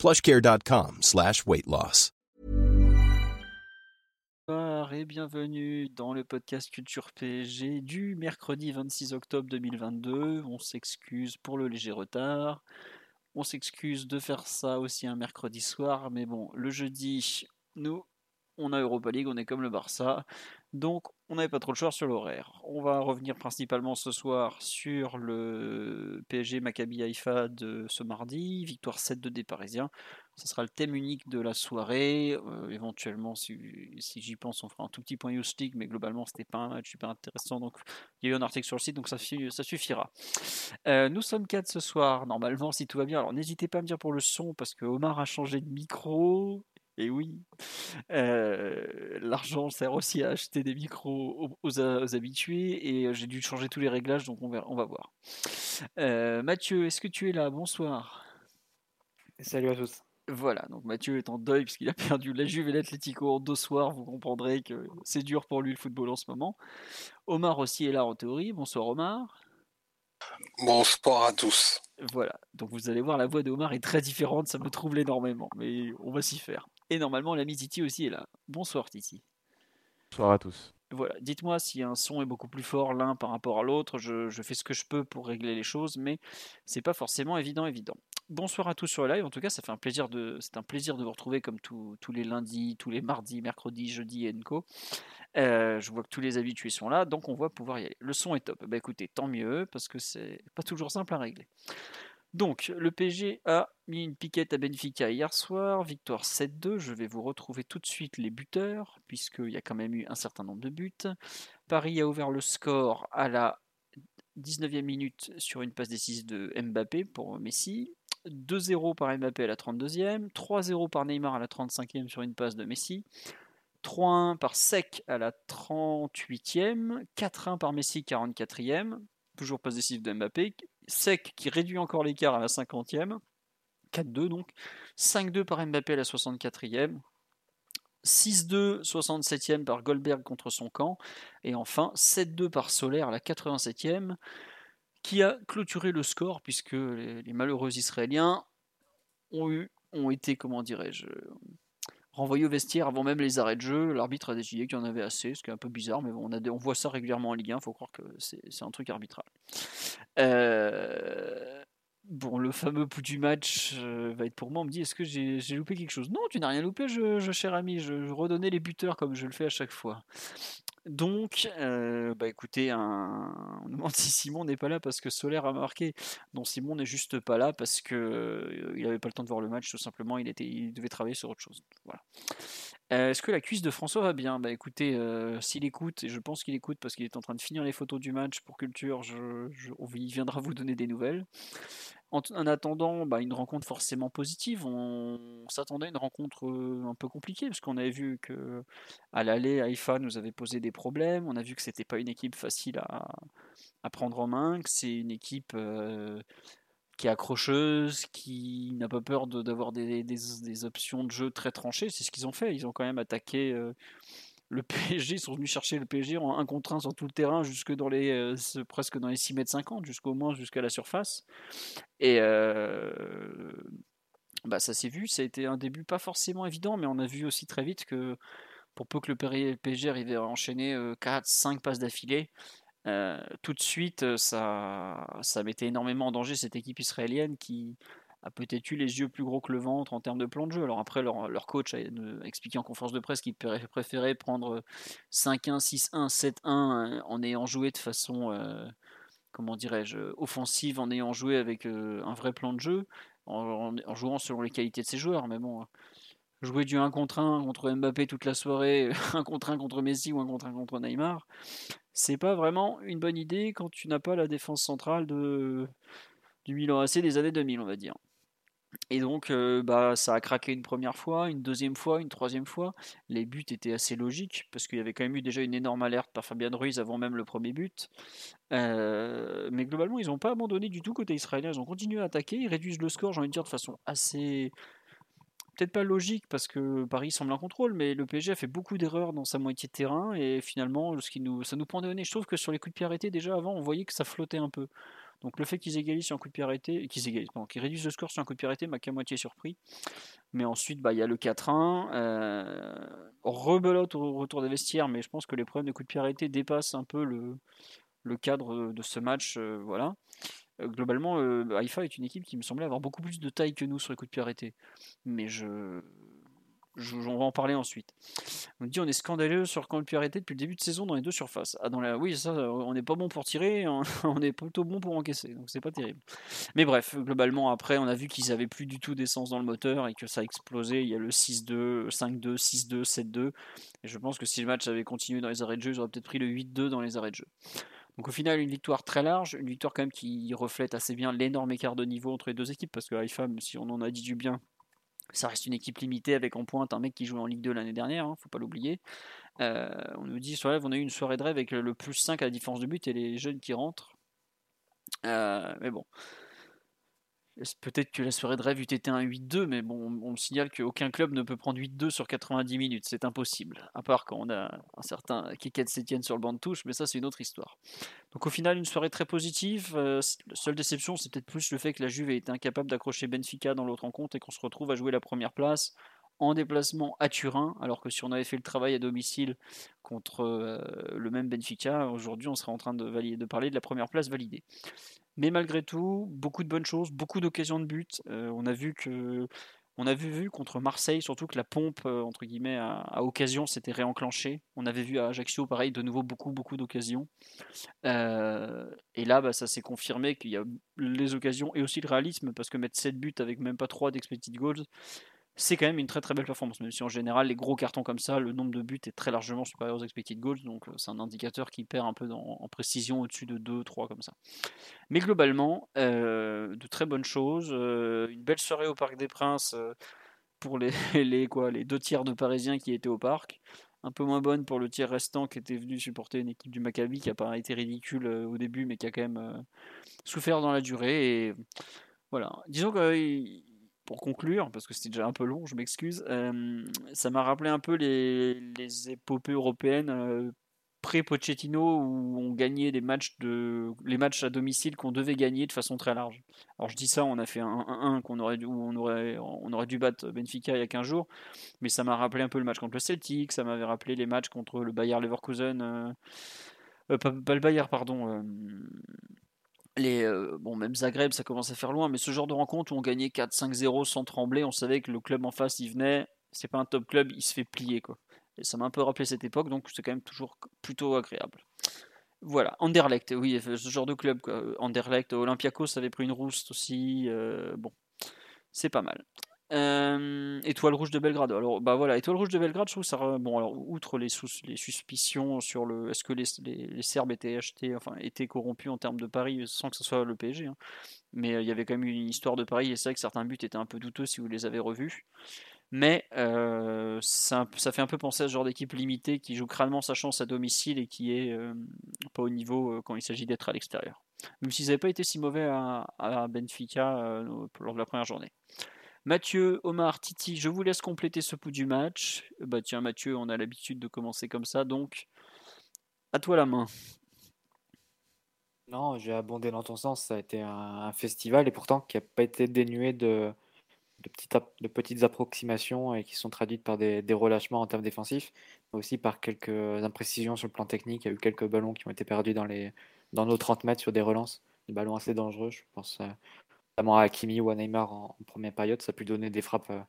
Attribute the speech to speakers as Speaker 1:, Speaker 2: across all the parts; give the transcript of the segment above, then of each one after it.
Speaker 1: plushcare.com slash weight loss.
Speaker 2: Bonsoir et bienvenue dans le podcast Culture PSG du mercredi 26 octobre 2022. On s'excuse pour le léger retard. On s'excuse de faire ça aussi un mercredi soir, mais bon, le jeudi, nous, on a Europa League, on est comme le Barça. Donc, on n'avait pas trop le choix sur l'horaire. On va revenir principalement ce soir sur le PSG Maccabi Haïfa de ce mardi, victoire 7-2 des Parisiens. Ce sera le thème unique de la soirée. Euh, éventuellement, si, j'y pense, on fera un tout petit point Youth mais globalement, c'était pas un match super intéressant. Donc, il y a eu un article sur le site, donc ça, ça suffira. Euh, nous sommes quatre ce soir, normalement, si tout va bien. Alors, n'hésitez pas à me dire pour le son, parce que Omar a changé de micro. Et oui, euh, l'argent sert aussi à acheter des micros aux, habitués et j'ai dû changer tous les réglages, donc on, on va voir. Euh, Mathieu, est-ce que tu es là? Bonsoir.
Speaker 3: Salut à tous.
Speaker 2: Voilà, donc Mathieu est en deuil puisqu'il a perdu la Juve et l'Atlético en deux soirs. Vous comprendrez que c'est dur pour lui le football en ce moment. Omar aussi est là en théorie. Bonsoir Omar.
Speaker 4: Bonsoir à tous.
Speaker 2: Voilà, donc vous allez voir, la voix d'Omar est très différente, ça me trouble énormément, mais on va s'y faire. Et normalement, l'ami Titi aussi est là. Bonsoir Titi.
Speaker 3: Bonsoir à tous.
Speaker 2: Voilà, dites-moi si un son est beaucoup plus fort l'un par rapport à l'autre. Je, fais ce que je peux pour régler les choses, mais c'est pas forcément évident, évident. Bonsoir à tous sur le live. En tout cas, ça fait un plaisir de, c'est un plaisir de vous retrouver comme tous les lundis, tous les mardis, mercredis, jeudis et co. Euh, je vois que tous les habitués sont là, donc on va pouvoir y aller. Le son est top. Bah écoutez, tant mieux parce que c'est pas toujours simple à régler. Donc, le PG a mis une piquette à Benfica hier soir, victoire 7-2. Je vais vous retrouver tout de suite les buteurs, puisqu'il y a quand même eu un certain nombre de buts. Paris a ouvert le score à la 19e minute sur une passe décisive de Mbappé pour Messi. 2-0 par Mbappé à la 32e, 3-0 par Neymar à la 35e sur une passe de Messi, 3-1 par Sec à la 38e, 4-1 par Messi 44e, toujours passe décisive de Mbappé, Sec qui réduit encore l'écart à la 50e. 4-2 donc. 5-2 par Mbappé à la 64e. 6-2, 67e par Goldberg contre son camp. Et enfin 7-2 par Solaire à la 87e, qui a clôturé le score puisque les, malheureux Israéliens ont, eu, ont été, comment dirais-je, renvoyés au vestiaire avant même les arrêts de jeu. L'arbitre a décidé qu'il y en avait assez, ce qui est un peu bizarre, mais bon, on, voit ça régulièrement en Ligue 1, il faut croire que c'est un truc arbitral. Euh, bon, le fameux pouls du match euh, va être pour moi. On me dit est-ce que j'ai loupé quelque chose? Non, tu n'as rien loupé, je, cher ami. Je, redonnais les buteurs comme je le fais à chaque fois. Donc, euh, bah écoutez, on demande si Simon n'est pas là parce que Solaire a marqué. Non, Simon n'est juste pas là parce que il n'avait pas le temps de voir le match. Tout simplement, il devait travailler sur autre chose. Voilà. Euh, est-ce que la cuisse de François va bien? Bah écoutez, euh, s'il écoute, et je pense qu'il écoute parce qu'il est en train de finir les photos du match pour Culture, il viendra vous donner des nouvelles. En, attendant, bah, une rencontre forcément positive. On, s'attendait à une rencontre euh, un peu compliquée parce qu'on avait vu que à l'aller, Haïfa nous avait posé des problèmes. On a vu que c'était pas une équipe facile à, prendre en main, que c'est une équipe qui est accrocheuse, qui n'a pas peur d'avoir des, des, options de jeu très tranchées. C'est ce qu'ils ont fait. Ils ont quand même attaqué euh, le PSG. Sont venus chercher le PSG en 1 contre 1 sur tout le terrain, jusque dans les, euh, presque dans les 6 mètres 50, jusqu'au moins jusqu'à la surface. Et euh, bah, ça s'est vu. Ça a été un début pas forcément évident, mais on a vu aussi très vite que pour peu que le PSG arrivait à enchaîner 4-5 passes d'affilée, euh, tout de suite, euh, ça, ça mettait énormément en danger cette équipe israélienne qui a peut-être eu les yeux plus gros que le ventre en termes de plan de jeu. Alors après, leur, leur coach a expliqué en conférence de presse qu'il préférait prendre 5-1, 6-1, 7-1 en ayant joué de façon, euh, comment dirais-je, offensive, en ayant joué avec un vrai plan de jeu, en, jouant selon les qualités de ses joueurs. Mais bon, jouer du 1 contre 1 contre Mbappé toute la soirée, 1 contre 1 contre Messi ou 1 contre 1 contre Neymar, c'est pas vraiment une bonne idée quand tu n'as pas la défense centrale du Milan AC des années 2000, on va dire. Et donc, euh, bah, ça a craqué une première fois, une deuxième fois, une troisième fois. Les buts étaient assez logiques parce qu'il y avait quand même eu déjà une énorme alerte par Fabian Ruiz avant même le premier but. Euh, mais globalement, ils n'ont pas abandonné du tout côté israélien. Ils ont continué à attaquer. Ils réduisent le score, j'ai envie de dire, de façon assez. Peut-être pas logique parce que Paris semble en contrôle, mais le PSG a fait beaucoup d'erreurs dans sa moitié de terrain et finalement, ce ça nous prend des nez. Je trouve que sur les coups de pied arrêtés, déjà avant, on voyait que ça flottait un peu. Donc le fait qu'ils égalisent sur coup de pied arrêté, qu'ils réduisent le score sur un coup de pied arrêté m'a qu'à moitié surpris. Mais ensuite, bah, il y a le 4-1. Euh, rebelote au retour des vestiaires, mais je pense que les problèmes de coup de pied arrêté dépassent un peu le, cadre de ce match. Euh, voilà. Euh, globalement, Haïfa est une équipe qui me semblait avoir beaucoup plus de taille que nous sur les coups de pied arrêtés. Mais je, on va en parler ensuite. On dit on est scandaleux sur quand depuis le début de saison dans les deux surfaces. Ah, dans la... Oui, ça, on n'est pas bon pour tirer, on est plutôt bon pour encaisser, donc c'est pas terrible. Mais bref, globalement, après, on a vu qu'ils avaient plus du tout d'essence dans le moteur et que ça a explosé. Il y a le 6-2, 5-2, 6-2, 7-2. Et je pense que si le match avait continué dans les arrêts de jeu, ils auraient peut-être pris le 8-2 dans les arrêts de jeu. Donc au final, une victoire très large, une victoire quand même qui reflète assez bien l'énorme écart de niveau entre les deux équipes, parce que Haïfa, si on en a dit du bien, ça reste une équipe limitée avec en pointe un mec qui jouait en Ligue 2 l'année dernière, hein, faut pas l'oublier. Euh, on nous dit sur on a eu une soirée de rêve avec le plus 5 à la différence de but et les jeunes qui rentrent. Euh, mais bon, Peut-être que la soirée de rêve eût été un 8-2, mais bon, on me signale qu'aucun club ne peut prendre 8-2 sur 90 minutes. C'est impossible. À part quand on a un certain Kiket Sétienne sur le banc de touche, mais ça, c'est une autre histoire. Donc, au final, une soirée très positive. Euh, la seule déception, c'est peut-être plus le fait que la Juve ait été incapable d'accrocher Benfica dans l'autre rencontre et qu'on se retrouve à jouer la première place en déplacement à Turin, alors que si on avait fait le travail à domicile contre euh, le même Benfica, aujourd'hui on serait en train de parler de la première place validée. Mais malgré tout, beaucoup de bonnes choses, beaucoup d'occasions de but. Euh, on a vu que on avait vu contre Marseille surtout que la pompe euh, entre guillemets à, occasion s'était réenclenchée. On avait vu à Ajaccio pareil de nouveau beaucoup beaucoup d'occasions. et là bah, ça s'est confirmé qu'il y a les occasions et aussi le réalisme parce que mettre 7 buts avec même pas 3 d'expected goals, c'est quand même une très très belle performance, même si en général les gros cartons comme ça, le nombre de buts est très largement supérieur aux expected goals, donc euh, c'est un indicateur qui perd un peu en précision au-dessus de 2-3 comme ça. Mais globalement, euh, de très bonnes choses, euh, une belle soirée au Parc des Princes pour les, les, quoi, les deux tiers de Parisiens qui étaient au parc, un peu moins bonne pour le tiers restant qui était venu supporter une équipe du Maccabi qui n'a pas été ridicule au début mais qui a quand même souffert dans la durée voilà. Disons que pour conclure, parce que c'était déjà un peu long, je m'excuse, euh, ça m'a rappelé un peu les, épopées européennes euh, pré-Pochettino où on gagnait des matchs de, les matchs à domicile qu'on devait gagner de façon très large. Alors je dis ça, on a fait un 1-1 qu'on aurait, où on aurait, dû battre Benfica il y a 15 jours, mais ça m'a rappelé un peu le match contre le Celtic, ça m'avait rappelé les matchs contre le Bayer Leverkusen, euh, pas, pas, le Bayer, pardon les, euh, bon, même Zagreb, ça commence à faire loin, mais ce genre de rencontre où on gagnait 4-5-0 sans trembler, on savait que le club en face, il venait, c'est pas un top club, il se fait plier. Quoi. Et ça m'a un peu rappelé cette époque, donc c'est quand même toujours plutôt agréable. Voilà, Anderlecht, oui, ce genre de club. Quoi. Anderlecht, Olympiakos avait pris une rouste aussi. Euh, bon, c'est pas mal. Euh, Étoile rouge de Belgrade. Alors, bah voilà, Étoile rouge de Belgrade, je trouve ça. Bon, alors, outre les, les suspicions sur le. Est-ce que les, Serbes étaient corrompus en termes de paris sans que ce soit le PSG hein. Mais euh, il y avait quand même une histoire de paris, et c'est vrai que certains buts étaient un peu douteux si vous les avez revus. Mais euh, ça, fait un peu penser à ce genre d'équipe limitée qui joue crânement sa chance à domicile et qui est pas au niveau quand il s'agit d'être à l'extérieur. Même s'ils n'avaient pas été si mauvais à Benfica lors de la première journée. Mathieu, Omar, Titi, je vous laisse compléter ce pouls du match. Bah tiens Mathieu, on a l'habitude de commencer comme ça, donc à toi la main.
Speaker 3: Non, j'ai abondé dans ton sens, ça a été un, festival et pourtant qui n'a pas été dénué de, de, petites, approximations et qui sont traduites par des, relâchements en termes défensifs, mais aussi par quelques imprécisions sur le plan technique. Il y a eu quelques ballons qui ont été perdus dans, les, dans nos 30 mètres sur des relances, des ballons assez dangereux. Je pense à Hakimi ou à Neymar en, première période. Ça a pu donner des frappes euh,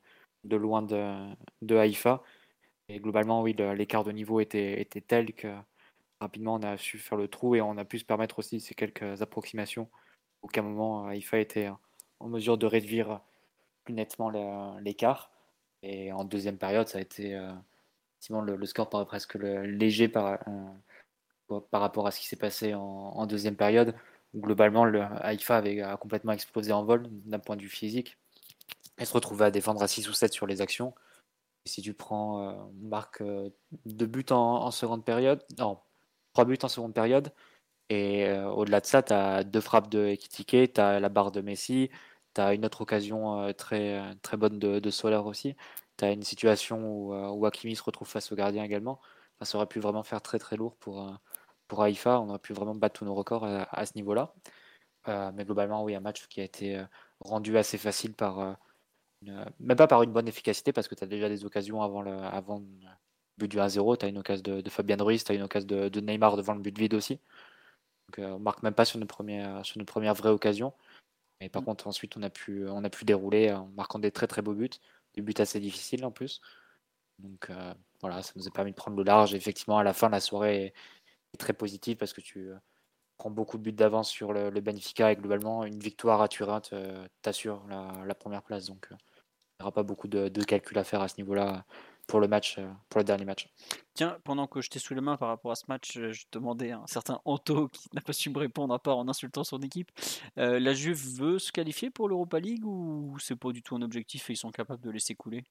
Speaker 3: de loin de, de Haïfa. Et globalement, oui, l'écart de niveau était, était tel que rapidement on a su faire le trou et on a pu se permettre aussi ces quelques approximations. Aucun moment Haïfa était en mesure de réduire plus nettement l'écart. Et en deuxième période, ça a été euh, le, le, score paraît presque léger par, euh, par rapport à ce qui s'est passé en, deuxième période globalement, le Haïfa avait complètement explosé en vol d'un point de vue physique. et se retrouver à défendre à 6 ou 7 sur les actions. Si tu prends, euh, marque euh, deux buts en, seconde période, non, trois buts en seconde période, et euh, au-delà de ça, tu as deux frappes de Ekitike, tu as la barre de Messi, tu as une autre occasion très, très bonne de, de Soler aussi, tu as une situation où, où Hakimi se retrouve face au gardien également. ça aurait pu vraiment faire très très lourd pour, pour Haïfa, on aurait pu vraiment battre tous nos records à, ce niveau-là. mais globalement, oui, un match qui a été rendu assez facile par même pas par une bonne efficacité, parce que tu as déjà des occasions avant le, avant le but du 1-0. Tu as une occasion de, de Fabien Ruiz, tu as une occasion de, Neymar devant le but vide aussi. Donc, euh, on marque même pas sur notre première, sur notre première vraie occasion. Mais par mm. contre, ensuite, on a, pu, on a pu dérouler en marquant des très très beaux buts, des buts assez difficiles en plus. Donc euh, voilà, ça nous a permis de prendre le large. effectivement, à la fin, la soirée très positive parce que tu euh, prends beaucoup de buts d'avance sur le, Benfica et globalement, une victoire à Turin t'assure la, la, première place. Donc n'y aura pas beaucoup de, calculs à faire à ce niveau-là pour le match, euh, pour le dernier match.
Speaker 2: Tiens, pendant que je t'ai sous les mains par rapport à ce match, euh, je demandais à un certain Anto qui n'a pas su me répondre à part en insultant son équipe. Euh, la Juve veut se qualifier pour l'Europa League ou c'est pas du tout un objectif et ils sont capables de laisser couler?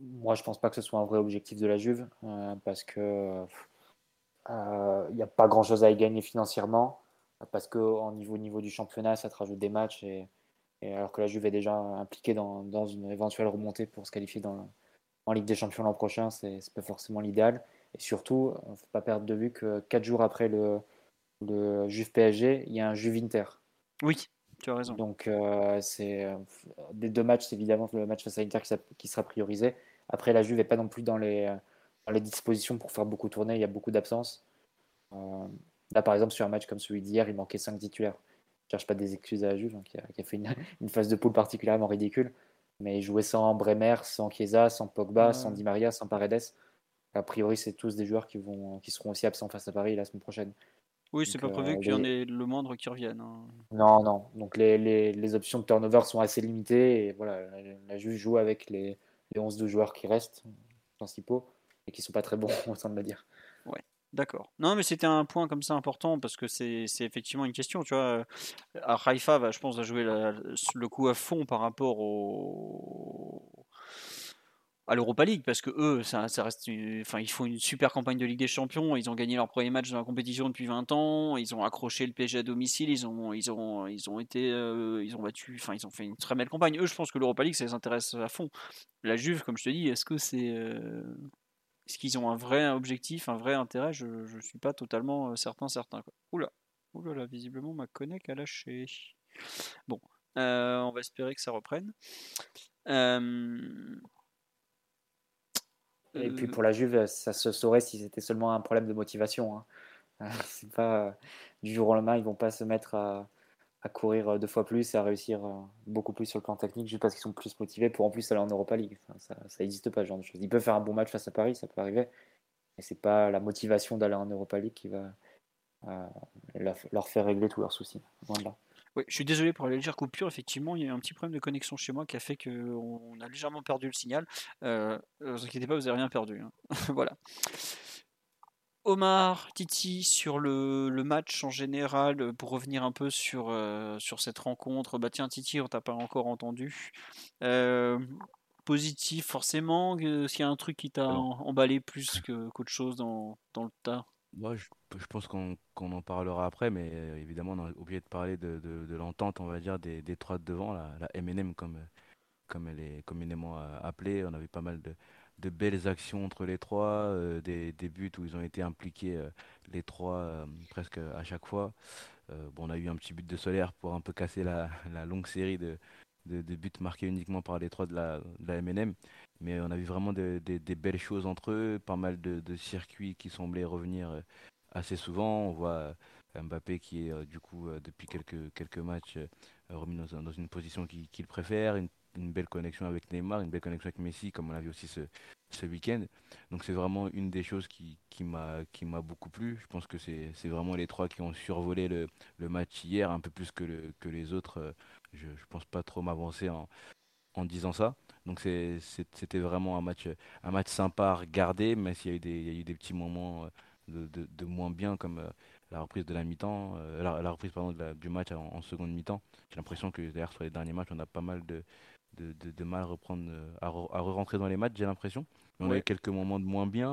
Speaker 3: Moi, je pense pas que ce soit un vrai objectif de la Juve parce que il n'y a pas grand-chose à y gagner financièrement parce qu'au niveau, niveau du championnat, ça te rajoute des matchs et et alors que la Juve est déjà impliquée dans, dans une éventuelle remontée pour se qualifier dans, en Ligue des Champions l'an prochain, c'est pas forcément l'idéal. Et surtout, il ne faut pas perdre de vue que 4 jours après le, le Juve PSG, il y a un Juve Inter.
Speaker 2: Oui, tu as raison.
Speaker 3: Donc, euh, c'est euh, des deux matchs, c'est évidemment le match face à Inter qui, sera priorisé. Après, la Juve n'est pas non plus dans les, dans les dispositions pour faire beaucoup tourner, il y a beaucoup d'absences. Euh, là, par exemple, sur un match comme celui d'hier, il manquait 5 titulaires cherche pas des excuses à la Juve, hein, qui, a, fait une, phase de poule particulièrement ridicule. Mais jouer sans Bremer, sans Chiesa, sans Pogba, sans Di Maria, sans Paredes, a priori, c'est tous des joueurs qui, vont, qui seront aussi absents face à Paris la semaine prochaine.
Speaker 2: Oui, c'est pas prévu euh, qu'il y en ait le moindre qui revienne. Hein.
Speaker 3: Non, non. Donc les, les, les, options de turnover sont assez limitées. Et voilà, la, Juve joue avec les, les 11 de joueurs qui restent, principaux, et qui sont pas très bons, au sein de le dire.
Speaker 2: Ouais. D'accord. Non, mais c'était un point comme ça important parce que c'est effectivement une question. Tu vois, à Haïfa, va, je pense, à jouer le coup à fond par rapport au à l'Europa League parce que eux, ça reste, enfin, ils font une super campagne de Ligue des Champions. Ils ont gagné leur premier match dans la compétition depuis 20 ans. Ils ont accroché le PSG à domicile. Ils ont, ils ont, ils ont été, euh, ils ont battu, enfin, ils ont fait une très belle campagne. Eux, je pense que l'Europa League, ça les intéresse à fond. La Juve, comme je te dis, est-ce que c'est euh, est-ce qu'ils ont un vrai objectif, un vrai intérêt Je ne suis pas totalement euh, certain, certain. Quoi. Oula, oula, visiblement ma connect a lâché. Bon, euh, on va espérer que ça reprenne.
Speaker 3: Euh, Et puis pour la Juve, ça se saurait si c'était seulement un problème de motivation. Hein. C'est pas du jour au lendemain, ils vont pas se mettre à, à courir euh, deux fois plus et à réussir euh, beaucoup plus sur le plan technique juste parce qu'ils sont plus motivés pour en plus aller en Europa League. ça n'existe pas ce genre de choses. Ils peuvent faire un bon match face à Paris, ça peut arriver, mais c'est pas la motivation d'aller en Europa League qui va euh, leur faire régler tous leurs soucis.
Speaker 2: Oui, je suis désolé pour la légère coupure. Effectivement, il y a un petit problème de connexion chez moi qui a fait qu'on a légèrement perdu le signal. ne vous inquiétez pas, vous n'avez rien perdu. Hein. voilà. Omar, Titi, sur le, match en général, euh, pour revenir un peu sur, euh, sur cette rencontre. Bah tiens, Titi, on t'a pas encore entendu. Euh, positif, forcément. S'il y a un truc qui t'a emballé plus qu'autre chose dans, dans, le tas?
Speaker 5: Moi, je, pense qu'on en parlera après, mais évidemment, on a oublié de parler de, de, l'entente, on va dire, des, des trois de devant, la, la MNM, comme, comme elle est communément appelée. On avait pas mal de de belles actions entre les trois, euh, des, buts où ils ont été impliqués euh, les trois euh, presque à chaque fois. on a eu un petit but de Solaire pour un peu casser la, longue série de, buts marqués uniquement par les trois de la, MNM. Mais on a vu vraiment des belles choses entre eux, pas mal de, circuits qui semblaient revenir assez souvent. On voit Mbappé qui est du coup depuis quelques, quelques matchs remis dans, une position qu'il préfère, une belle connexion avec Neymar, une belle connexion avec Messi, comme on l'a vu aussi ce, ce week-end. Donc c'est vraiment une des choses qui, qui m'a beaucoup plu. Je pense que c'est vraiment les trois qui ont survolé le, le, match hier, un peu plus que, le, que les autres. Je ne pense pas trop m'avancer en, en disant ça. Donc c'était vraiment un match, un match sympa à regarder, mais s'il y, a eu des, y a eu des petits moments de, de, de moins bien, comme euh, la reprise de la mi-temps, euh, la, reprise pardon, du match en, seconde mi-temps. J'ai l'impression que d'ailleurs sur les derniers matchs, on a pas mal de, de, de, mal reprendre, à, à re-rentrer dans les matchs, j'ai l'impression. On a eu quelques moments de moins bien.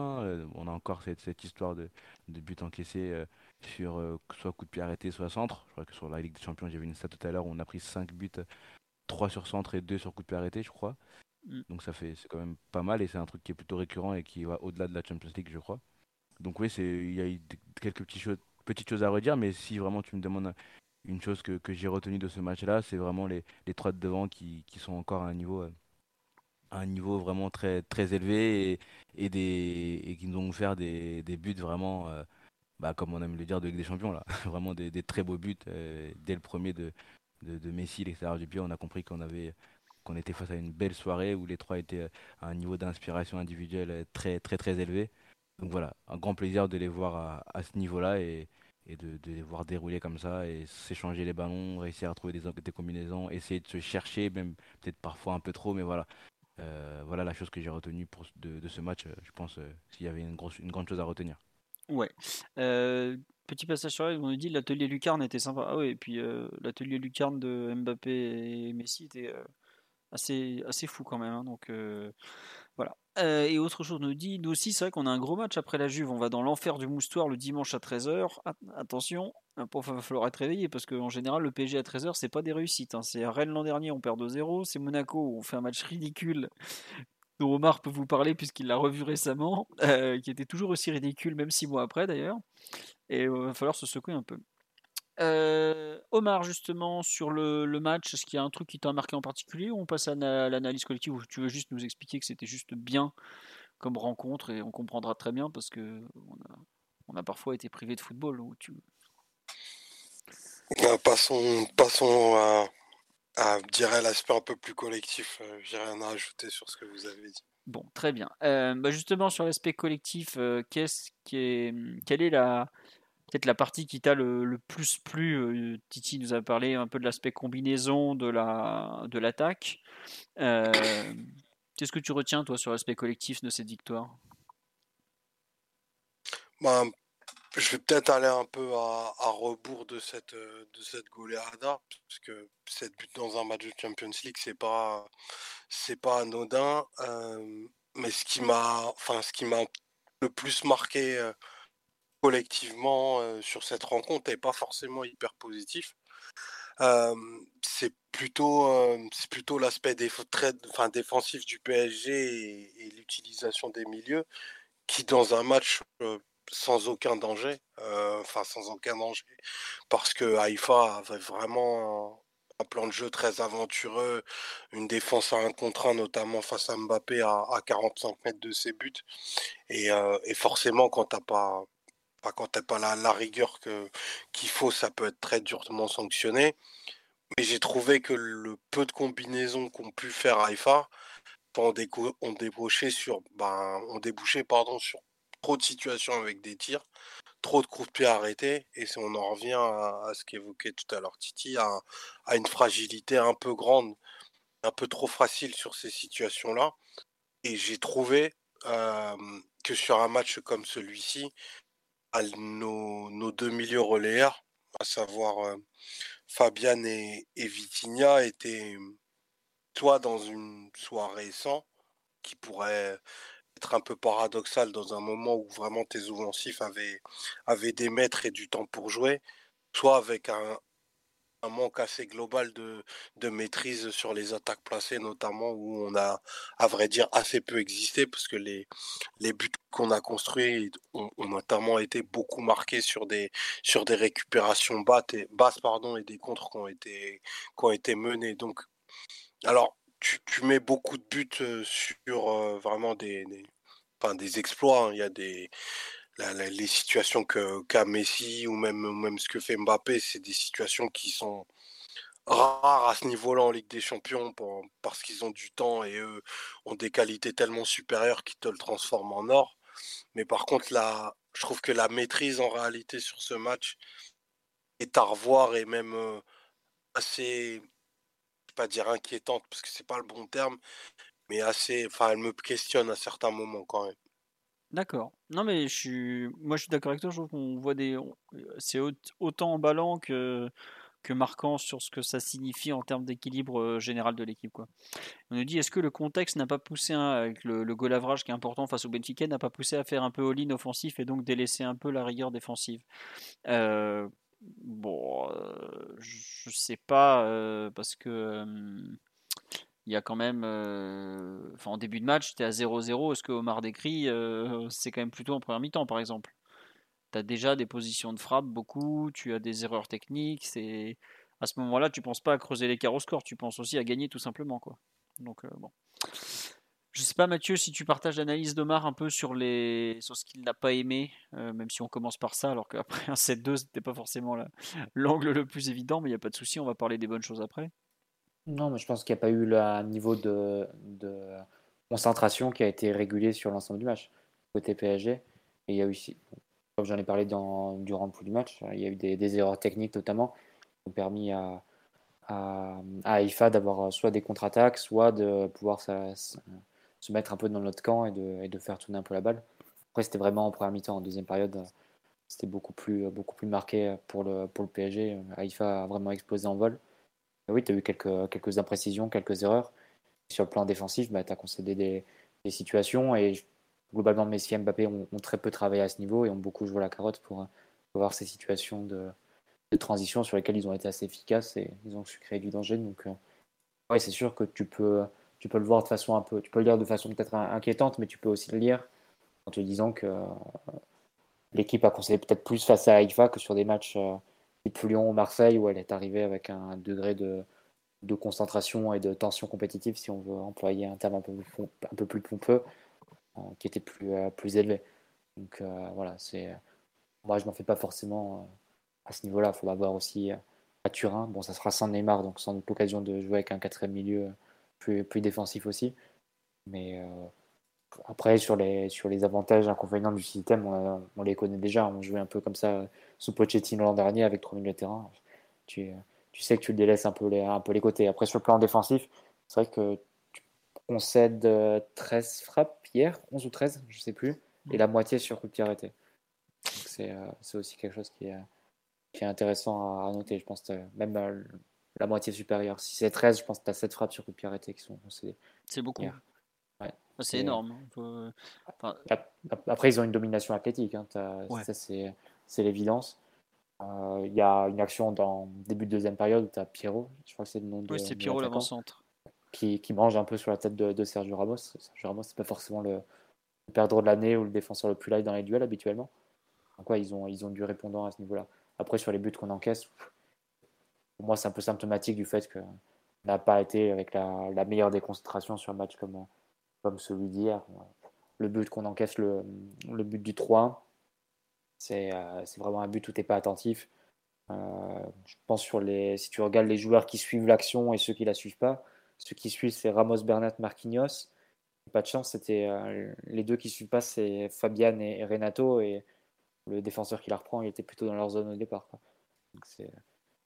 Speaker 5: on a encore cette, cette histoire de, de but encaissé sur soit coup de pied arrêté, soit centre. Je crois que sur la Ligue des Champions, j'ai vu une stat tout à l'heure on a pris 5 buts, 3 sur centre et 2 sur coup de pied arrêté, je crois. Mm. Donc ça fait c'est quand même pas mal et c'est un truc qui est plutôt récurrent et qui va au-delà de la Champions League, je crois. Donc oui, il y a eu quelques petites choses, petites choses à redire, mais si vraiment tu me demandes une chose que, que j'ai retenue de ce match-là, c'est vraiment les, les trois de devant qui, qui, sont encore à un niveau, euh, un niveau vraiment très, très élevé et, et, qui nous ont offert des, des buts vraiment, euh, bah, comme on aime le dire, de Ligue des Champions, là. vraiment des, des, très beaux buts. Euh, dès le premier de, de, de Messi, l'extérieur du pied, on a compris qu'on avait qu'on était face à une belle soirée où les trois étaient à un niveau d'inspiration individuelle très très très élevé. Donc voilà, un grand plaisir de les voir à, à ce niveau-là et, et de, les voir dérouler comme ça et s'échanger les ballons, réussir à trouver des, combinaisons, essayer de se chercher, même peut-être parfois un peu trop, mais voilà. Euh, voilà la chose que j'ai retenue de, ce match. Je pense euh, s'il y avait une, grosse, une grande chose à retenir.
Speaker 2: Ouais. Euh, petit passage sur elle, on nous dit l'atelier Lucarne était sympa. Ah oui, et puis euh, l'atelier Lucarne de Mbappé et Messi était euh, assez, assez fou quand même. Hein, donc euh, Euh, et autre chose, nous dit, nous aussi, c'est vrai qu'on a un gros match après la Juve. On va dans l'enfer du moustoir le dimanche à 13h. attention, il va falloir être réveillé parce qu'en général, le PSG à 13h, c'est pas des réussites. Hein. C'est Rennes l'an dernier, on perd 2-0. C'est Monaco, on fait un match ridicule dont Omar peut vous parler puisqu'il l'a revu récemment, euh, qui était toujours aussi ridicule, même six mois après d'ailleurs. Et il va falloir se secouer un peu. Euh, Omar, justement, sur le, match, est-ce qu'il y a un truc qui t'a marqué en particulier ou on passe à l'analyse collective ou tu veux juste nous expliquer que c'était juste bien comme rencontre et on comprendra très bien parce que on a, parfois été privé de football ou tu...
Speaker 4: Bah, passons, passons à, à l'aspect un peu plus collectif. Euh, j'ai rien à ajouter sur ce que vous avez dit.
Speaker 2: Bon, très bien. Euh, bah, justement, sur l'aspect collectif, qu'est-ce qui est, quelle est la, peut-être la partie qui t'a le, plus plu. Euh, Titi nous a parlé un peu de l'aspect combinaison de la de l'attaque. Euh, qu'est-ce que tu retiens toi sur l'aspect collectif de cette victoire?
Speaker 4: Ben, je vais peut-être aller un peu à, rebours de cette de cette goleada parce que cette but dans un match de Champions League c'est pas c'est pas anodin. Euh, mais ce qui m'a enfin ce qui m'a le plus marqué collectivement sur cette rencontre n'est pas forcément hyper positif. c'est plutôt, plutôt l'aspect défensif du PSG et, l'utilisation des milieux qui, dans un match sans aucun danger, enfin sans aucun danger, parce que Haïfa avait vraiment un plan de jeu très aventureux, une défense à un contre un, notamment face à Mbappé à, 45 mètres de ses buts. Et, et forcément, quand tu n'as pas quand tu n'as pas la, rigueur qu'il faut, ça peut être très durement sanctionné. Mais j'ai trouvé que le peu de combinaisons qu'ont pu faire Haïfa ont, ont débouché sur, ben, débouché pardon, trop de situations avec des tirs, trop de coups de pied arrêtés. Et on en revient à, ce qu'évoquait tout à l'heure Titi, à, à, une fragilité un peu grande, un peu trop facile sur ces situations-là. Et j'ai trouvé que sur un match comme celui-ci, nos, deux milieux relayeurs, à savoir euh, Fabian et, et Vitinha, étaient soit dans une soirée sans, qui pourrait être un peu paradoxal dans un moment où vraiment tes offensifs avaient, avaient des mètres et du temps pour jouer, soit avec un, un manque assez global de, de, maîtrise sur les attaques placées, notamment où on a, à vrai dire, assez peu existé, parce que les, les buts qu'on a construits ont, notamment été beaucoup marqués sur des, sur des récupérations et, basses, pardon, et des contres qui ont été, qui ont été menés. Donc, alors, tu, tu mets beaucoup de buts euh, sur euh, vraiment des, des, enfin, des exploits. Hein. Il y a des les situations qu'a Messi ou même, même ce que fait Mbappé, c'est des situations qui sont rares à ce niveau-là en Ligue des Champions parce qu'ils ont du temps et eux ont des qualités tellement supérieures qui te le transforment en or. Mais par contre, là, je trouve que la maîtrise en réalité sur ce match est à revoir et même euh, assez, pas dire inquiétante parce que c'est pas le bon terme, mais assez, enfin, elle me questionne à certains moments quand même.
Speaker 2: D'accord. Non, mais je suis, moi, je suis d'accord avec toi. Je trouve qu'on voit des, c'est autant emballant que que marquant sur ce que ça signifie en termes d'équilibre général de l'équipe. Quoi. On nous dit est-ce que le contexte n'a pas poussé, avec le, le goal average qui est important face au Benfica, n'a pas poussé à faire un peu all-in offensif et donc délaisser un peu la rigueur défensive? Bon, je sais pas, parce que il y a quand même. enfin, en début de match, tu es à 0-0. Est-ce que Omar décrit C'est quand même plutôt en première mi-temps, par exemple? Tu as déjà des positions de frappe, beaucoup. Tu as des erreurs techniques. C'est À ce moment-là, tu penses pas à creuser l'écart au. Tu penses aussi à gagner, tout simplement. Quoi. Donc, bon. Je sais pas, Mathieu, si tu partages l'analyse d'Omar un peu sur, les... sur ce qu'il n'a pas aimé, euh, même si on commence par ça, alors qu'après un 7-2, c'était pas forcément l'angle le plus évident, mais il n'y a pas de souci, on va parler des bonnes choses après.
Speaker 3: Non, mais je pense qu'il n'y a pas eu un niveau de, concentration qui a été régulier sur l'ensemble du match, côté PSG. Et il y a eu, comme j'en ai parlé dans, durant le pouls du match, il y a eu des, erreurs techniques notamment qui ont permis à, à, d'avoir soit des contre-attaques, soit de pouvoir se mettre un peu dans notre camp et de, et de faire tourner un peu la balle. Après, c'était vraiment en première mi-temps. En deuxième période, c'était beaucoup plus, beaucoup plus marqué pour le, pour le PSG. Haïfa a vraiment explosé en vol. oui, tu as eu quelques, quelques imprécisions, quelques erreurs. Sur le plan défensif, bah, tu as concédé des, situations et globalement, Messi et Mbappé ont, très peu travaillé à ce niveau et ont beaucoup joué la carotte pour, avoir ces situations de, de, transition sur lesquelles ils ont été assez efficaces et ils ont su créer du danger. Donc, euh, ouais, c'est sûr que tu peux tu peux le voir de façon un peu, tu peux le lire de façon peut-être inquiétante, mais tu peux aussi le lire en te disant que euh, l'équipe a conseillé peut-être plus face à Haïfa que sur des matchs euh, type Lyon Marseille où elle est arrivée avec un degré de, concentration et de tension compétitive, si on veut employer un terme un peu plus, pompeux, euh, qui était plus, plus élevé. Donc voilà, c'est moi je m'en fais pas forcément à ce niveau-là. Il faudra voir aussi à Turin. Bon, ça sera sans Neymar, donc sans doute l'occasion de jouer avec un quatrième milieu plus, défensif aussi. Mais euh, après, sur les, sur les avantages et inconvénients du système, on, les connaît déjà. On jouait un peu comme ça sous Pochettino l'an dernier avec trois milieux de terrain. Tu, tu, sais que tu délaisses un peu, les, un peu les côtés. Après, sur le plan défensif, c'est vrai que tu concèdes 13 frappes hier, 11 ou 13, je sais plus, et la moitié sur coup de pied arrêté. Euh, c'est aussi quelque chose qui est, qui est intéressant à, noter. Je pense que même euh, la moitié supérieure. Si c'est 13, je pense que tu as 7 frappes sur coup de pied arrêté qui sont
Speaker 2: C'est beaucoup. Ouais. C'est énorme.
Speaker 3: Après, ils ont une domination athlétique. Hein. Ça, c'est l'évidence. Euh, il y a une action dans début de deuxième période où tu as Pierrot, je crois que c'est le nom de.
Speaker 2: Oui, c'est Pierrot l'avant-centre.
Speaker 3: Qui, qui, mange un peu sur la tête de, Sergio Ramos. Sergio Ramos, c'est pas forcément le, perdre de l'année ou le défenseur le plus light dans les duels habituellement. Donc, ils, ont, ils ont du répondant à ce niveau-là. Après, sur les buts qu'on encaisse, pour moi, c'est un peu symptomatique du fait qu'on n'a pas été avec la, meilleure des concentrations sur un match comme, comme celui d'hier. Le but qu'on encaisse, le, le, but du 3 euh, c'est vraiment un but où tu n'es pas attentif. Euh, je pense sur les, si tu regardes les joueurs qui suivent l'action et ceux qui la suivent pas, ceux qui suivent c'est Ramos, Bernat, Marquinhos. Pas de chance, c'était euh, les deux qui suivent pas, c'est Fabian et, Renato et le défenseur qui la reprend, il était plutôt dans leur zone au départ.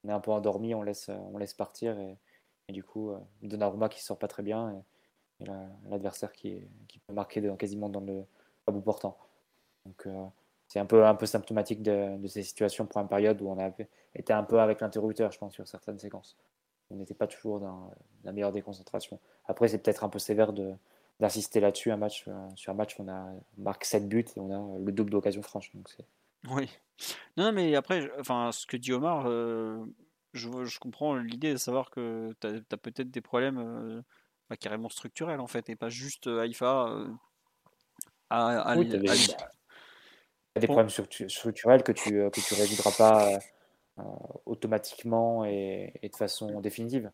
Speaker 3: On est un peu endormi, on laisse, on laisse partir et, du coup, Donnarumma qui sort pas très bien l'adversaire qui, qui, peut marquer quasiment dans le à bout portant. Donc euh, c'est un peu, un peu symptomatique de, ces situations pour une période où on a été un peu avec l'interrupteur, je pense, sur certaines séquences. On n'était pas toujours dans la meilleure des concentrations. Après, c'est peut-être un peu sévère d'insister là-dessus euh, sur un match on a marqué 7 buts et on a le double d'occasion franche. Donc
Speaker 2: oui. Non, mais après, enfin, ce que dit Omar, euh, je, je, comprends l'idée de savoir que tu as, peut-être des problèmes bah, carrément structurels, en fait, et pas juste euh, Haïfa
Speaker 3: à, oui, des problèmes structurels que tu que tu résoudras pas automatiquement et, de façon définitive.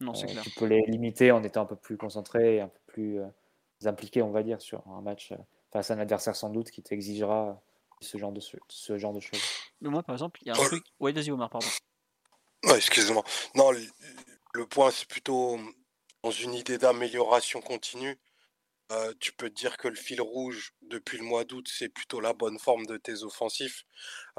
Speaker 2: Non, c'est clair.
Speaker 3: Tu peux les limiter en étant un peu plus concentré, un peu plus impliqué, on va dire, sur un match face à un adversaire sans doute qui t'exigera ce genre de, ce, genre de choses.
Speaker 2: Mais moi, par exemple, il y a un truc. Oui, vas-y, Omar, pardon.
Speaker 4: excuse-moi. Non, le, point, c'est plutôt dans une idée d'amélioration continue. Euh, tu peux te dire que le fil rouge depuis le mois d'août, c'est plutôt la bonne forme de tes offensifs,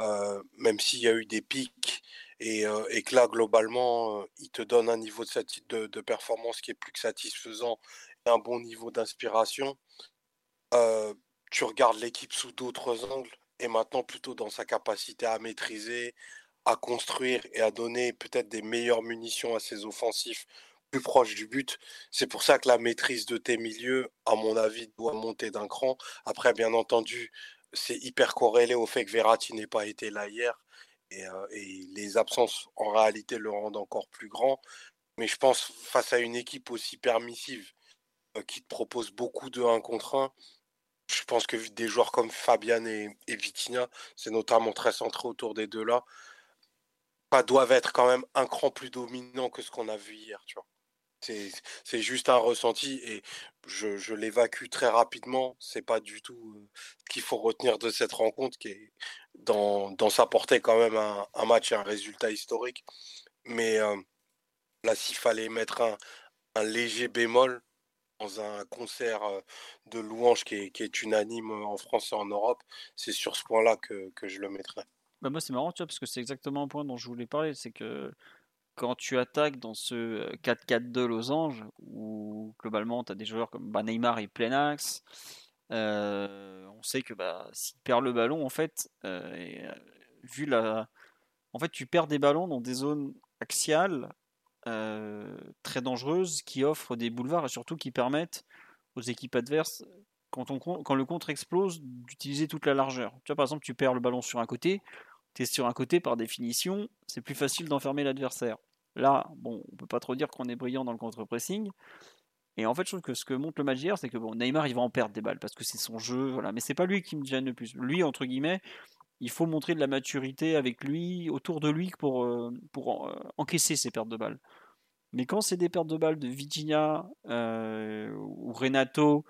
Speaker 4: euh, même s'il y a eu des pics et, euh, que là, globalement, il te donne un niveau de, de, de, performance qui est plus que satisfaisant et un bon niveau d'inspiration. tu regardes l'équipe sous d'autres angles et maintenant plutôt dans sa capacité à maîtriser, à construire et à donner peut-être des meilleures munitions à ses offensifs plus proches du but. C'est pour ça que la maîtrise de tes milieux, à mon avis, doit monter d'un cran. Après, bien entendu, c'est hyper corrélé au fait que Verratti n'ait pas été là hier. Et, et, les absences, en réalité, le rendent encore plus grand. Mais je pense, face à une équipe aussi permissive, qui te propose beaucoup de 1 contre 1, je pense que des joueurs comme Fabian et, et Vitinha, c'est notamment très centré autour des deux-là, doivent être quand même un cran plus dominant que ce qu'on a vu hier. C'est juste un ressenti et je, l'évacue très rapidement. C'est pas du tout ce qu'il faut retenir de cette rencontre qui est dans, sa portée quand même un, match et un résultat historique. Mais là, s'il fallait mettre un, léger bémol dans un concert de louanges qui est, unanime en France et en Europe, c'est sur ce point-là que, que je le mettrais.
Speaker 2: Bah moi, c'est marrant, tu vois, parce que c'est exactement un point dont je voulais parler. C'est que quand tu attaques dans ce 4-4-2 losange, où globalement, tu as des joueurs comme bah, Neymar et plein axe, euh, on sait que bah, s'il perd le ballon, en fait, euh, vu la. En fait, tu perds des ballons dans des zones axiales euh, très dangereuses qui offrent des boulevards et surtout qui permettent aux équipes adverses, quand, quand le contre explose, d'utiliser toute la largeur. Tu vois, par exemple, tu perds le ballon sur un côté, tu sur un côté, par définition, c'est plus facile d'enfermer l'adversaire. Là, bon, on peut pas trop dire qu'on est brillant dans le contre-pressing. Et en fait, je trouve que ce que montre le match d'hier, c'est que bon, Neymar, il va en perdre des balles parce que c'est son jeu, voilà. Mais c'est pas lui qui me gêne le plus. Lui, entre guillemets, il faut montrer de la maturité avec lui, autour de lui, pour, euh, pour euh, encaisser ces pertes de balles. Mais quand c'est des pertes de balles de Vitinha euh, ou Renato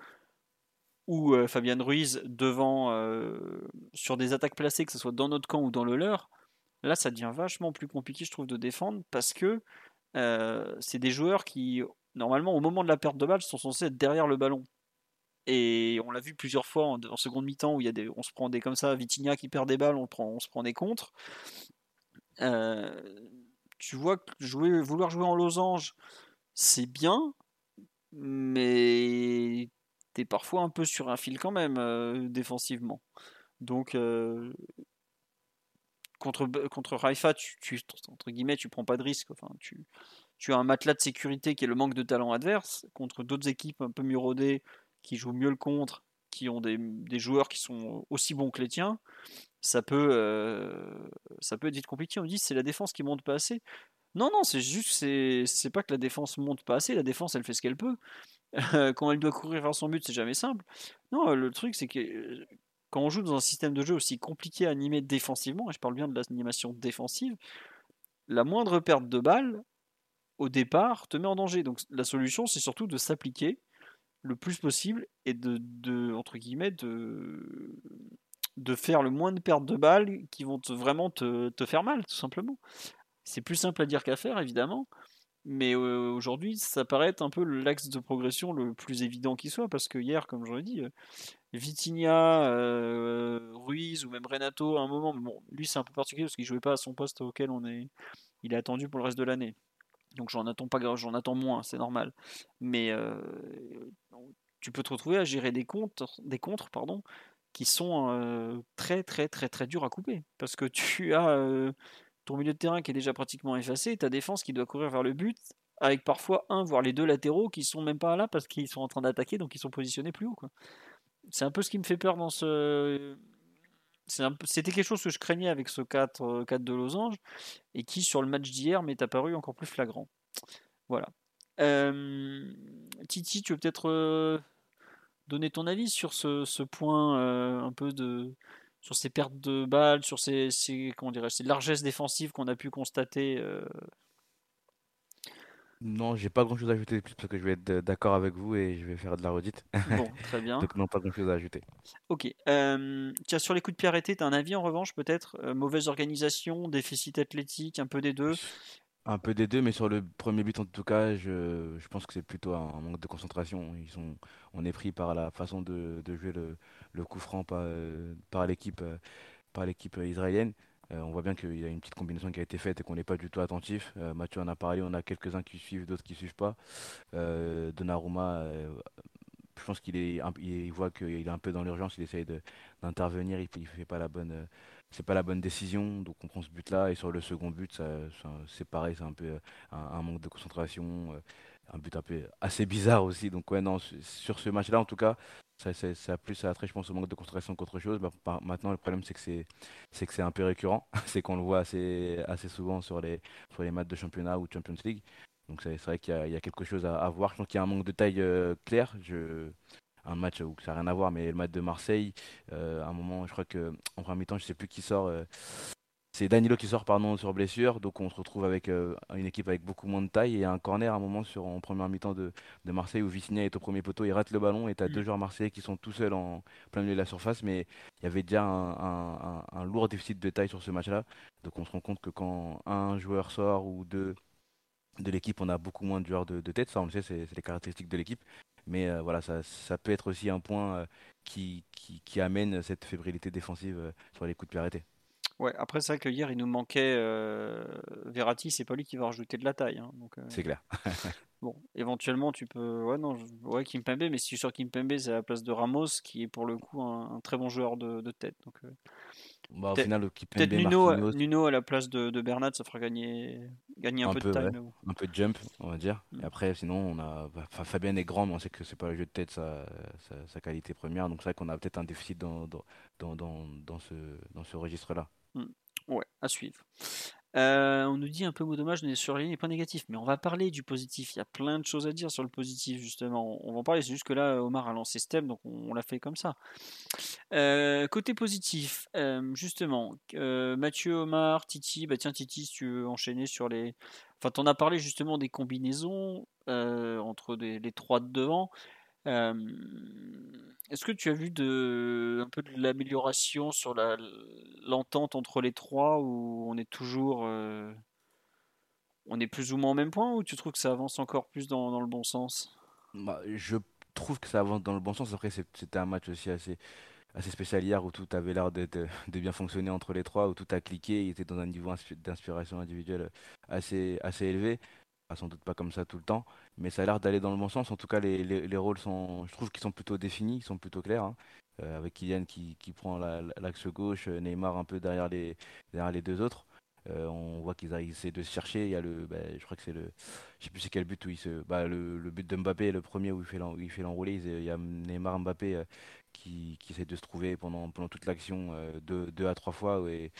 Speaker 2: ou euh, Fabian Ruiz devant euh, sur des attaques placées, que ce soit dans notre camp ou dans le leur, là ça devient vachement plus compliqué, je trouve, de défendre parce que euh, c'est des joueurs qui, normalement, au moment de la perte de balle, sont censés être derrière le ballon. Et on l'a vu plusieurs fois en, seconde mi-temps où y a des, on se prend des comme ça, Vitinha qui perd des balles, on, se prend des contres. tu vois que jouer, vouloir jouer en losange, c'est bien, mais parfois un peu sur un fil quand même euh, défensivement. Donc euh, contre contre Raifa, tu, tu, entre guillemets, tu prends pas de risque. Enfin, tu tu as un matelas de sécurité qui est le manque de talent adverse contre d'autres équipes un peu mieux rodées qui jouent mieux le contre, qui ont des, des joueurs qui sont aussi bons que les tiens. Ça peut euh, ça peut être compliqué. On dit c'est la défense qui monte pas assez. Non, non, c'est juste, c'est pas que la défense monte pas assez, la défense elle fait ce qu'elle peut. Quand elle doit courir vers son but, c'est jamais simple. Non, le truc, c'est que quand on joue dans un système de jeu aussi compliqué à animer défensivement, et je parle bien de l'animation défensive, la moindre perte de balle, au départ, te met en danger. Donc la solution, c'est surtout de s'appliquer le plus possible et de, entre guillemets, de, de faire le moins de pertes de balles qui vont vraiment te, te faire mal, tout simplement. C'est plus simple à dire qu'à faire, évidemment. Mais aujourd'hui, ça paraît être un peu l'axe de progression le plus évident qui soit, parce que hier, comme je l'ai dit, Vitinha, euh, Ruiz ou même Renato, à un moment, bon, lui c'est un peu particulier parce qu'il jouait pas à son poste auquel on est, il est attendu pour le reste de l'année. Donc j'en attends pas, j'en attends moins, c'est normal. Mais euh, tu peux te retrouver à gérer des contres, des contres, pardon, qui sont euh, très très très très durs à couper, parce que tu as ton milieu de terrain qui est déjà pratiquement effacé, ta défense qui doit courir vers le but, avec parfois un, voire les deux latéraux qui sont même pas là parce qu'ils sont en train d'attaquer, donc ils sont positionnés plus haut. C'est un peu ce qui me fait peur dans ce. C'était quelque chose que je craignais avec ce 4, 4 de losange et qui, sur le match d'hier, m'est apparu encore plus flagrant. Voilà. Euh, Titi, tu veux peut-être euh, donner ton avis sur ce, ce point euh, un peu de, sur ces pertes de balles, sur ces, ces comment dirais ces largesses défensives qu'on a pu constater euh...
Speaker 5: Non, j'ai pas grand chose à ajouter plus parce que je vais être d'accord avec vous et je vais faire de la redite.
Speaker 2: Bon, très bien.
Speaker 5: Donc, non, pas grand chose à ajouter.
Speaker 2: Ok. Euh, tiens, sur les coups de pied arrêtés, tu as un avis en revanche peut-être euh, Mauvaise organisation, déficit athlétique, un peu des deux?
Speaker 5: Un peu des deux, mais sur le premier but en tout cas, je, je pense que c'est plutôt un manque de concentration. Ils sont, on est pris par la façon de, de jouer le, le coup franc par, l'équipe par l'équipe israélienne. Euh, on voit bien qu'il y a une petite combinaison qui a été faite et qu'on n'est pas du tout attentif. Euh, Mathieu en a parlé, on a quelques-uns qui suivent, d'autres qui suivent pas. Euh, Donnarumma je pense qu'il est, il voit qu'il est un peu dans l'urgence, il essaye d'intervenir, il, ne fait pas la bonne, c'est pas la bonne décision, donc on prend ce but-là et sur le second but, c'est pareil, c'est un peu un, manque de concentration, un but un peu assez bizarre aussi. Donc ouais non, sur ce match-là en tout cas, ça, a plus attrait je pense au manque de concentration qu'autre chose. Bah, maintenant le problème c'est que c'est un peu récurrent, c'est qu'on le voit assez souvent sur les matchs de championnat ou Champions League. Donc c'est vrai qu'il y, a quelque chose à, voir. Je pense qu'il y a un manque de taille euh, clair. Un match où ça n'a rien à voir, mais le match de Marseille, euh, à un moment, je crois que en premier mi-temps, je sais plus qui sort. Euh, c'est Danilo qui sort pardon sur blessure, donc on se retrouve avec une équipe avec beaucoup moins de taille et un corner à un moment sur en première mi-temps de, de, Marseille où Vicinha est au premier poteau, il rate le ballon et tu as deux mm. joueurs marseillais qui sont tout seuls en plein milieu de la surface, mais il y avait déjà un, un lourd déficit de taille sur ce match-là, donc on se rend compte que quand un joueur sort ou deux de l'équipe, on a beaucoup moins de joueurs de, tête, ça on le sait, c'est les caractéristiques de l'équipe. Mais euh, voilà, ça, ça, peut être aussi un point euh, qui, qui, amène cette fébrilité défensive euh, sur les coups de pied arrêtés.
Speaker 2: Ouais, après c'est vrai que hier il nous manquait Verratti, c'est pas lui qui va rajouter de la taille. Hein,
Speaker 5: c'est clair.
Speaker 2: bon, éventuellement tu peux. Ouais, non, ouais, Kimpembe, mais si je suis sûr Kimpembe c'est à la place de Ramos qui est pour le coup un, très bon joueur de, de tête. Donc,
Speaker 5: bah, au final,
Speaker 2: peut-être Nuno, Nuno, à la place de, de, Bernat, ça fera gagner, gagner un, peu, de time.
Speaker 5: Un peu de jump, on va dire. Et mm. après, sinon, on a bah, Fabien est grand, mais on sait que c'est pas le jeu de tête sa, sa, qualité première. Donc c'est vrai qu'on a peut-être un déficit dans, dans, dans, dans, ce, dans ce registre-là.
Speaker 2: Mm. Ouais, à suivre. Euh, on nous dit un peu mot dommage, on est sur les points négatifs, mais on va parler du positif. Il y a plein de choses à dire sur le positif, justement. On va en parler, c'est juste que là, Omar a lancé ce thème, donc on, l'a fait comme ça. Euh, côté positif, euh, justement, Mathieu, Omar, Titi, bah tiens, Titi, si tu veux enchaîner sur les. Enfin, tu en as parlé justement des combinaisons entre les trois de devant. Est-ce que tu as vu un peu de l'amélioration sur l'entente entre les trois ou on est toujours. on est plus ou moins au même point ou tu trouves que ça avance encore plus dans, le bon sens?
Speaker 5: Bah, Je trouve que ça avance dans le bon sens. Après, c'était un match aussi assez, spécial hier où tout avait l'air de, de, bien fonctionner entre les trois, où tout a cliqué. Il était dans un niveau d'inspiration individuelle assez élevé sans doute pas comme ça tout le temps, mais ça a l'air d'aller dans le bon sens. En tout cas, les, les, rôles sont, je trouve qu'ils sont plutôt définis, ils sont plutôt clairs. Hein. Euh, avec Kylian qui, qui prend l'axe gauche, euh, Neymar un peu derrière les, derrière les deux autres. Euh, on voit qu'ils essaient de se chercher. Il y a le, bah, je crois que c'est le, je sais plus c'est quel but où il se, bah, le, le, but de Mbappé, le premier où il fait l'enrouler. Il y a Neymar Mbappé qui, qui essaie de se trouver pendant, pendant toute l'action deux, deux, à trois fois et,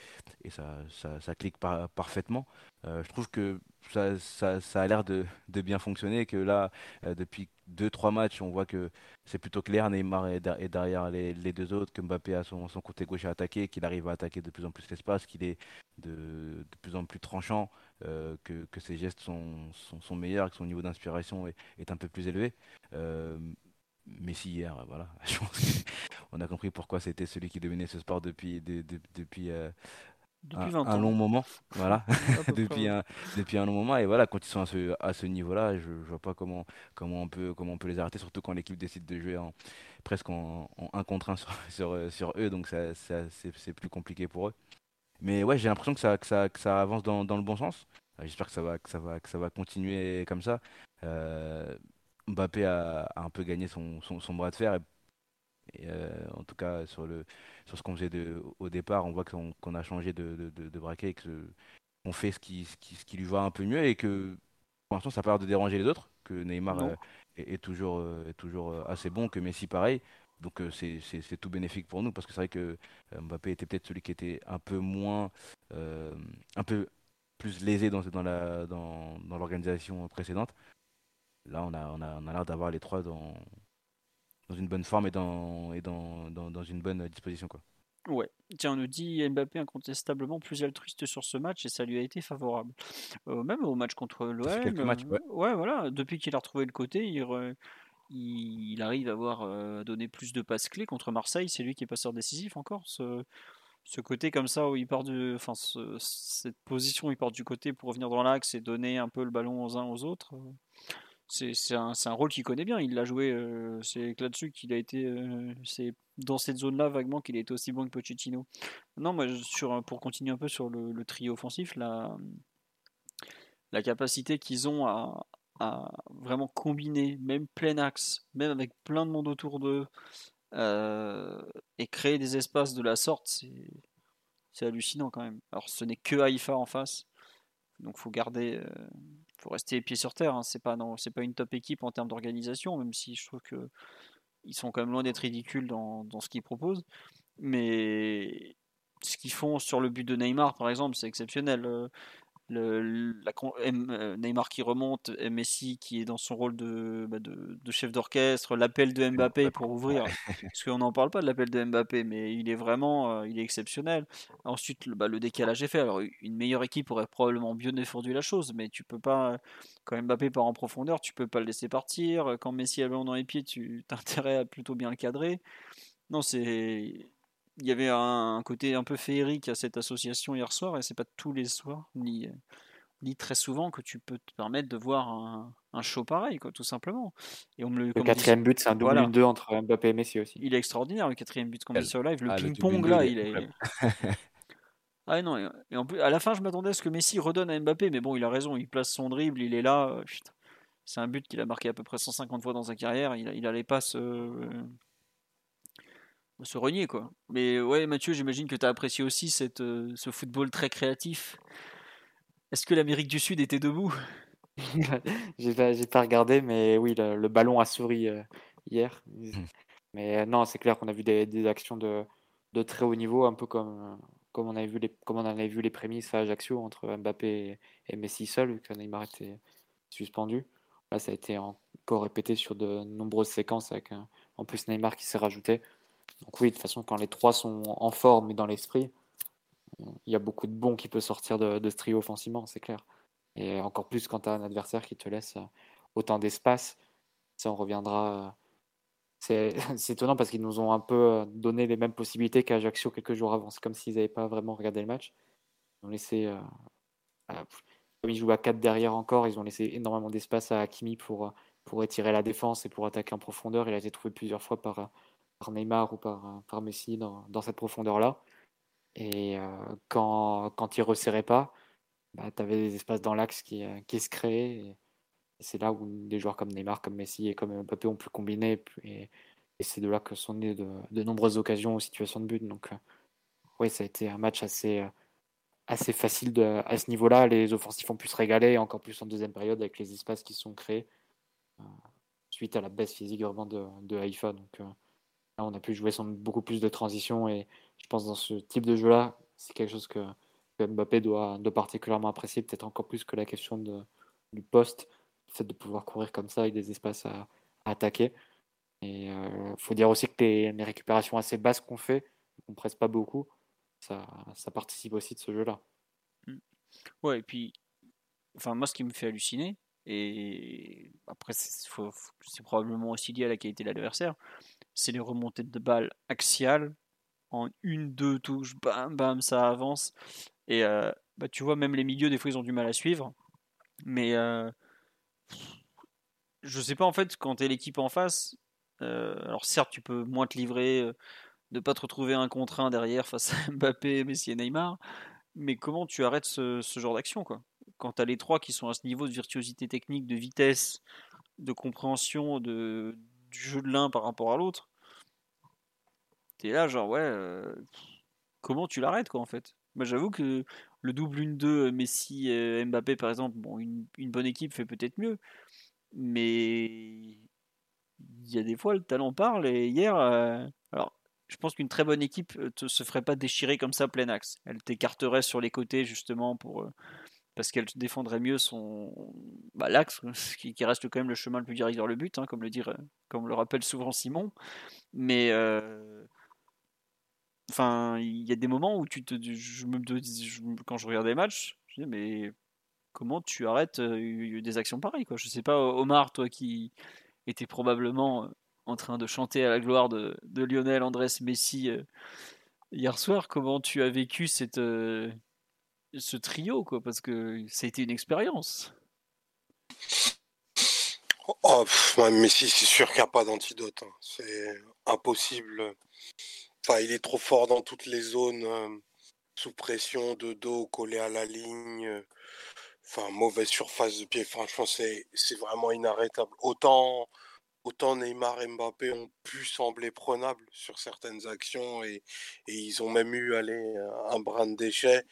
Speaker 5: et ça, ça, ça clique parfaitement. je trouve que ça, ça, a l'air de, bien fonctionner. Que là, euh, depuis 2-3 matchs, on voit que c'est plutôt clair. Neymar est, derrière les, deux autres, que Mbappé a son, côté gauche à attaquer, qu'il arrive à attaquer de plus en plus l'espace, qu'il est de, plus en plus tranchant, euh, que, ses gestes sont, meilleurs, que son niveau d'inspiration est, un peu plus élevé. Euh, Messi hier, voilà, on a compris pourquoi c'était celui qui dominait ce sport depuis, depuis un, long moment, voilà, depuis, un, depuis un long moment. Et voilà, quand ils sont à ce, à ce niveau-là, je, ne vois pas comment, comment, on peut, comment on peut les arrêter, surtout quand l'équipe décide de jouer en, presque en, un contre un sur, sur, sur eux, donc c'est plus compliqué pour eux. Mais ouais, j'ai l'impression que ça, que, ça, que ça avance dans, dans le bon sens. J'espère que ça va, que ça va, que ça va continuer comme ça. Euh, Mbappé a, a, un peu gagné son, son, son bras de fer. Et, euh, en tout cas, sur le, sur ce qu'on faisait de, au départ, on voit qu'on a changé de, de, de braquet et qu'on fait ce qui, ce, qui, ce qui lui va un peu mieux et que pour l'instant ça n'a pas l'air de déranger les autres, que Neymar euh, est, toujours, euh, est toujours assez bon, que Messi pareil. Donc c'est tout bénéfique pour nous parce que c'est vrai que Mbappé était peut-être celui qui était un peu moins, un peu plus lésé dans, dans l'organisation dans, dans précédente. Là, on a, on a, on a l'air d'avoir les trois dans, dans une bonne forme et dans, et dans, dans, dans une bonne disposition. Quoi.
Speaker 2: Ouais, tiens, on nous dit Mbappé incontestablement plus altruiste sur ce match et ça lui a été favorable. Euh, même au match contre l'OM. Euh, ouais. voilà, depuis qu'il a retrouvé le côté, il, il, arrive à avoir euh, donné plus de passes clés contre Marseille. C'est lui qui est passeur décisif encore. Ce, ce côté comme ça où il part de, enfin, cette position, il part du côté pour revenir dans l'axe et donner un peu le ballon aux uns aux autres c'est un, un, rôle qu'il connaît bien. Il l'a joué, euh, c'est là-dessus qu'il a été. Euh, c'est dans cette zone-là, vaguement, qu'il a été aussi bon que Pochettino. Non, moi, sur, pour continuer un peu sur le, trio offensif, la, la capacité qu'ils ont à, vraiment combiner, même plein axe, même avec plein de monde autour d'eux, euh, et créer des espaces de la sorte, c'est hallucinant quand même. Alors ce n'est que Haïfa en face, donc faut garder, faut rester pieds sur terre. Hein. C'est pas non, c'est pas une top équipe en termes d'organisation, même si je trouve que ils sont quand même loin d'être ridicules dans, dans ce qu'ils proposent. Mais ce qu'ils font sur le but de Neymar, par exemple, c'est exceptionnel. Le, la, euh, Neymar qui remonte, Messi qui est dans son rôle de, bah, de, chef d'orchestre, l'appel de Mbappé pour ouvrir. Parce qu'on n'en parle pas de l'appel de Mbappé, mais il est vraiment euh, il est exceptionnel. Ensuite, le, bah, le décalage est fait. Alors, une meilleure équipe aurait probablement bien défendu la chose, mais tu peux pas, quand Mbappé part en profondeur, tu peux pas le laisser partir. Quand Messi a le ballon dans les pieds, tu as intérêt à plutôt bien le cadrer. Non, c'est il y avait un, côté un peu féerique à cette association hier soir, et c'est pas tous les soirs, ni, ni très souvent, que tu peux te permettre de voir un, un show pareil, quoi, tout simplement.
Speaker 3: Et on me le, quatrième but, c'est un double 2 entre Mbappé et Messi aussi.
Speaker 2: Il est extraordinaire, le quatrième but qu'on met sur live. Le ah, ping-pong, là, il est. ah non, et en plus, à la fin, je m'attendais à ce que Messi redonne à Mbappé, mais bon, il a raison, il place son dribble, il est là. Euh, c'est un but qu'il a marqué à peu près 150 fois dans sa carrière. Il, il allait pas se, se renier quoi. Mais ouais Mathieu, j'imagine que tu as apprécié aussi cette, euh, ce football très créatif. Est-ce que l'Amérique du Sud était debout?
Speaker 3: J'ai pas, pas regardé, mais oui, le, ballon a souri euh, hier. Mmh. Mais euh, non, c'est clair qu'on a vu des, actions de, de, très haut niveau, un peu comme, comme, on, avait vu les, comme on en avait vu les prémices à Ajaccio entre Mbappé et, Messi seul, vu que Neymar était suspendu. Là, ça a été encore répété sur de nombreuses séquences avec en plus Neymar qui s'est rajouté. Donc oui, de toute façon, quand les trois sont en forme et dans l'esprit, il y a beaucoup de bons qui peut sortir de, ce trio offensivement, c'est clair. Et encore plus quand tu as un adversaire qui te laisse autant d'espace. Ça, on reviendra. C'est étonnant parce qu'ils nous ont un peu donné les mêmes possibilités qu'Ajaccio quelques jours avant. C'est comme s'ils n'avaient pas vraiment regardé le match. Ils ont laissé. Euh, comme ils jouent à 4 derrière encore, ils ont laissé énormément d'espace à Hakimi pour, pour étirer la défense et pour attaquer en profondeur. Il a été trouvé plusieurs fois par, par Neymar ou par, par Messi dans, dans cette profondeur-là. Et euh, quand, quand il ne resserrait pas, bah, tu avais des espaces dans l'axe qui, euh, qui se créaient. C'est là où des joueurs comme Neymar, comme Messi et comme Mbappé ont pu combiner. Et, c'est de là que sont nées de, de, nombreuses occasions aux situations de but. Donc, euh, oui, ça a été un match assez, assez facile à ce niveau-là. Les offensifs ont pu se régaler, encore plus en deuxième période avec les espaces qui sont créés suite à la baisse physique vraiment de, de Haïfa. Donc, on a pu jouer sur beaucoup plus de transitions et je pense dans ce type de jeu-là, c'est quelque chose que, Mbappé doit, particulièrement apprécier, peut-être encore plus que la question du poste, le fait de pouvoir courir comme ça avec des espaces à, attaquer. Et il euh, faut dire aussi que les, récupérations assez basses qu'on fait, on presse pas beaucoup, ça, participe aussi de ce jeu-là.
Speaker 2: Mmh. Ouais, et puis, enfin, moi, ce qui me fait halluciner, et après, c'est probablement aussi lié à la qualité de l'adversaire, c'est les remontées de balles axiales. En une, deux touches, bam, bam, ça avance. Et euh, bah, tu vois, même les milieux, des fois, ils ont du mal à suivre. Mais euh, je sais pas, en fait, quand tu es l'équipe en face, euh, alors certes, tu peux moins te livrer, de pas te retrouver un contre un derrière face à Mbappé, Messi et Neymar. Mais comment tu arrêtes ce, genre d'action, quoi? Quand tu as les trois qui sont à ce niveau de virtuosité technique, de vitesse, de compréhension de, du jeu de l'un par rapport à l'autre, t'es là genre ouais, euh, comment tu l'arrêtes quoi en fait? Moi j'avoue que le double 1-2 euh, Messi et Mbappé par exemple, bon une, bonne équipe fait peut-être mieux, mais il y a des fois le talent parle. Et hier, euh, alors je pense qu'une très bonne équipe ne se ferait pas déchirer comme ça plein axe. Elle t'écarterait sur les côtés justement pour parce qu'elle défendrait mieux son bah, l'axe, qui, reste quand même le chemin le plus direct vers le but, hein, comme, le dire, comme le rappelle souvent Simon. Mais euh, enfin, il y a des moments où tu te, je me, quand je regarde les matchs, je dis mais comment tu arrêtes euh, des actions pareilles quoi? Je sais pas, Omar, toi qui étais probablement en train de chanter à la gloire de, Lionel, Andrés, Messi euh, hier soir, comment tu as vécu cette ce trio, quoi, parce que ça a été une expérience.
Speaker 4: Oh, mais si, c'est sûr qu'il n'y a pas d'antidote. Hein. C'est impossible. Enfin, il est trop fort dans toutes les zones, euh, sous pression, de dos, collé à la ligne. enfin, mauvaise surface de pied. Franchement, c'est vraiment inarrêtable. Autant, autant Neymar et Mbappé ont pu sembler prenables sur certaines actions et, et ils ont même eu allez, un brin de déchet.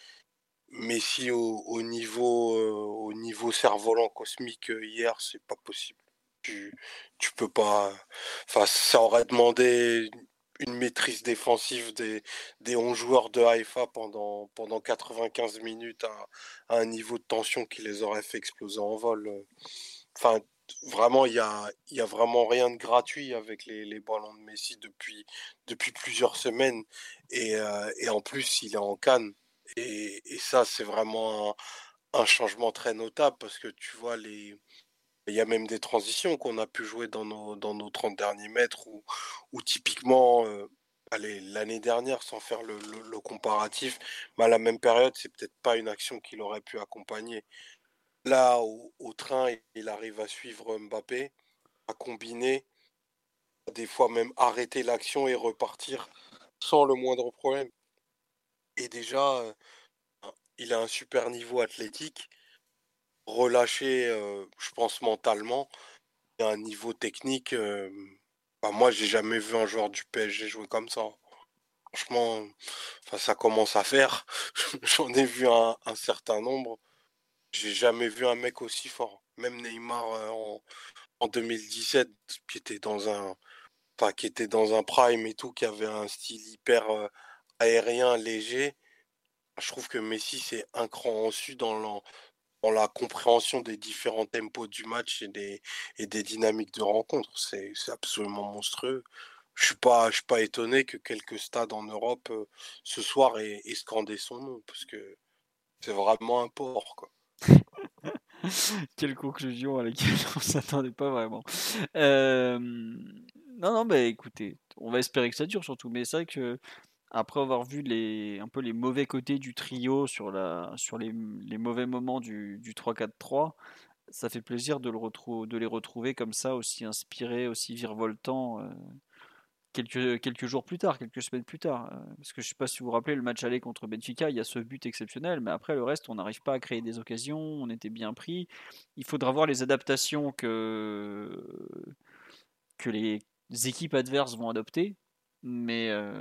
Speaker 4: Messi au, au niveau, euh, au niveau cerf-volant cosmique euh, hier, c'est pas possible. Tu, tu peux pas. Enfin, ça aurait demandé une maîtrise défensive des, des 11 joueurs de Haïfa pendant, pendant 95 minutes à, un niveau de tension qui les aurait fait exploser en vol. Enfin, vraiment, il y a, y a vraiment rien de gratuit avec les, les ballons de Messi depuis, depuis plusieurs semaines. Et, euh, et en plus, il est en canne. Et, ça, c'est vraiment un, changement très notable parce que tu vois, les, il y a même des transitions qu'on a pu jouer dans nos, dans nos 30 derniers mètres où, typiquement, euh, l'année dernière, sans faire le, le, le comparatif, mais à la même période, c'est peut-être pas une action qu'il aurait pu accompagner. Là, au, au, train, il arrive à suivre Mbappé, à combiner, des fois même arrêter l'action et repartir sans le moindre problème. Et déjà, euh, il a un super niveau athlétique relâché, euh, je pense, mentalement. Et un niveau technique, euh, bah, moi, j'ai jamais vu un joueur du PSG jouer comme ça. Franchement, ça commence à faire. J'en ai vu un, certain nombre. J'ai jamais vu un mec aussi fort. Même Neymar en, en 2017, qui était dans un, qui était dans un prime et tout, qui avait un style hyper aérien, léger. Je trouve que Messi, c'est un cran en dessus dans, la compréhension des différents tempos du match et des, dynamiques de rencontre. C'est absolument monstrueux. Je suis pas, suis pas étonné que quelques stades en Europe euh, ce soir aient, aient scandé son nom parce que c'est vraiment un porc.
Speaker 2: Quelle conclusion à laquelle on s'attendait pas vraiment. Euh... Non, non, bah écoutez, on va espérer que ça dure surtout. Mais c'est vrai que après avoir vu les, un peu les mauvais côtés du trio sur, la, sur les, les mauvais moments du, du 3-4-3, ça fait plaisir de, le de les retrouver comme ça, aussi inspirés, aussi virevoltants, euh, quelques, quelques jours plus tard, quelques semaines plus tard. Euh, parce que je ne sais pas si vous vous rappelez, le match aller contre Benfica, il y a ce but exceptionnel, mais après le reste, on n'arrive pas à créer des occasions, on était bien pris. Il faudra voir les adaptations que, que les équipes adverses vont adopter. Mais euh,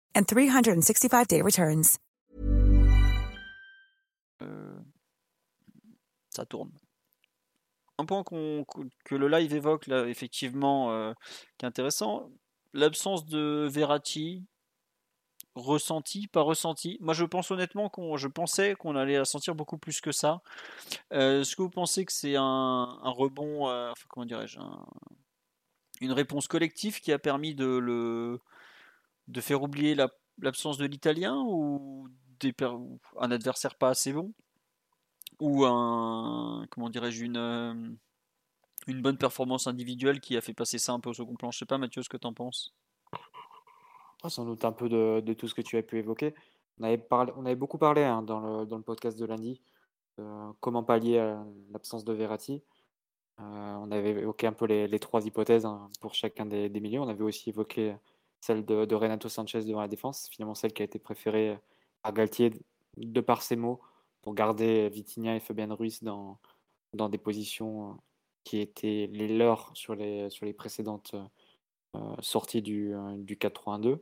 Speaker 6: and 365-day returns.
Speaker 2: Euh, ça tourne. Un point qu que le live évoque là, effectivement, euh, qui est intéressant, l'absence de Verratti, ressenti, pas ressenti. Moi, je pense honnêtement qu'on, je pensais qu'on allait la sentir beaucoup plus que ça. Euh, Est-ce que vous pensez que c'est un, rebond, euh, comment dirais-je, un, une réponse collective qui a permis de le, de faire oublier l'absence la, de l'italien ou un adversaire pas assez bon? Ou euh, une bonne performance individuelle qui a fait passer ça un peu au second plan? Je sais pas, Mathieu, ce que tu en penses.
Speaker 3: Sans doute un peu de, tout ce que tu as pu évoquer. On avait, beaucoup parlé hein, dans, le, podcast de lundi, euh, comment pallier l'absence de Verratti. Euh, on avait évoqué un peu les, trois hypothèses hein, pour chacun des, milieux. On avait aussi évoqué celle de, Renato Sanchez devant la défense, finalement celle qui a été préférée par Galtier de par ses mots pour garder Vitinha et Fabian Ruiz dans, dans des positions qui étaient les leurs sur les, sur les précédentes euh, sorties du, du 4-3-1-2.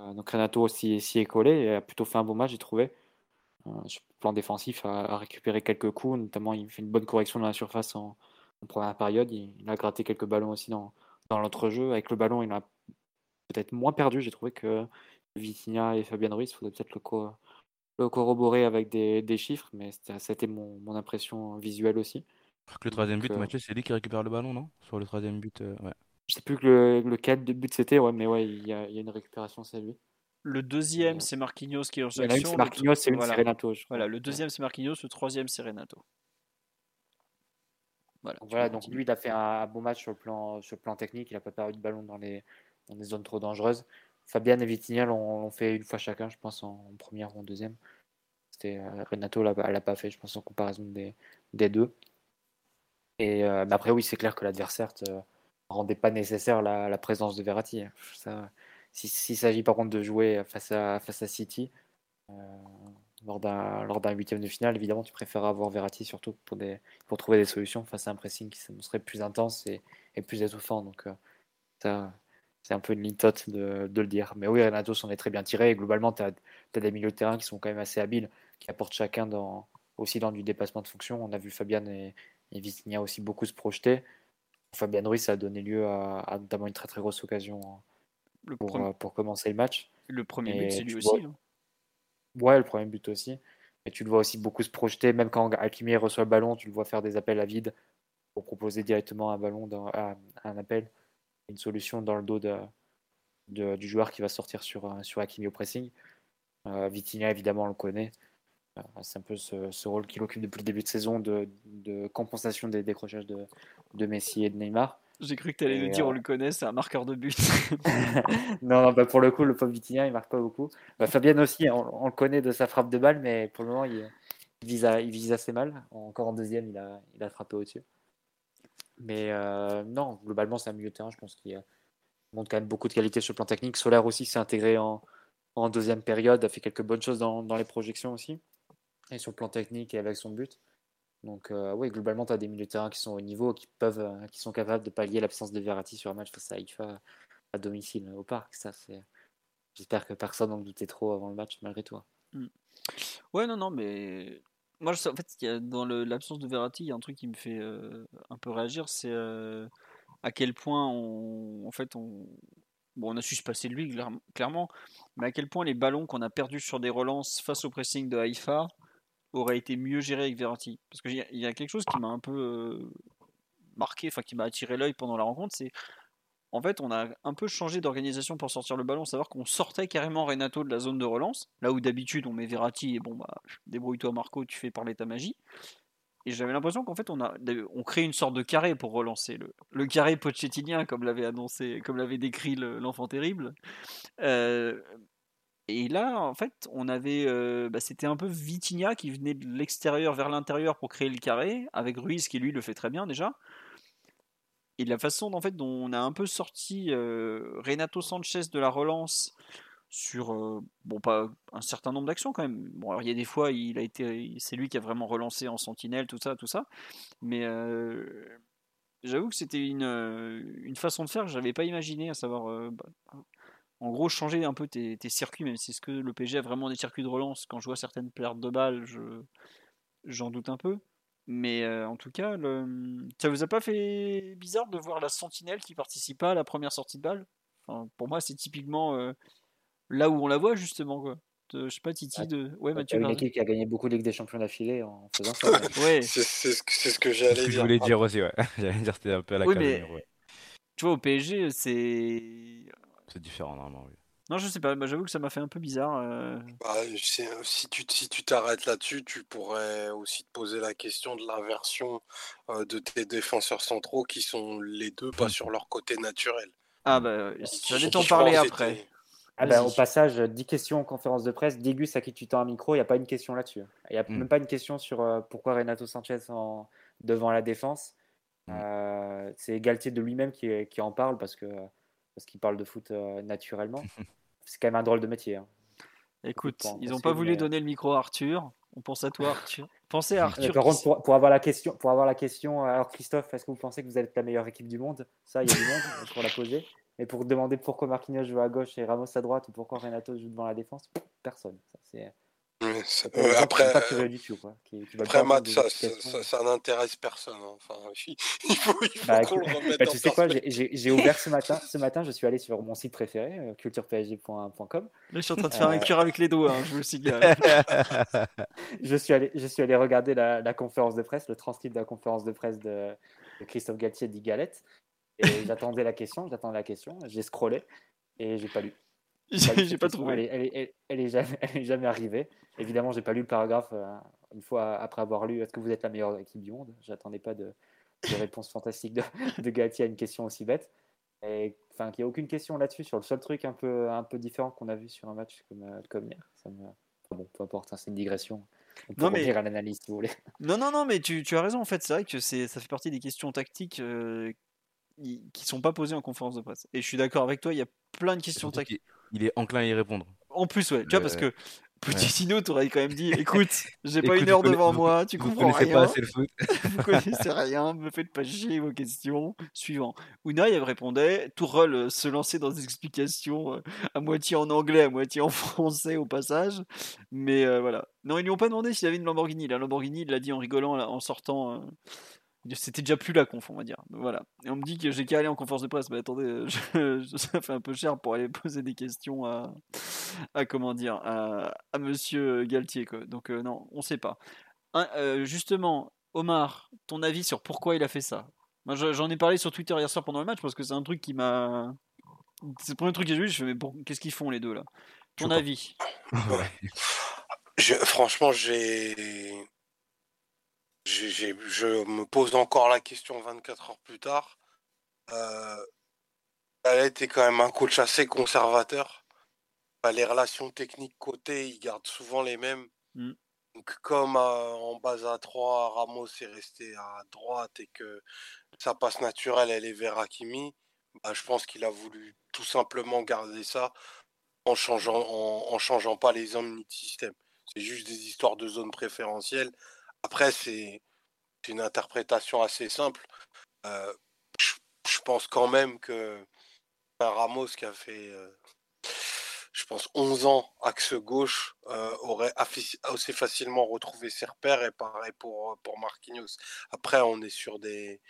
Speaker 3: Euh, donc Renato s'y est collé et a plutôt fait un bon match, j'ai trouvé. sur le plan défensif, a, récupéré quelques coups. Notamment, il fait une bonne correction dans la surface en, première période. Il, a gratté quelques ballons aussi dans, dans l'autre-jeu. Avec le ballon, il a peut-être moins perdu, j'ai trouvé, que Vitinha et Fabien Ruiz. Il faudrait peut-être le, le, corroborer avec des, des chiffres, mais c'était mon, mon, impression visuelle aussi.
Speaker 5: Le troisième but, euh, Mathieu, c'est lui qui récupère le ballon, non? Sur le troisième but, euh, ouais.
Speaker 3: Je sais plus que le, lequel de but c'était, ouais, mais ouais, il y, a, il y a une récupération, c'est lui.
Speaker 2: Le deuxième, c'est Marquinhos qui est en
Speaker 3: action. c'est Marquinhos, c'est une, voilà. Renato.
Speaker 2: Voilà, le deuxième, c'est Marquinhos, le troisième, c'est Renato.
Speaker 3: Voilà, donc, voilà, donc lui, il a fait un bon match sur le plan, sur le plan technique. Il n'a pas perdu de ballon dans les, dans les zones trop dangereuses. Fabien et Vitinha l'ont fait une fois chacun, je pense, en, première ou en deuxième. C'était euh, Renato, elle l'a pas fait, je pense, en comparaison des, des deux. Et euh, mais après, oui, c'est clair que l'adversaire ne rendait pas nécessaire la, la, présence de Verratti. S'il s'agit par contre de jouer face à, face à City, euh, lors d'un huitième de finale, évidemment, tu préfères avoir Verratti surtout pour, des, trouver des solutions face à un pressing qui serait plus intense et, et plus étouffant. Donc, ça, c'est un peu une ligne de, de, le dire. Mais oui, Renato s'en est très bien tiré. Et globalement, tu as, des milieux de terrain qui sont quand même assez habiles, qui apportent chacun dans, aussi dans du dépassement de fonction. On a vu Fabian et, et aussi beaucoup se projeter. Fabian Ruiz a donné lieu à, notamment une très très grosse occasion hein, pour, euh, pour commencer le match.
Speaker 2: Le premier but, c'est lui aussi. Hein.
Speaker 3: Ouais, le premier but aussi. Mais tu le vois aussi beaucoup se projeter, même quand Alchimie reçoit le ballon, tu le vois faire des appels à vide pour proposer directement un ballon, dans, un appel une solution dans le dos de, du joueur qui va sortir sur, euh, sur Hakimi au pressing. Euh, Vitinha, évidemment, on le connaît. Euh, c'est un peu ce, rôle qu'il occupe depuis le début de saison de, de compensation des décrochages de, de, Messi et de Neymar.
Speaker 2: J'ai cru que tu allais nous dire on le connaît, c'est un marqueur de but.
Speaker 3: non, non bah pour le coup, le pauvre Vitinha, il marque pas beaucoup. Bah, Fabien aussi, on, le connaît de sa frappe de balle, mais pour le moment, il, vise, il vise assez mal. Encore en deuxième, il a, il a frappé au-dessus. Mais euh, non, globalement, c'est un milieu de terrain, je pense, qui montre quand même beaucoup de qualité sur le plan technique. Solaire aussi s'est intégré en, en, deuxième période, a fait quelques bonnes choses dans, dans, les projections aussi, et sur le plan technique et avec son but. Donc euh, oui, globalement, tu as des milieux de terrain qui sont au niveau, qui peuvent, euh, qui sont capables de pallier l'absence de Verratti sur un match face à Haïfa à domicile au parc. Ça, c'est... J'espère que personne n'en doutait trop avant le match, malgré toi.
Speaker 2: Mmh. Ouais, non, non, mais moi, en fait, dans l'absence de Verratti, il y a un truc qui me fait euh, un peu réagir, c'est euh, à quel point on, en fait, on, bon, on a su se passer de lui clairement, mais à quel point les ballons qu'on a perdus sur des relances face au pressing de Haïfa auraient été mieux gérés avec Verratti. Parce qu'il y, y, a quelque chose qui m'a un peu euh, marqué, enfin qui m'a attiré l'œil pendant la rencontre, c'est en fait, on a un peu changé d'organisation pour sortir le ballon, savoir qu'on sortait carrément Renato de la zone de relance, là où d'habitude on met Verratti et bon bah débrouille-toi Marco, tu fais parler ta magie. Et j'avais l'impression qu'en fait on a on crée une sorte de carré pour relancer le, le carré pochettinien comme l'avait annoncé, comme l'avait décrit l'enfant terrible. Euh, et là, en fait, on avait, euh, bah, c'était un peu Vitinha qui venait de l'extérieur vers l'intérieur pour créer le carré, avec Ruiz qui lui le fait très bien déjà et la façon en fait, dont on a un peu sorti euh, Renato Sanchez de la relance sur euh, bon pas un certain nombre d'actions quand même. Bon il y a des fois il a été c'est lui qui a vraiment relancé en sentinelle tout ça tout ça, mais euh, j'avoue que c'était une, une façon de faire que j'avais pas imaginé à savoir bah, en gros changer un peu tes, tes circuits même si ce que le PG a vraiment des circuits de relance. Quand je vois certaines pertes de balles je j'en doute un peu mais euh, en tout cas, le... ça vous a pas fait bizarre de voir la sentinelle qui participe pas à la première sortie de balle? Enfin, Pour moi, c'est typiquement euh, là où on la voit justement. Quoi. je sais pas, Titi. De... Ouais,
Speaker 3: Mathieu. Une équipe qui a gagné beaucoup de Ligue des Champions d'affilée en faisant ça.
Speaker 4: ouais. C'est ce que j'allais dire.
Speaker 5: Je voulais dire aussi, ouais. j'allais dire c'était un peu à la
Speaker 2: oui, mais... Tu vois, au PSG, c'est.
Speaker 5: C'est différent normalement, oui.
Speaker 2: Non, je sais pas, bah, j'avoue que ça m'a fait un peu bizarre. Euh.
Speaker 4: Bah, si tu si tu t'arrêtes là-dessus, tu pourrais aussi te poser la question de l'inversion euh, de tes défenseurs centraux qui sont les deux pas sur leur côté naturel.
Speaker 2: Ah bah, j'allais t'en parler après.
Speaker 3: Ah bah, au passage, 10 questions en conférence de presse. Dégus à qui tu tends un micro, il n'y a pas une question là-dessus. Il n'y a mmh. même pas une question sur euh, pourquoi Renato Sanchez en... devant la défense. Mmh. c'est Galtier de lui-même qui, qui, en parle parce que parce qu'il parle de foot naturellement. c'est quand même un drôle de métier. Hein.
Speaker 2: Écoute, ils n'ont pas voulu donner le micro à Arthur. On pense à toi, Arthur. Pensez à Arthur.
Speaker 3: Par contre, pour, avoir la question, pour avoir la question, alors Christophe, est-ce que vous pensez que vous êtes la meilleure équipe du monde? Ça, il y a du monde pour la poser. Mais pour demander pourquoi Marquinhos joue à gauche et Ramos à droite ou pourquoi Renato joue devant la défense, personne. Ça,
Speaker 4: Ça- euh, après,
Speaker 3: pas
Speaker 4: euh,
Speaker 3: qui, qui
Speaker 4: après Matt, ça, ça,
Speaker 3: explications.
Speaker 4: ça- ça n'intéresse personne. hein. Enfin, il il faut, il faut
Speaker 3: Bah,
Speaker 4: qu'on
Speaker 3: écoute,
Speaker 4: le remette
Speaker 3: bah,
Speaker 4: en
Speaker 3: tu sais quoi, j'ai- ouvert ce matin, ce matin, je suis allé sur mon site préféré, euh, culturepsg.com.
Speaker 2: Là, je suis en train de faire un cœur avec les doigts, hein, je vous le signale.
Speaker 3: je suis allé, je suis allé regarder la, la conférence de presse, le transcript de la conférence de presse de, de Christophe Galtier dit Galette. Et j'attendais la question, j'attendais la question, j'ai scrollé et j'ai pas lu. J'ai pas cette
Speaker 2: pas trouvé.
Speaker 3: Elle est, elle est- elle- elle est jamais, elle est jamais arrivée. Évidemment, j'ai pas lu le paragraphe euh, une fois après avoir lu Est-ce que vous êtes la meilleure équipe du monde? J'attendais pas de, de réponse fantastique de, de à une question aussi bête. Et enfin, qu'il n'y a aucune question là-dessus sur le seul truc un peu, un peu différent qu'on a vu sur un match comme, euh, comme hier. Ça me... enfin bon, peu importe, hein, c'est une digression. On peut
Speaker 2: Non, mais-
Speaker 3: à l'analyse si vous voulez.
Speaker 2: Non, non, non, mais tu, tu as raison, en fait, c'est vrai que c'est, ça fait partie des questions tactiques euh, qui qui sont pas posées en conférence de presse. Et je suis d'accord avec toi, il y a plein de questions tactiques.
Speaker 5: Il est enclin à y répondre.
Speaker 2: En plus, ouais, tu vois, parce
Speaker 5: Euh,
Speaker 2: que Pochettino t'aurais quand même dit écoute, j'ai pas une heure devant
Speaker 5: vous-
Speaker 2: moi, tu comprends rien,
Speaker 5: pas assez le foot.
Speaker 2: vous connaissez rien, me faites pas chier vos questions. Suivant. Unai elle répondait, Tourelle euh, se lançait dans des explications euh, à moitié en anglais, à moitié en français au passage. Mais euh, voilà. Non, ils lui ont pas demandé s'il avait une Lamborghini. La Lamborghini, il l'a dit en rigolant, là, en sortant. euh, C'était déjà plus la conf, on va dire. Voilà. Et on me dit que j'ai qu'à aller en conférence de presse. Mais attendez, euh, je- je- ça fait un peu cher pour aller poser des questions à, à comment dire, à, à Monsieur Galtier. Quoi. Donc euh, non, on sait pas. Un- euh, justement, Omar, ton avis sur pourquoi il a fait ça? Moi, je- j'en ai parlé sur Twitter hier soir pendant le match parce que c'est un truc qui m'a. C'est le premier truc que j'ai vu. Je fais mais qu'est-ce qu'ils font les deux là? Ton avis?
Speaker 5: Ouais.
Speaker 4: Je- franchement, j'ai, je me pose encore la question 24 heures plus tard. Euh, Galette est quand même un coach assez conservateur. Enfin, les relations techniques côté, il garde souvent les mêmes.
Speaker 2: Mm.
Speaker 4: Donc, comme euh, en base à 3, Ramos est resté à droite et que sa passe naturelle, elle est vers Hakimi, bah, je pense qu'il a voulu tout simplement garder ça en changeant, en, en changeant pas les hommes ni de système. C'est juste des histoires de zone préférentielle. Après, c'est une interprétation assez simple. Euh, je, pense quand même que Ramos qui a fait, euh, je pense, 11 ans axe gauche euh, aurait assez facilement retrouvé ses repères et pareil pour, pour Marquinhos. Après, on est sur des,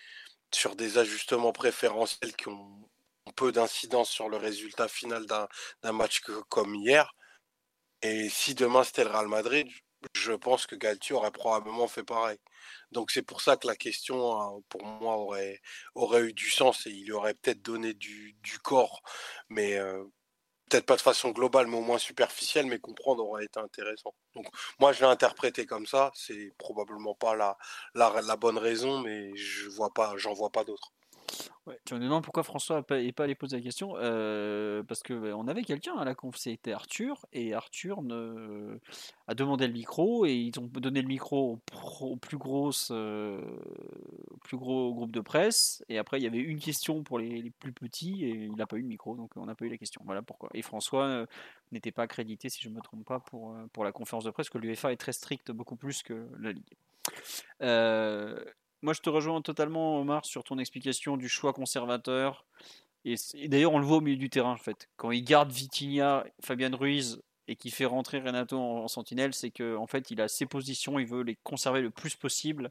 Speaker 4: sur des ajustements préférentiels qui ont peu d'incidence sur le résultat final d'un d'un match comme hier. Et si demain c'était le Real Madrid, je pense que Galtier aurait probablement fait pareil. Donc c'est pour ça que la question, hein, pour moi, aurait, aurait eu du sens et il aurait peut-être donné du, du corps, mais euh, peut-être pas de façon globale, mais au moins superficielle, mais comprendre aurait été intéressant. Donc moi, je l'ai interprété comme ça. C'est probablement pas la, la, la bonne raison, mais je vois pas, j'en vois pas d'autres.
Speaker 2: Tu me demandes pourquoi François n'est pas, allé poser la question Parce que on avait quelqu'un à la conf, c'était Arthur, et Arthur a demandé le micro, et ils ont donné le micro au, plus, plus gros groupe de presse, et après il y avait une question pour les, plus petits, et il n'a pas eu le micro, donc on n'a pas eu la question. Voilà pourquoi. Et François n'était pas accrédité, si je ne me trompe pas, pour, pour la conférence de presse, que l'UEFA est très stricte, beaucoup plus que la Ligue. Moi, je te rejoins totalement, Omar, sur ton explication du choix conservateur. Et, d'ailleurs, on le voit au milieu du terrain, en fait. Quand il garde Vitinha, Fabian Ruiz et qu'il fait rentrer Renato en, en sentinelle, c'est qu'en en fait, il a ses positions, il veut les conserver le plus possible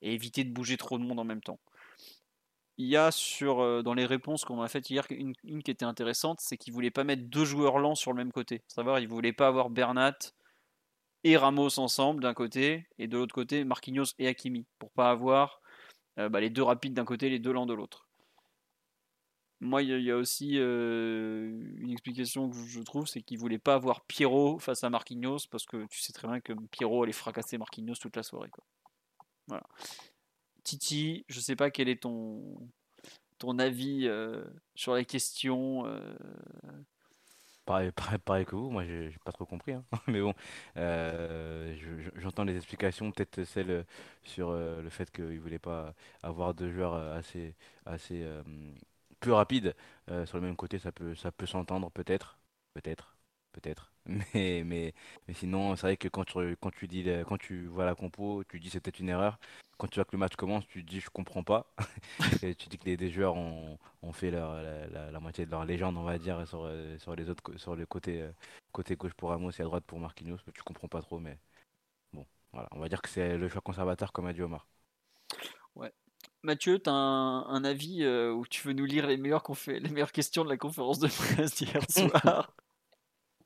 Speaker 2: et éviter de bouger trop de monde en même temps. Il y a sur, euh, dans les réponses qu'on a faites hier une, qui était intéressante, c'est qu'il voulait pas mettre deux joueurs lents sur le même côté. Savoir, il voulait pas avoir Bernat et Ramos ensemble d'un côté et de l'autre côté Marquinhos et Hakimi pour pas avoir euh, bah, les deux rapides d'un côté les deux lents de l'autre. Moi, il y, a- aussi euh, une explication que je trouve, c'est qu'il voulait pas avoir Pierrot face à Marquinhos parce que tu sais très bien que Pierrot allait fracasser Marquinhos toute la soirée. Voilà. Titi, je sais pas quel est ton ton avis euh, sur la question.
Speaker 5: Pareil, pareil, que vous, moi j'ai pas trop compris. hein. Mais bon, euh, je- je- j'entends les explications, peut-être celle euh, sur euh, le fait qu'il voulait pas avoir deux joueurs assez, assez rapides sur le même côté, ça peut, ça peut s'entendre peut-être, peut-être. peut-être. Mais, mais, mais sinon, c'est vrai que quand tu, quand tu dis, quand tu vois la compo, tu dis c'est peut-être une erreur. Quand tu vois que le match commence, tu dis je comprends pas. Et tu dis que les, des joueurs ont, ont fait leur, la, la, moitié de leur légende, on va dire, sur, sur les autres, sur le côté, côté gauche pour Ramos et à droite pour Marquinhos. Tu comprends pas trop, mais bon, voilà. On va dire que c'est le choix conservateur, comme a dit Omar.
Speaker 2: Ouais. Mathieu, tu as un, avis euh, où tu veux nous lire les meilleures, les meilleures questions de la conférence de presse d'hier soir?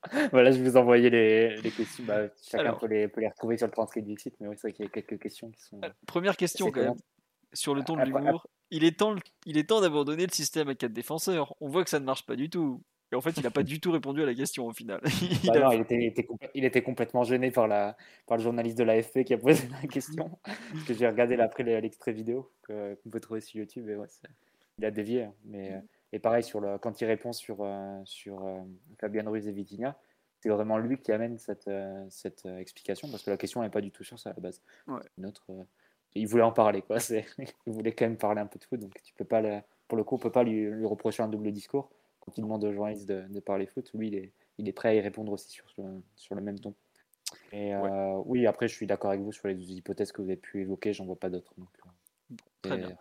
Speaker 3: voilà, je vous envoyais les, les questions. Bah, chacun peut, les, peut, les, retrouver sur le transcript du site, mais oui, c'est vrai qu'il y a quelques questions qui sont.
Speaker 2: Première question, quand même, sur le ton de l'humour. Il est temps, il est temps d'abandonner le système à quatre défenseurs. On voit que ça ne marche pas du tout. Et en fait, il n'a pas du tout répondu à la question au final.
Speaker 3: il, bah non, il, était, il, était, complètement gêné par, la, par le journaliste de l'AFP qui a posé la question. Parce que j'ai regardé après l'extrait vidéo qu'on peut trouver sur YouTube. Et ouais, il a dévié. Hein, mais, euh, et pareil, sur le, quand il répond sur, euh, sur euh, Fabien Ruiz et Vitinha, c'est vraiment lui qui amène cette, euh, cette explication parce que la question n'est pas du tout sur ça à la base. Il voulait en parler, quoi. il voulait quand même parler un peu de foot, donc tu peux pas, pour le coup, on peut pas lui, lui, reprocher un double discours quand il demande aux journalistes de, de, parler foot. Lui, il est, il est prêt à y répondre aussi sur, sur le même ton. Et oui, après, je suis d'accord avec vous sur les hypothèses que vous avez pu évoquer, j'en vois pas d'autres.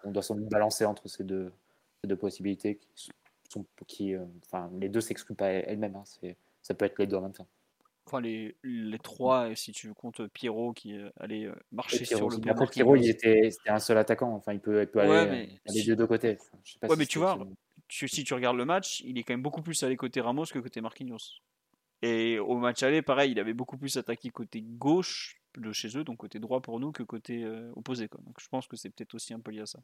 Speaker 3: on doit sans doute balancer entre ces deux, de possibilités qui sont qui, euh, enfin, les deux s'excluent pas elles-mêmes. Hein, c'est, ça peut être les deux en même temps.
Speaker 2: Enfin, les, les trois, si tu comptes Pierrot qui euh, allait euh, marcher sur le
Speaker 3: Après, Pierrot, il était, c'était un seul attaquant. Enfin, il peut, il peut aller, des deux côtés.
Speaker 2: ouais, mais tu vois, si tu regardes le match, il est quand même beaucoup plus allé côté Ramos que côté Marquinhos. Et au match aller, pareil, il avait beaucoup plus attaqué côté gauche de chez eux, donc côté droit pour nous, que côté opposé. Quoi. Je pense que c'est peut-être aussi un peu lié à ça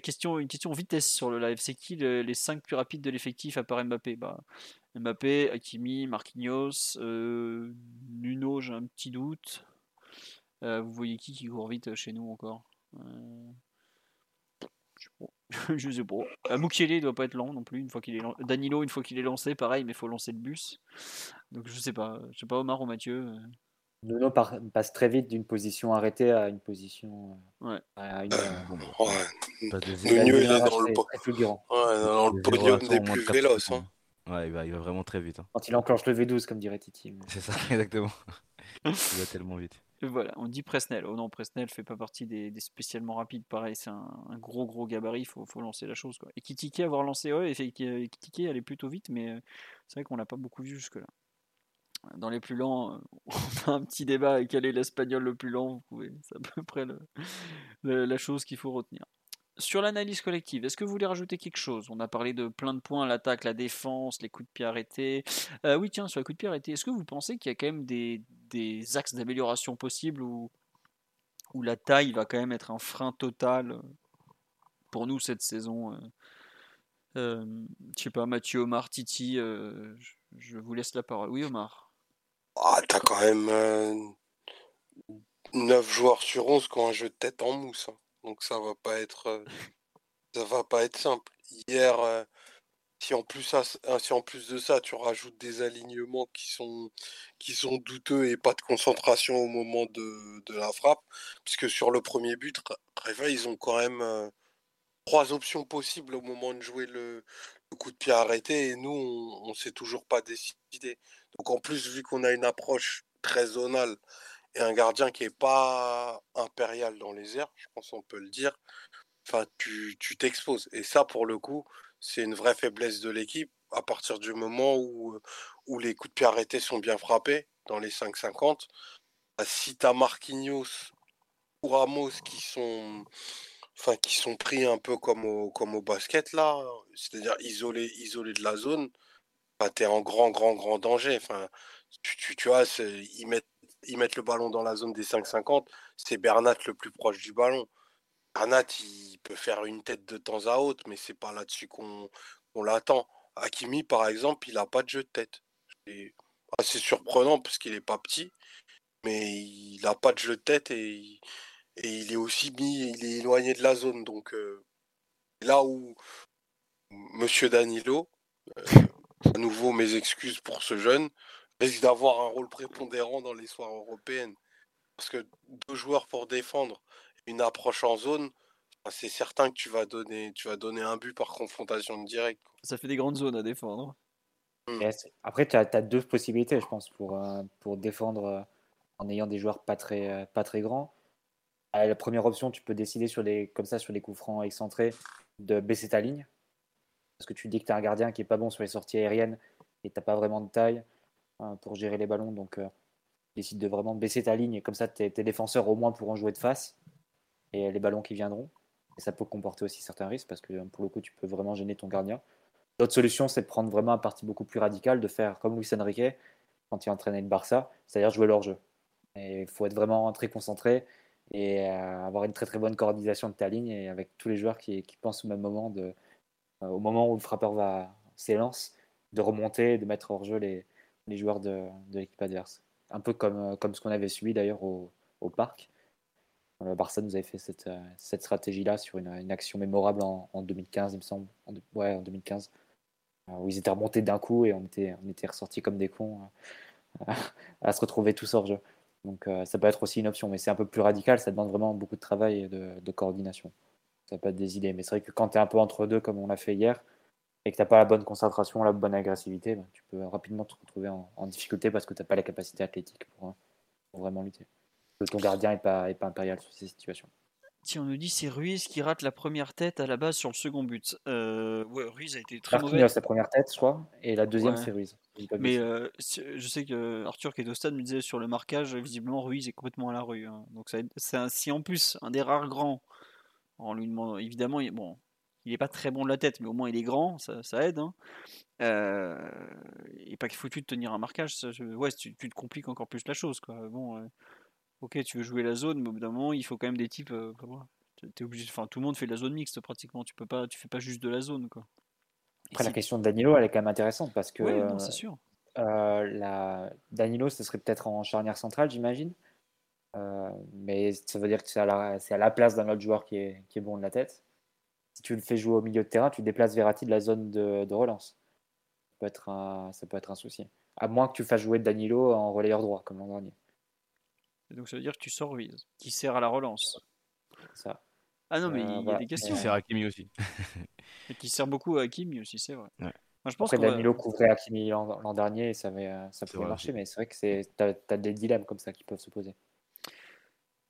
Speaker 2: question, une question vitesse sur le live. C'est qui les 5 plus rapides de l'effectif à part Mbappé? Bah, Mbappé, Hakimi, Marquinhos, euh, Nuno, j'ai un petit doute. Euh, vous voyez qui qui court vite chez nous encore? Euh, Je sais pas. Euh, Mukiele doit pas être lent non plus une fois qu'il est Danilo une fois qu'il est lancé, pareil, mais il faut lancer le bus. Donc je sais pas, je sais pas Omar ou Mathieu.
Speaker 3: Nuno passe très vite d'une position arrêtée à une position.
Speaker 2: Ouais.
Speaker 4: À une, euh, Nuno, il est dans le, ouais, dans le podium des plus véloces. Hein.
Speaker 5: Ouais, il va, il va, vraiment très vite. Hein.
Speaker 3: Quand il enclenche le V12, comme dirait Titi.
Speaker 5: C'est ça, exactement. il va tellement vite.
Speaker 2: voilà, on dit Presnel. Oh non, Presnel fait pas partie des, des spécialement rapides. Pareil, c'est un, un, gros gros gabarit. Il faut, faut, lancer la chose. Quoi. Et Kitike, avoir lancé, ouais, et Kitike allait plutôt vite, mais euh, c'est vrai qu'on l'a pas beaucoup vu jusque-là dans les plus lents, on a un petit débat quel est l'espagnol le plus lent. Vous pouvez, c'est à peu près la chose qu'il faut retenir. Sur l'analyse collective, est-ce que vous voulez rajouter quelque chose? On a parlé de plein de points, l'attaque, la défense, les coups de pied arrêtés. Euh, oui, tiens, sur les coups de pied arrêtés, est-ce que vous pensez qu'il y a quand même des, axes d'amélioration possibles où, la taille va quand même être un frein total pour nous cette saison euh, euh, Je sais pas, Mathieu, Omar, Titi, euh, je vous laisse la parole. Oui, Omar
Speaker 4: ah, t'as quand même 9 euh, joueurs sur 11 qui ont un jeu de tête en mousse. Hein. Donc ça va pas être euh, ça va pas être simple. Hier, euh, si en plus si en plus de ça tu rajoutes des alignements qui sont douteux et pas de concentration au moment de, de la frappe, puisque sur le premier but, Réveil, ils ont quand même trois options possibles au moment de jouer le, coup de pied arrêté et nous on, s'est toujours pas décidé. Donc en plus, vu qu'on a une approche très zonale et un gardien qui n'est pas impérial dans les airs, je pense qu'on peut le dire, enfin, tu t'exposes. et ça, pour le coup, c'est une vraie faiblesse de l'équipe à partir du moment où, où les coups de pied arrêtés sont bien frappés dans les 5-50. Bah, si tu as Marquinhos ou Ramos qui sont, qui sont pris un peu comme au, comme au basket, là, c'est-à-dire isolés, isolés de la zone, tu es en grand, grand, grand danger. Enfin, tu, tu, vois, ils mettent, ils mettent le ballon dans la zone des 5-50, c'est Bernat le plus proche du ballon. Bernat, il peut faire une tête de temps à autre, mais c'est pas là-dessus qu'on l'attend. Hakimi, par exemple, il n'a pas de jeu de tête. C'est assez surprenant parce qu'il n'est pas petit, mais il n'a pas de jeu de tête et, et, il est aussi mis, il est éloigné de la zone. Donc euh, là où Monsieur Danilo, euh, à nouveau mes excuses pour ce jeune, risque d'avoir un rôle prépondérant dans l'histoire européenne. Parce que deux joueurs pour défendre, une approche en zone, c'est certain que tu vas donner, tu vas donner un but par confrontation directe.
Speaker 2: Ça fait des grandes zones à défendre.
Speaker 3: Et c'est- après, tu as, deux possibilités, je pense, pour, euh, pour défendre euh, en ayant des joueurs pas très, euh, pas très grands. La première option, tu peux décider comme ça sur les coups francs excentrés de baisser ta ligne. Parce que tu dis que tu as un gardien qui est pas bon sur les sorties aériennes et tu n'as pas vraiment de taille euh, pour gérer les ballons. Donc, euh, tu décides de vraiment baisser ta ligne et comme ça, tes, tes défenseurs au moins pourront jouer de face et les ballons qui viendront. Et ça peut comporter aussi certains risques parce que pour le coup, tu peux vraiment gêner ton gardien. L'autre solution, c'est de prendre vraiment un parti beaucoup plus radical, de faire comme Luis Enrique quand il entraînait le Barça, c'est-à-dire jouer leur jeu. Et il faut être vraiment très concentré et euh, avoir une très très bonne coordination de ta ligne et avec tous les joueurs qui, pensent au même moment, euh, au moment où le frappeur va s'élance, de remonter, de mettre hors jeu les, les joueurs de, de l'équipe adverse. Un peu comme, euh, comme ce qu'on avait suivi d'ailleurs au, au parc. Le Barça nous avait fait cette, cette stratégie-là sur une, action mémorable en, en 2015, il me semble. En, ouais, en 2015. euh, Où ils étaient remontés d'un coup et on était, on était ressortis comme des cons à se retrouver tous hors jeu. Donc euh, ça peut être aussi une option, mais c'est un peu plus radical, ça demande vraiment beaucoup de travail et de, coordination. Ça peut être des idées, mais c'est vrai que quand tu es un peu entre deux, comme on l'a fait hier, et que tu n'as pas la bonne concentration, la bonne agressivité, ben, tu peux rapidement te retrouver en, difficulté parce que tu n'as pas la capacité athlétique pour, vraiment lutter. Ton gardien n'est est pas impérial sur ces situations.
Speaker 2: Si on nous dit c'est Ruiz qui rate la première tête à la base sur le second but. Euh, ouais, Ruiz a été très mauvais.
Speaker 3: Marquinhos, la première tête, crois, et la deuxième,
Speaker 2: Ouais.
Speaker 3: c'est Ruiz.
Speaker 2: Mais euh, je sais que Arthur qui est au stade me disait sur le marquage, visiblement Ruiz est complètement à la rue. hein. Donc c'est un, si en plus un des rares grands, en lui demandant, évidemment, il, bon, il est pas très bon de la tête, mais au moins il est grand, ça, ça aide. Hein. Euh, et pas qu'il foutu de tenir un marquage, ça, je- ouais, tu, tu te compliques encore plus la chose. Quoi. Bon, euh, ok, tu veux jouer la zone, mais au bout d'un moment, il faut quand même des types. euh, obligé, enfin, tout le monde fait de la zone mixte pratiquement. Tu peux pas, tu fais pas juste de la zone, quoi.
Speaker 3: Après, la question de Danilo, elle est quand même intéressante parce que
Speaker 2: Ouais,
Speaker 3: euh,
Speaker 2: c'est sûr.
Speaker 3: Euh, la... Danilo, ce serait peut-être en charnière centrale, j'imagine. Euh, mais ça veut dire que c'est à la, c'est à la place d'un autre joueur qui est, qui est bon de la tête. Si tu le fais jouer au milieu de terrain, tu déplaces Verratti de la zone de, de relance. Ça peut, être un, ça peut être un souci. À moins que tu fasses jouer Danilo en relayeur droit, comme l'an dernier.
Speaker 2: Et donc ça veut dire que tu sors Ruiz, qui sert à la relance.
Speaker 3: Ça.
Speaker 2: Ah non, mais
Speaker 3: Euh,
Speaker 2: il y a des questions.
Speaker 5: c'est Hakimi aussi.
Speaker 2: Et qui sert beaucoup à Hakimi aussi, c'est vrai.
Speaker 5: Ouais.
Speaker 2: Moi, je pense
Speaker 3: Après,
Speaker 2: va-
Speaker 3: Danilo couvrait Hakimi l'an l'an dernier et ça, avait, euh, ça pouvait marcher,
Speaker 5: aussi.
Speaker 3: mais c'est vrai que c'est, t'as, t'as des dilemmes comme ça qui peuvent se poser.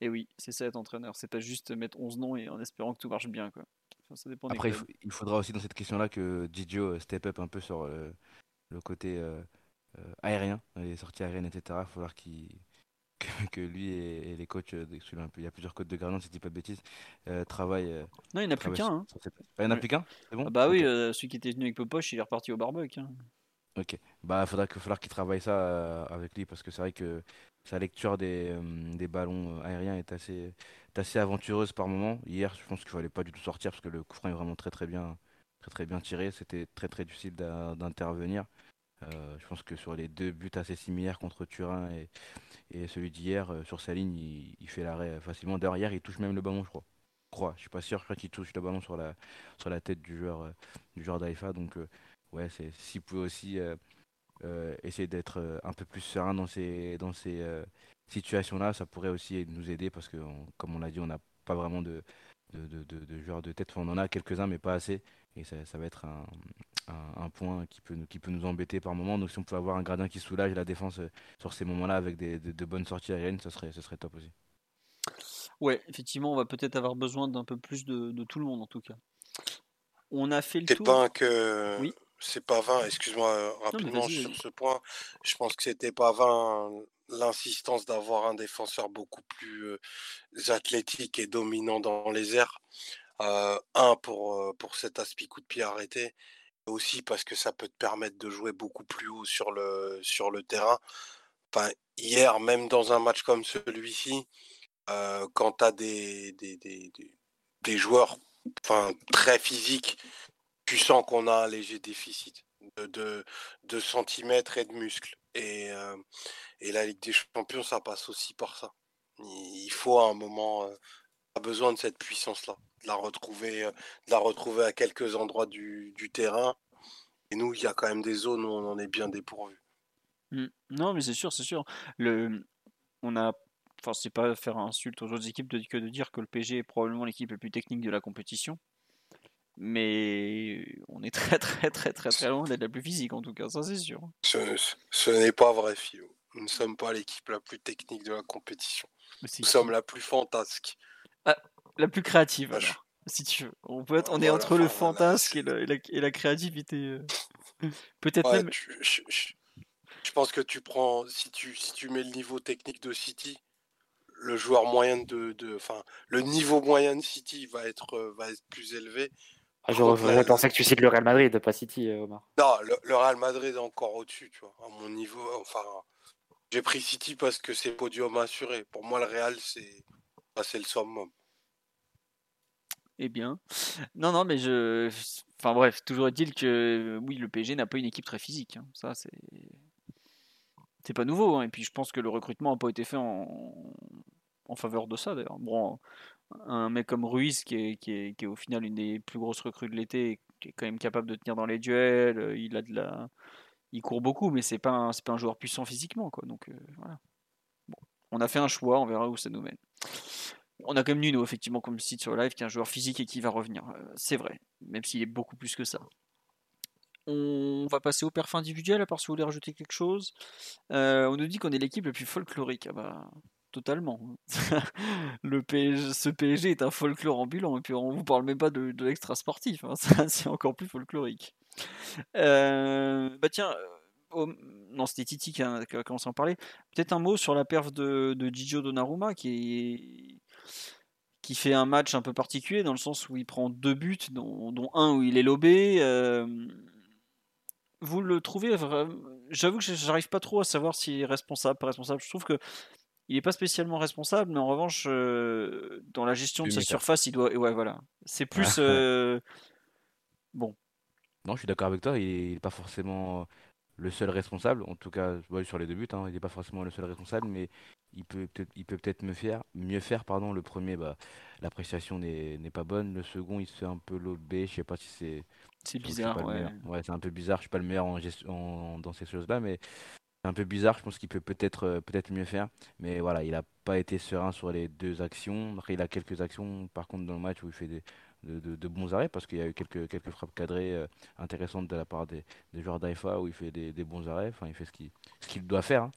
Speaker 2: Et oui, c'est ça être entraîneur. C'est pas juste mettre 11 noms et en espérant que tout marche bien. Quoi. Enfin, ça dépend des
Speaker 5: Après, il,
Speaker 2: clubs.
Speaker 5: faut- il faudra aussi dans cette question-là que Gigio euh, step up un peu sur le côté euh, aérien, les sorties aériennes, etc. Il falloir qu'il que, que lui et, et les coachs, euh, un peu- il y a plusieurs coachs de gardien, si je dis pas de bêtises, euh, travaillent. euh,
Speaker 2: Non, il n'y en a plus
Speaker 5: travaillent
Speaker 2: qu'un.
Speaker 5: sur-
Speaker 2: hein.
Speaker 5: sur cette- Ah, il y en a plus qu'un C'est bon?
Speaker 2: Ah bah oui,
Speaker 5: Ok.
Speaker 2: euh, celui qui était venu avec Popoche, il est reparti au barbecue. hein.
Speaker 5: Ok. Bah, faudra que, falloir qu'il travaille ça euh, avec lui parce que c'est vrai que sa lecture des, euh, des ballons euh, aériens est assez, est assez aventureuse par moment. Hier, je pense qu'il fallait pas du tout sortir parce que le coup franc est vraiment très très bien, très très bien tiré. C'était très très difficile d'in- d'intervenir. Euh, je pense que sur les deux buts assez similaires contre Turin et, celui d'hier, euh, sur sa ligne, il, fait l'arrêt facilement. Hier, il touche même le ballon, je crois. Je crois, je suis pas sûr, je crois qu'il touche le ballon sur la, sur la tête du joueur, euh, joueur d'Haïfa. Donc, ouais, c'est s'il pouvait aussi essayer d'être un peu plus serein dans ces, dans ces situations-là, ça pourrait aussi nous aider parce que, comme on l'a dit, on n'a pas vraiment de, de, de, joueurs de tête. On en a quelques-uns, mais pas assez. Et ça va être un, un, un point qui peut, nous, qui peut nous embêter par moment. Donc, si on peut avoir un gardien qui soulage la défense euh, sur ces moments-là avec des, de, de bonnes sorties aériennes, ce serait, ce serait top aussi.
Speaker 2: Ouais, effectivement, on va peut-être avoir besoin d'un peu plus de, de tout le monde en tout cas. On a fait le tour.
Speaker 4: pas que
Speaker 2: Oui.
Speaker 4: c'est pas vain, excuse-moi euh, rapidement sur ce point. Je pense que c'était pas vain l'insistance d'avoir un défenseur beaucoup plus euh, athlétique et dominant dans les airs. Euh, un pour, euh, pour cet aspect coup de pied arrêté, aussi parce que ça peut te permettre de jouer beaucoup plus haut sur le, sur le terrain. Enfin, hier, même dans un match comme celui-ci, euh, quand tu as des, des, des, des- joueurs enfin, très physiques, tu sens qu'on a un léger déficit de, de, centimètres et de muscles. Et, euh, et la Ligue des Champions, ça passe aussi par ça. Il il faut à un moment, euh, a besoin de cette puissance-là, de la retrouver, euh, de la retrouver à quelques endroits du, du terrain. Et nous, il y a quand même des zones où on en est bien dépourvu.
Speaker 2: Mm. Non, mais c'est sûr, c'est sûr. Le, on a, enfin, c'est pas faire insulte aux autres équipes de, que de dire que le PG est probablement l'équipe la plus technique de la compétition. Mais on est très très très très très loin d'être la plus physique en tout cas, ça c'est sûr.
Speaker 4: Ce, ce n'est pas vrai, Philo. Nous ne sommes pas l'équipe la plus technique de la compétition. Nous sommes la plus fantasque.
Speaker 2: Ah, la plus créative alors, si tu veux. On, peut être, on est entre le fantasque et, la, et, la, créativité. euh. Peut-être
Speaker 4: Ouais,
Speaker 2: même.
Speaker 4: tu- je, je- je pense que tu prends, si tu, si tu mets le niveau technique de City, le joueur moyen de, de, enfin, le niveau moyen de City va être, euh, va être plus élevé.
Speaker 3: Ah, j'aurais pensé que tu cites le Real Madrid, pas City, euh, Omar.
Speaker 4: Non, le, le Real Madrid est encore au-dessus, tu vois, à mon niveau. Enfin, j'ai pris City parce que c'est podium assuré. Pour moi, le Real, c'est, bah, c'est le summum.
Speaker 2: Eh bien. Non, non, mais je. Enfin bref, toujours est-il que oui, le PSG n'a pas une équipe très physique. hein. Ça, c'est. C'est pas nouveau. hein. Et puis je pense que le recrutement n'a pas été fait en... faveur de ça d'ailleurs. Bon, un mec comme Ruiz, qui est, au final une des plus grosses recrues de l'été, qui est quand même capable de tenir dans les duels, euh, il a de la. Il court beaucoup, mais c'est pas, un- pas un joueur puissant physiquement. Quoi. Donc euh, voilà. On a fait un choix, on verra où ça nous mène. On a quand même Nuno, effectivement, comme site sur live, qui est un joueur physique et qui va revenir. Euh, C'est vrai, même s'il est beaucoup plus que ça. On va passer au perf individuel, à part si vous voulez rajouter quelque chose. Euh, on nous dit qu'on est l'équipe la plus folklorique. Ah bah, totalement. Le PSG, ce PSG est un folklore ambulant. Et puis on vous parle même pas de, de l'extra sportif. hein. C'est encore plus folklorique. Euh, bah tiens, non, c'était Titi qui a, qui a commencé à en parler. Peut-être un mot sur la perf de, de Gigio Donnarumma qui est qui fait un match un peu particulier dans le sens où il prend deux buts, dont, dont un où il est lobé. euh, vous le trouvez vraiment J'avoue que j'arrive pas trop à savoir s'il est responsable, pas responsable. Je trouve que il est pas spécialement responsable, mais en revanche, euh, dans la gestion de sa surface, il doit. Ouais, voilà. C'est plus. euh, Bon,
Speaker 5: Non, je suis d'accord avec toi, il n'est pas forcément le seul responsable, en tout cas ouais, sur les deux buts, hein, il n'est pas forcément le seul responsable, mais il peut peut-être il peut peut-être me faire, mieux faire. Pardon. Le premier, bah, l'appréciation n'est n'est pas bonne. Le second, il se fait un peu lobé, je sais pas si c'est
Speaker 2: c'est bizarre. Ouais.
Speaker 5: c'est un peu bizarre, je suis pas le meilleur en gestion, en- dans ces choses-là, mais c'est un peu bizarre, je pense qu'il peut peut-être euh, peut-être mieux faire, mais voilà, il n'a pas été serein sur les deux actions. Après, il a quelques actions, par contre, dans le match où il fait des, de, de- de bons arrêts, parce qu'il y a eu quelques, quelques frappes cadrées euh, intéressantes de la part des, des joueurs d'AIFA où il fait des, des bons arrêts, enfin, il fait ce qu'il ce qu'il doit faire. hein.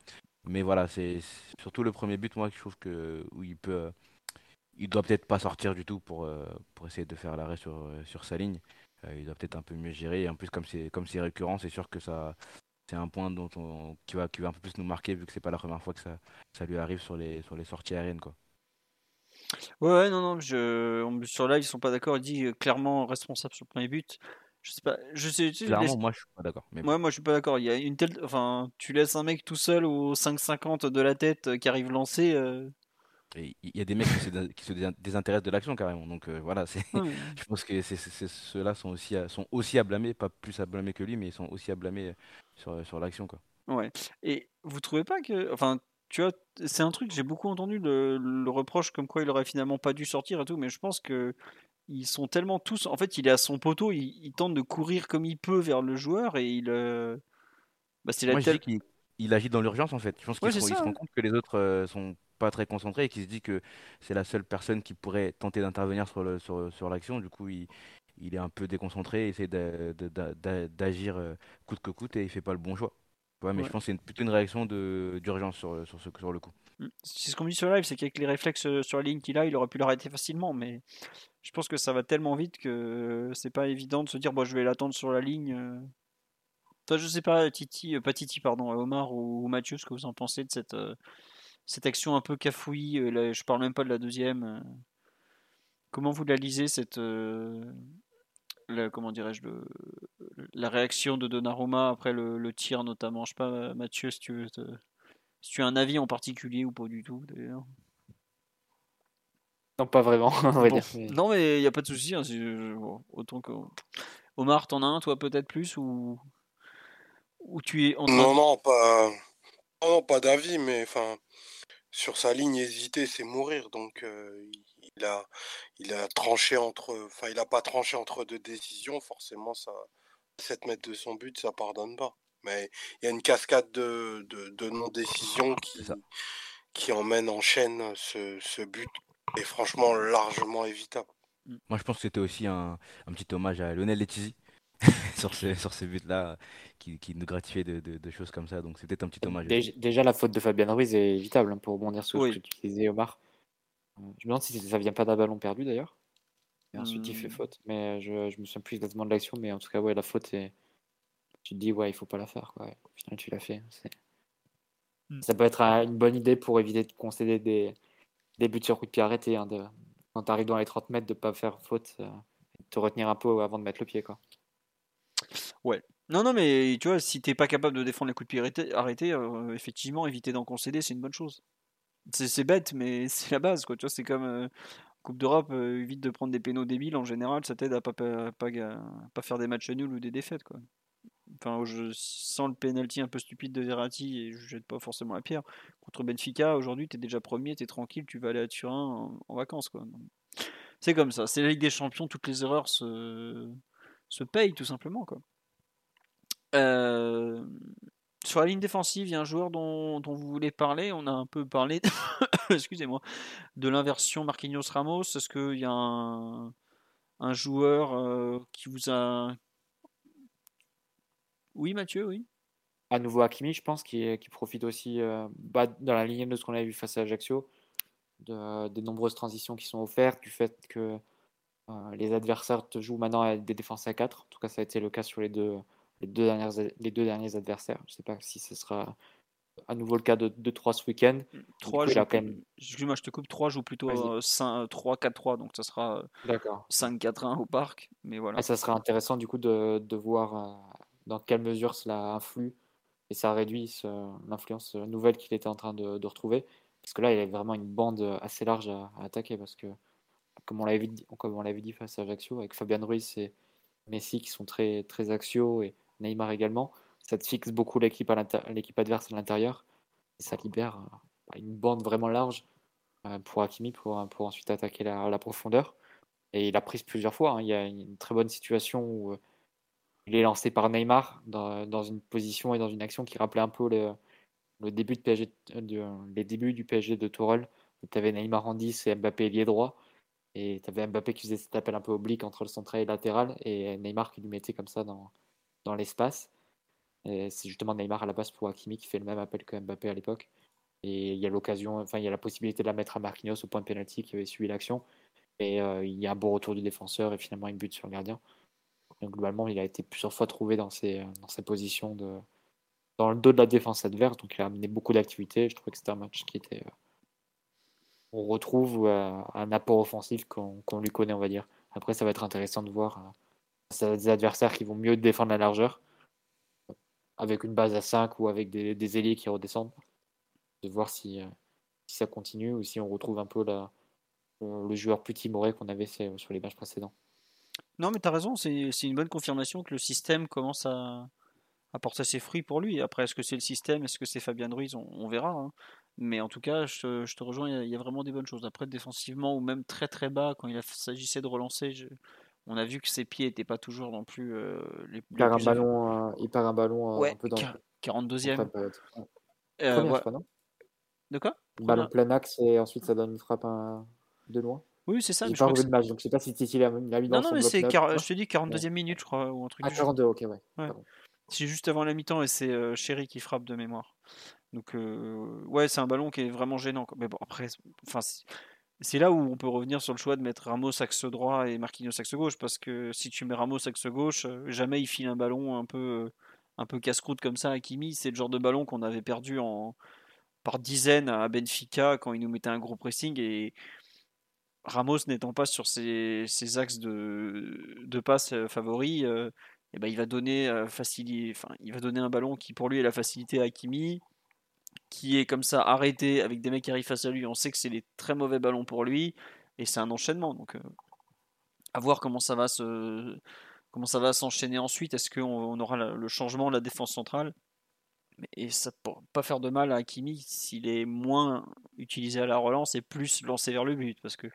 Speaker 5: Mais voilà, c'est surtout le premier but, moi, que je trouve que où il peut, euh, il doit peut-être pas sortir du tout pour, euh, pour essayer de faire l'arrêt sur, euh, sur sa ligne. Il doit peut-être un peu mieux gérer. Et en plus, comme c'est récurrent, c'est sûr que ça, c'est un point dont on, qui va, qui va un peu plus nous marquer vu que c'est pas la première fois que ça, ça lui arrive sur les, sur les sorties aériennes, quoi.
Speaker 2: Ouais, non, non, je... sur live, ils sont pas d'accord. Il dit clairement responsable sur le premier but. Je sais pas, je sais, tu
Speaker 5: Clairement, moi, je suis pas d'accord. Mais bon.
Speaker 2: Ouais, moi je suis pas d'accord. Il y a une telle, enfin, tu laisses un mec tout seul au 5,50 de la tête euh, qui arrive lancé. euh,
Speaker 5: il y a des mecs qui se, dé- qui se dé- désintéressent de l'action carrément. Donc euh, voilà,
Speaker 2: ouais.
Speaker 5: je pense que ceux-là sont aussi, à, sont aussi à blâmer, pas plus à blâmer que lui, mais ils sont aussi à blâmer euh, sur, sur l'action, quoi.
Speaker 2: Ouais. Et vous trouvez pas que, enfin, tu vois, c'est un truc, j'ai beaucoup entendu le, le reproche comme quoi il aurait finalement pas dû sortir et tout, mais je pense que ils sont tellement tous, en fait, il est à son poteau, il, il tente de courir comme il peut vers le joueur et il, euh, bah, c'est la
Speaker 5: Moi,
Speaker 2: telle.
Speaker 5: qu'il il agit dans l'urgence en fait. Je pense qu'il se, rend- il se compte que les autres euh, sont pas très concentrés et qu'il se dit que c'est la seule personne qui pourrait tenter d'intervenir sur le, sur, sur l'action. Du coup, il, il est un peu déconcentré, il essaie d'agir euh, coûte que coûte et il fait pas le bon choix. Ouais, mais
Speaker 2: Ouais.
Speaker 5: je pense que c'est plutôt une réaction d'urgence sur, sur, ce, sur le coup.
Speaker 2: Mm. C'est ce qu'on me dit sur live, c'est qu'avec les réflexes euh, sur la ligne qu'il a, il aurait pu l'arrêter facilement, mais je pense que ça va tellement vite que c'est pas évident de se dire, bon, je vais l'attendre sur la ligne. euh. Toi, je sais pas, Titi, euh, pas Titi, pardon, euh, Omar ou, Mathieu, ce que vous en pensez de cette, cette action un peu cafouille. euh, là, je parle même pas de la deuxième. Comment vous la lisez, cette. la- comment dirais-je, la réaction de Donnarumma après le, tir, notamment? Je sais pas, Mathieu, si tu veux si tu as un avis en particulier ou pas du tout, d'ailleurs.
Speaker 3: Non, pas vraiment, on va
Speaker 2: Bon.
Speaker 3: dire. mais-
Speaker 2: Non, mais il n'y a pas de souci. hein, bon, autant que... Omar, t'en as un, toi, peut-être plus ou... ou tu es en train
Speaker 4: Non, non, pas, non, non, pas d'avis, mais enfin, sur sa ligne, hésiter, c'est mourir. Donc, euh, il- a, il a tranché entre, enfin, il a pas tranché entre deux décisions. Forcément, ça, 7 mètres de son but, ça pardonne pas. Mais il y a une cascade de, de, de non-décisions qui, qui emmène en chaîne ce, ce but est franchement largement évitable.
Speaker 5: Moi, je pense que c'était aussi un, un petit hommage à Lionel Letizy sur ces, sur ces buts-là, qui, qui nous gratifiait de, de- de choses comme ça. Donc, c'était un petit hommage.
Speaker 3: Déjà, déjà, la faute de Fabien Ruiz est évitable hein, pour rebondir sur
Speaker 2: Oui.
Speaker 3: ce que tu disais, Omar. Euh, Je me demande si ça vient pas d'un ballon perdu d'ailleurs. Et ensuite, il fait
Speaker 2: Hmm.
Speaker 3: faute. Mais je, je me souviens plus exactement de l'action. Mais en tout cas, ouais, la faute, est... tu te dis, ouais, il faut pas la faire. Quoi. Au final, tu l'as fait.
Speaker 2: Hmm.
Speaker 3: Ça peut être un- une bonne idée pour éviter de concéder des, des buts sur coup de pied arrêté. hein, de... Quand tu arrives dans les 30 mètres, de pas faire faute. euh, te retenir un peu avant de mettre le pied. Quoi.
Speaker 2: Non, non, mais tu vois, si t'es pas capable de défendre les coups de pied arrêtés, euh, effectivement, éviter d'en concéder, c'est une bonne chose. C'est bête, mais c'est la base, quoi. Tu vois, c'est comme euh, Coupe d'Europe, euh, évite de prendre des pénaux débiles. En général, ça t'aide à pas, pas, pas faire des matchs nuls ou des défaites, quoi. Enfin, je sens le penalty un peu stupide de Verratti et je jette pas forcément la pierre. Contre Benfica, aujourd'hui, t'es déjà premier, t'es tranquille, tu vas aller à Turin en, en vacances, quoi. C'est comme ça. C'est la Ligue des Champions, toutes les erreurs se, se payent, tout simplement, quoi. Euh, sur la ligne défensive, il y a un joueur dont, dont vous voulez parler. On a un peu parlé, excusez-moi, de l'inversion Marquinhos-Ramos. Est-ce qu'il y a un, un joueur euh, qui vous a... Oui, Mathieu, oui.
Speaker 3: À nouveau Hakimi, je pense, qui, qui profite aussi euh, bah, dans la lignée de ce qu'on a vu face à Ajaccio, de- des nombreuses transitions qui sont offertes, du fait que euh, les adversaires te jouent maintenant avec des défenses à 4. En tout cas, ça a été le cas sur les deux, les deux, dernières, les deux derniers adversaires. Je ne sais pas si ce sera à nouveau le cas de 2-3 ce week-end.
Speaker 2: 3
Speaker 3: coup, il a quand même-
Speaker 2: Excuse-moi, je te coupe. 3 joue plutôt
Speaker 3: Vas-y.
Speaker 2: euh, 5, 3-4-3, donc ça sera euh,
Speaker 3: D'accord.
Speaker 2: 5-4-1 au parc. Mais voilà.
Speaker 3: Ah, ça serait intéressant du coup de, de voir dans quelle mesure cela influe et ça réduit ce- l'influence nouvelle qu'il était en train de, retrouver. Parce que là, il avait vraiment une bande assez large à, attaquer. Parce que, comme on l'avait dit, dit face à Ajaccio, avec Fabian Ruiz et Messi qui sont très, très axiaux et Neymar également, ça te fixe beaucoup l'équipe adverse à l'intérieur. Ça libère euh, une bande vraiment large euh, pour Hakimi pour, pour ensuite attaquer la, la profondeur. Et il a pris plusieurs fois. hein. Il y a une très bonne situation où euh, il est lancé par Neymar dans, une position et dans une action qui rappelait un peu le, début les débuts du PSG de Tourelle, tu avais Neymar en 10 et Mbappé ailier droit. Et tu avais Mbappé qui faisait cet appel un peu oblique entre le central et le latéral, et Neymar qui lui mettait comme ça dans, l'espace. C'est justement Neymar à la base pour Hakimi qui fait le même appel que Mbappé à l'époque. Et il y a l'occasion, enfin il y a la possibilité de la mettre à Marquinhos au point de pénalty qui avait suivi l'action. Et euh, il y a un beau retour du défenseur et finalement une but sur le gardien. Globalement, il a été plusieurs fois trouvé dans ses, dans ses positions dans le dos de la défense adverse. Donc il a amené beaucoup d'activités. Je trouvais que c'était un match qui était. euh, on retrouve euh, un apport offensif qu'on lui connaît, on va dire. Après, ça va être intéressant de voir euh, des adversaires qui vont mieux défendre la largeur, avec une base à 5 ou avec des, ailiers qui redescendent. De voir si, euh, ça continue ou si on retrouve un peu la, le joueur plus timoré qu'on avait sur les matchs précédents.
Speaker 2: Non, mais t'as raison, c'est une bonne confirmation que le système commence à, à porter ses fruits pour lui. Après, est-ce que c'est le système, est-ce que c'est Fabien Ruiz, on, on verra. hein. Mais en tout cas, je, te- je te rejoins, il y, a, il y a vraiment des bonnes choses. Après, défensivement, ou même très très bas, quand il s'agissait de relancer, je- on a vu que ses pieds n'étaient pas toujours non plus euh, les,
Speaker 3: Il perd
Speaker 2: plus
Speaker 3: ballon, euh, il perd un ballon euh,
Speaker 2: Ouais,
Speaker 3: un peu dans
Speaker 2: quar-
Speaker 3: en
Speaker 2: 42e.
Speaker 3: fin de.
Speaker 2: Euh, ouais.
Speaker 3: non?
Speaker 2: Quoi?
Speaker 3: Ballon plein axe et ensuite ça donne une frappe de loin.
Speaker 2: Oui, c'est ça.
Speaker 3: J'ai pas revu le match, donc je sais pas si Titi l'a l'a mis
Speaker 2: Non,
Speaker 3: dans
Speaker 2: non,
Speaker 3: son
Speaker 2: mais c'est, je te dis 42e minute, je crois, ou un truc
Speaker 3: Ah,
Speaker 2: du genre.
Speaker 3: 42, ok, ouais.
Speaker 2: Ouais. C'est juste avant la mi-temps et c'est euh, Chéri qui frappe de mémoire. Donc, euh, ouais, c'est un ballon qui est vraiment gênant. quoi. Mais bon, après, c'est- enfin, c'est- c'est là où on peut revenir sur le choix de mettre Ramos axe droit et Marquinhos axe gauche. Parce que si tu mets Ramos axe gauche, euh, jamais il file un ballon un peu, euh, un peu casse-croûte comme ça à Kimi. C'est le genre de ballon qu'on avait perdu en, par dizaines à Benfica quand il nous mettait un gros pressing. Et Ramos n'étant pas sur ses, axes de, passe favoris, il va donner un ballon qui pour lui est la facilité à Hakimi, qui est comme ça arrêté avec des mecs qui arrivent face à lui. On sait que c'est des très mauvais ballons pour lui et c'est un enchaînement. Donc euh, à voir comment ça va s'enchaîner ensuite. Est-ce qu'on on aura le changement de la défense centrale? Et ça ne pourra pas faire de mal à Hakimi s'il est moins utilisé à la relance et plus lancé vers le but parce que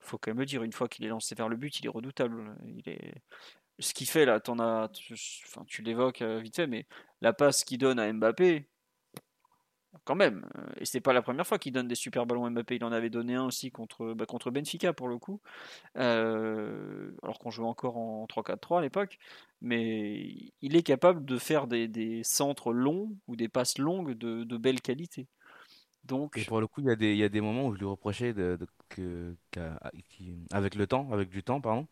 Speaker 2: faut quand même le dire une fois qu'il est lancé vers le but, il est redoutable. Il est ce qu'il fait là, as, tu, enfin, tu l'évoques euh, vite fait, mais la passe qu'il donne à Mbappé, quand même. euh, Et c'est pas la première fois qu'il donne des super ballons Mbappé. Il en avait donné un aussi contre, bah, Benfica pour le coup. Euh, alors qu'on jouait encore en 3-4-3 à l'époque. Mais il est capable de faire des, centres longs ou des passes longues de belle qualité. Donc,
Speaker 5: Et pour le coup, il y a des, il y a des moments où je lui reprochais de, de- que, qu'à- avec le temps, avec du temps, pardon,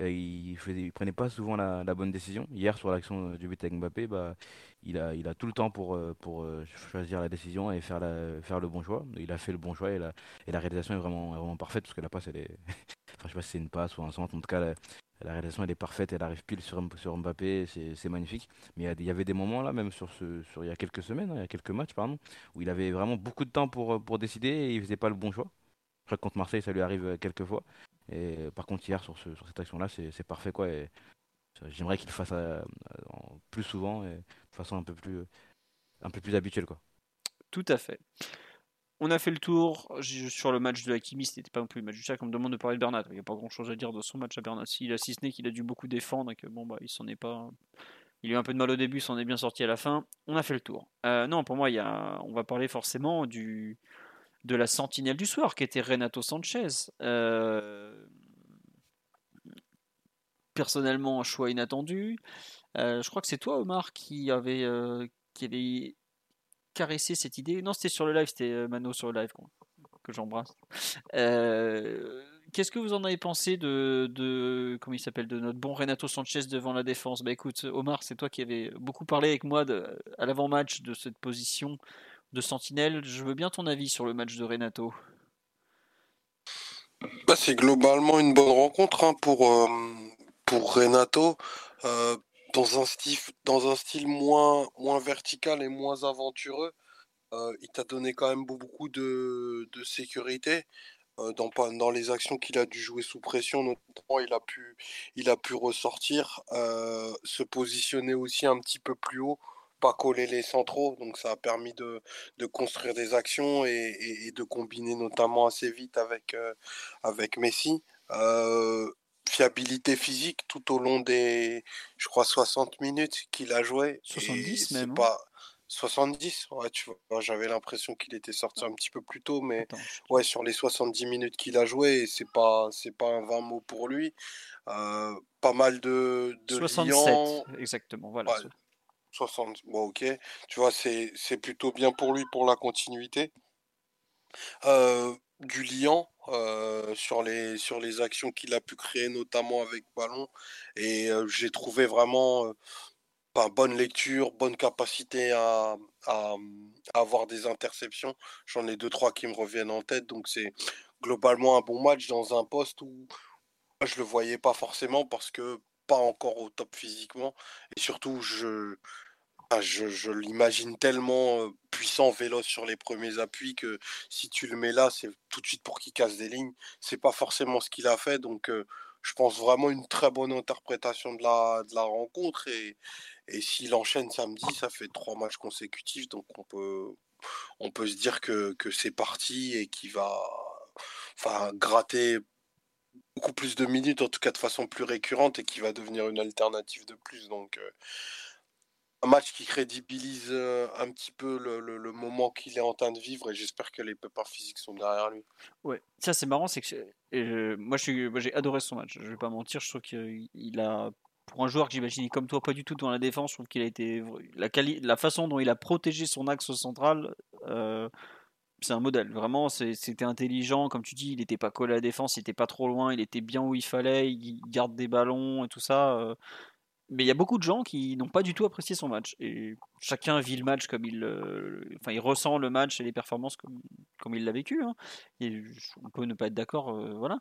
Speaker 5: euh, il faisait, il prenait pas souvent la, la bonne décision. Hier, sur l'action euh, du but avec Mbappé, bah, il a, il a tout le temps pour, euh, pour euh, choisir la décision et faire, la, faire le bon choix. Il a fait le bon choix et la, et la réalisation est vraiment, est vraiment parfaite parce que la passe, elle est, enfin, je sais pas si c'est une passe ou un centre, en tout cas, la, réalisation elle est parfaite, elle arrive pile sur, Mbappé, c'est magnifique. Mais il y, avait des moments là, même sur ce, il y a quelques semaines, hein, il y a quelques matchs, pardon où il avait vraiment beaucoup de temps pour, euh, décider et il faisait pas le bon choix. Je crois que contre Marseille, ça lui arrive euh, quelques fois. Et euh, par contre, hier, sur, ce, sur cette action-là, c'est parfait. quoi. J'aimerais qu'il fasse plus souvent et de façon un peu plus, un peu plus habituelle. Quoi.
Speaker 2: Tout à fait. On a fait le tour sur le match de Hakimi, c'était pas non plus le match du chat, on me demande de parler de Bernat. Il n'y a pas grand chose à dire de son match à Bernat. S'il a si ce n'est qu'il a dû beaucoup défendre et que bon bah il s'en est pas. Il a eu un peu de mal au début, il s'en est bien sorti à la fin. On a fait le tour. Euh, non, pour moi, il on va parler forcément de la sentinelle du soir qui était Renato Sanchez. Euh, Personnellement, un choix inattendu. Euh, je crois que c'est toi, Omar, qui avait, qui avait caressé cette idée. Non, c'était sur le live, c'était euh, Mano sur le live que j'embrasse. Euh, Qu'est-ce que vous en avez pensé de, de comment il s'appelle de notre bon Renato Sanchez devant la défense? Bah écoute, Omar, c'est toi qui avais beaucoup parlé avec moi à l'avant-match de cette position de sentinelle. Je veux bien ton avis sur le match de Renato.
Speaker 4: Bah, c'est globalement une bonne rencontre hein, pour, euh, pour Renato. Dans un style, moins, vertical et moins aventureux. Euh, il t'a donné quand même beaucoup de, sécurité. Euh, dans, les actions qu'il a dû jouer sous pression, notamment, il a pu, ressortir, euh, se positionner aussi un petit peu plus haut, pas coller les centraux. Donc ça a permis de, construire des actions et, de combiner notamment assez vite avec, Messi. Fiabilité physique tout au long des, je crois, 60 minutes qu'il a joué.
Speaker 2: 70
Speaker 4: Et c'est
Speaker 2: même, hein.
Speaker 4: pas 70, ouais, tu vois, j'avais l'impression qu'il était sorti un petit peu plus tôt, mais
Speaker 2: Attends,
Speaker 4: ouais, sur les 70 minutes qu'il a joué, c'est pas, c'est pas un 20 mots pour lui. Euh, pas mal de, de
Speaker 2: 67,
Speaker 4: liants,
Speaker 2: exactement. Voilà.
Speaker 4: Ouais. 60, bon, ok. Tu vois, c'est, c'est plutôt bien pour lui pour la continuité. Euh, du liant euh, sur les, actions qu'il a pu créer, notamment avec ballon. Et euh, j'ai trouvé vraiment euh, enfin, bonne lecture, bonne capacité à, à, avoir des interceptions. J'en ai deux, trois qui me reviennent en tête. Donc c'est globalement un bon match dans un poste où je le voyais pas forcément parce que pas encore au top physiquement. Et surtout, je, ah, je, l'imagine tellement euh, puissant, véloce sur les premiers appuis que si tu le mets là, c'est tout de suite pour qu'il casse des lignes. C'est pas forcément ce qu'il a fait, donc euh, je pense vraiment une très bonne interprétation de la, rencontre. Et, s'il enchaîne samedi, ça fait trois matchs consécutifs, donc on peut, on peut se dire que, que c'est parti et qu'il va enfin, gratter beaucoup plus de minutes, en tout cas de façon plus récurrente, et qui va devenir une alternative de plus. Donc, euh, un match qui crédibilise euh, un petit peu le, le- moment qu'il est en train de vivre, et j'espère que les pépins physiques sont derrière lui.
Speaker 2: Ouais, ça c'est marrant, c'est que moi j'ai adoré son match. Je vais pas mentir, je trouve qu'il il a, pour un joueur que j'imaginais comme toi, pas du tout dans la défense, je trouve qu'il a été la la façon dont il a protégé son axe central, euh, c'est un modèle. Vraiment, c'était intelligent, comme tu dis, il était pas collé à la défense, il était pas trop loin, il était bien où il fallait, il garde des ballons et tout ça. euh. Mais il y a beaucoup de gens qui n'ont pas du tout apprécié son match. Et chacun vit le match comme il, euh, enfin, il ressent le match et les performances comme, comme il l'a vécu. hein. Et on peut ne pas être d'accord, euh, voilà.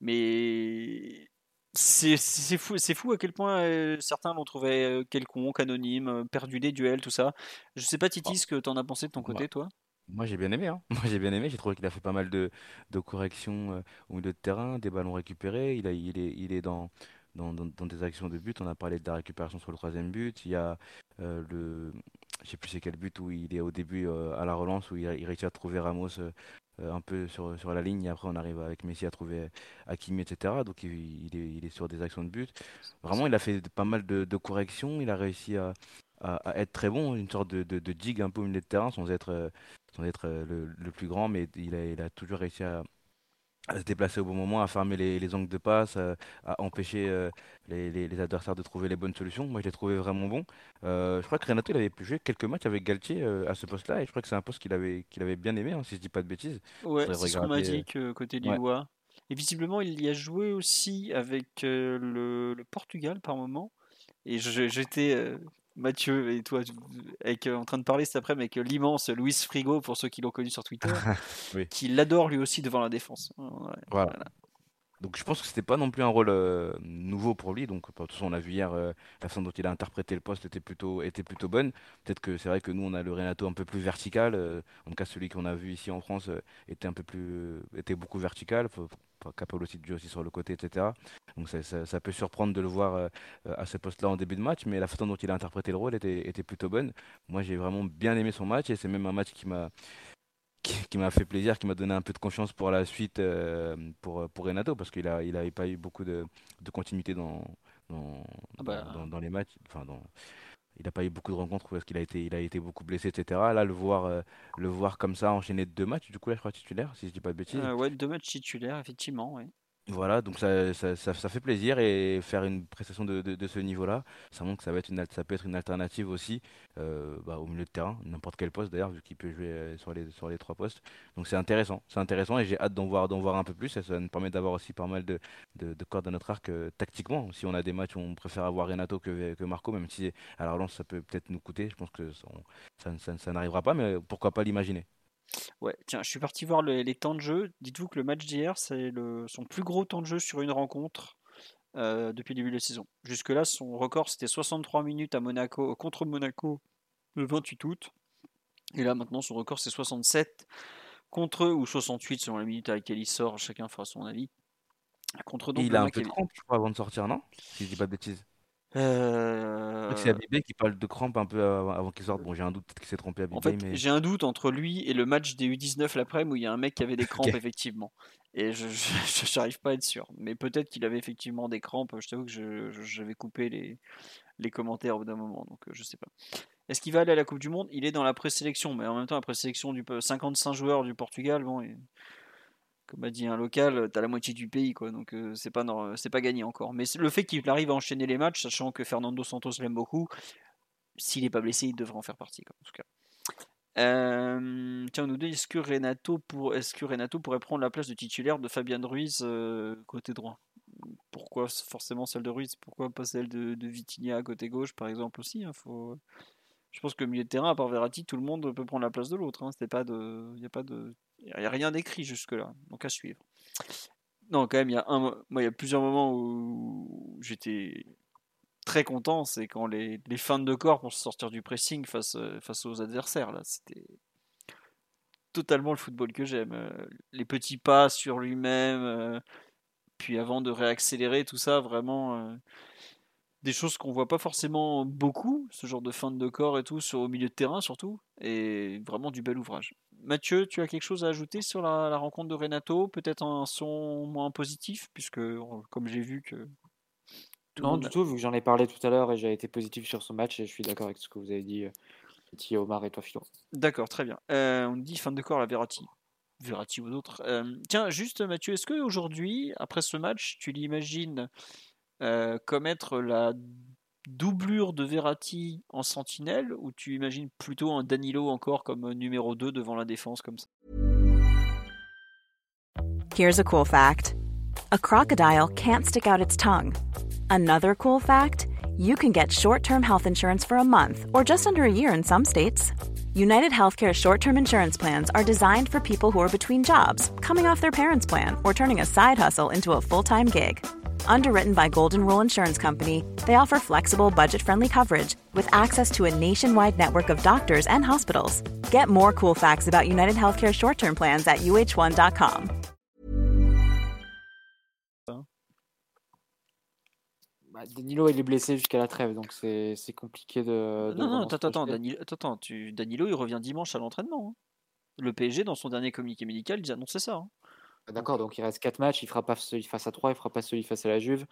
Speaker 2: Mais c'est fou, c'est fou à quel point euh, certains l'ont trouvé quelconque, anonyme, perdu des duels, tout ça. Je sais pas, Titi, ce que t'en as pensé de ton côté,
Speaker 5: Bah,
Speaker 2: toi?
Speaker 5: Moi j'ai bien aimé, hein. Moi j'ai bien aimé, j'ai trouvé qu'il a fait pas mal de, de corrections au milieu de terrain, des ballons récupérés, il a, il est, il est dans, dans, des actions de but, on a parlé de la récupération sur le troisième but, il y a euh, le, je sais plus c'est quel but où il est au début euh, à la relance, où il, réussit à trouver Ramos euh, un peu sur, la ligne, et après on arrive avec Messi à trouver Hakimi, etc. Donc il, est, il est sur des actions de but. Vraiment il a fait pas mal de, corrections, il a réussi à, être très bon, une sorte de, de, digue un peu au milieu de terrain sans être... sans être le, le plus grand, mais il a, il a toujours réussi à, à se déplacer au bon moment, à fermer les, les angles de passe, à, à empêcher euh, les, les- les adversaires de trouver les bonnes solutions. Moi, je l'ai trouvé vraiment bon. Euh, je crois que Renato, il avait pu jouer quelques matchs avec Galtier euh, à ce poste-là, et je crois que c'est un poste qu'il avait, qu'il avait bien aimé, hein, si je dis pas de bêtises.
Speaker 2: Ouais, c'est ce qu'on m'a dit que côté
Speaker 5: Ouais.
Speaker 2: Lillois. Et visiblement, il y a joué aussi avec euh, le, le Portugal par moment. Et j'étais, euh, Mathieu et toi, avec, euh, en train de parler cet après-midi avec euh, l'immense Luis Frigo, pour ceux qui l'ont connu sur Twitter,
Speaker 5: Oui.
Speaker 2: qui l'adore lui aussi devant la défense.
Speaker 5: Voilà. Donc je pense que c'était pas non plus un rôle euh, nouveau pour lui. Donc de toute façon, on a vu hier euh, la façon dont il a interprété le poste était plutôt, plutôt bonne. Peut-être que c'est vrai que nous, on a le Renato un peu plus vertical. euh, en tout cas, celui qu'on a vu ici en France était un peu plus, était beaucoup vertical. Capable aussi de jouer aussi sur le côté, etc. Donc ça, peut surprendre de le voir à ce poste-là en début de match, mais la façon dont il a interprété le rôle était plutôt bonne. Moi, j'ai vraiment bien aimé son match et c'est même un match qui m'a qui, qui m'a fait plaisir, qui m'a donné un peu de confiance pour la suite euh, pour, pour Renato, parce qu'il a, il avait pas eu beaucoup de, de continuité dans, dans,
Speaker 2: Ah bah.
Speaker 5: dans, dans- dans les matchs. Enfin, dans, il n'a pas eu beaucoup de rencontres parce qu'il a été, il a été beaucoup blessé, etc. Là, le voir, euh, le voir comme ça enchaîner deux matchs, du coup, là, je crois titulaire, si je dis pas de bêtises.
Speaker 2: Euh, ouais, deux matchs titulaires, effectivement. Ouais.
Speaker 5: Voilà, donc ça, fait plaisir et faire une prestation de, ce niveau-là, ça montre que ça, peut être une alternative aussi euh, bah, au milieu de terrain, n'importe quel poste d'ailleurs, vu qu'il peut jouer euh, sur les, trois postes. Donc c'est intéressant, c'est intéressant et j'ai hâte d'en voir, un peu plus. Ça nous permet d'avoir aussi pas mal de, de, de cordes à notre arc euh, tactiquement. Si on a des matchs où on préfère avoir Renato que, Marco, même si à la relance ça peut peut-être nous coûter, je pense que ça n'arrivera pas, mais pourquoi pas l'imaginer.
Speaker 2: Ouais, tiens, je suis parti voir le- les temps de jeu. Dites-vous que le match d'hier, c'est le, son plus gros temps de jeu sur une rencontre euh, depuis le début de la saison. Jusque-là, son record, c'était 63 minutes à Monaco, contre Monaco le 28 août. Et là, maintenant, son record, c'est 67 contre ou 68 selon la minute à laquelle il sort. Chacun fera son avis. Contre donc
Speaker 5: il a un peu de je crois, avant de sortir, non? Si je dis pas de bêtises.
Speaker 2: Euh,
Speaker 5: c'est Abibé qui parle de crampes un peu avant, avant qu'il sorte. Bon, j'ai un doute, peut-être qu'il s'est trompé Abibé,
Speaker 2: En fait,
Speaker 5: mais
Speaker 2: j'ai un doute entre lui et le match des U19 l'après-midi où il y a un mec qui avait des crampes, effectivement. Et je j'arrive pas à être sûr. Mais peut-être qu'il avait effectivement des crampes. Je t'avoue que j'avais coupé les, les commentaires au bout d'un moment, donc euh, je sais pas. Est-ce qu'il va aller à la Coupe du Monde? Il est dans la présélection, mais en même temps, la présélection du 55 joueurs du Portugal, bon, et- comme a dit un local, t'as la moitié du pays, quoi. Donc euh, c'est pas, pas gagné encore. Mais le fait qu'il arrive à enchaîner les matchs, sachant que Fernando Santos l'aime beaucoup, s'il n'est pas blessé, il devrait en faire partie, quoi, en tout cas. Euh, tiens, on nous dit est-ce que Renato pour est-ce que Renato pourrait prendre la place de titulaire de Fabian Ruiz euh, côté droit? Pourquoi forcément celle de Ruiz Pourquoi pas celle de, de Vitinha côté gauche par exemple aussi hein, faut... Je pense que milieu de terrain, à part Verratti, tout le monde peut prendre la place de l'autre. Hein. C'était pas de, il y a rien d'écrit jusque là. Donc à suivre. Non, quand même, il y a un, mo- moi, il y a plusieurs moments où j'étais très content, c'est quand les, fins de corps pour se sortir du pressing face, euh, face aux adversaires. Là, c'était totalement le football que j'aime. Euh, Les petits pas sur lui-même, euh, puis avant de réaccélérer, tout ça, vraiment des choses qu'on voit pas forcément beaucoup, ce genre de fin de corps et tout, au milieu de terrain surtout, et vraiment du bel ouvrage. Mathieu, tu as quelque chose à ajouter sur la, la rencontre de Renato? Peut-être un son moins positif, puisque comme j'ai vu que tout
Speaker 3: Non, du
Speaker 2: a-
Speaker 3: tout, vu que j'en ai parlé tout à l'heure et j'ai été positif sur ce match et je suis d'accord avec ce que vous avez dit, euh, Petit Omar et toi, Philo.
Speaker 2: D'accord, très bien. Euh, on dit fin de corps à Verratti. Verratti ou d'autres. Euh, tiens, juste Mathieu, est-ce qu'aujourd'hui, après ce match, tu l'imagines euh, comme être la doublure de Verratti en sentinelle ou tu imagines plutôt un Danilo encore comme euh, numéro 2 devant la défense comme ça
Speaker 6: Here's a cool fact a crocodile can't stick out its tongue. Another cool fact you can get short term health insurance for a month or just under a year in some states. United Healthcare short term insurance plans are designed for people who are between jobs, coming off their parents' plan, or turning a side hustle into a full time gig. Underwritten by Golden Rule Insurance Company, they offer flexible, budget friendly coverage with access to a nationwide network of doctors and hospitals. Get more cool facts about United Healthcare short term plans at uh1.com.
Speaker 3: Bah, Danilo, il est blessé jusqu'à la trêve, donc c'est c'est compliqué de. de
Speaker 2: Non, non, attends, attends. Danilo, attends, attends, tu, Danilo, il revient dimanche à l'entraînement. hein. Le PSG, dans son dernier communiqué médical, il annonçait ça. hein.
Speaker 3: D'accord, donc il reste 4 matchs, il fera pas celui face à 3, il fera pas celui face à la Juve,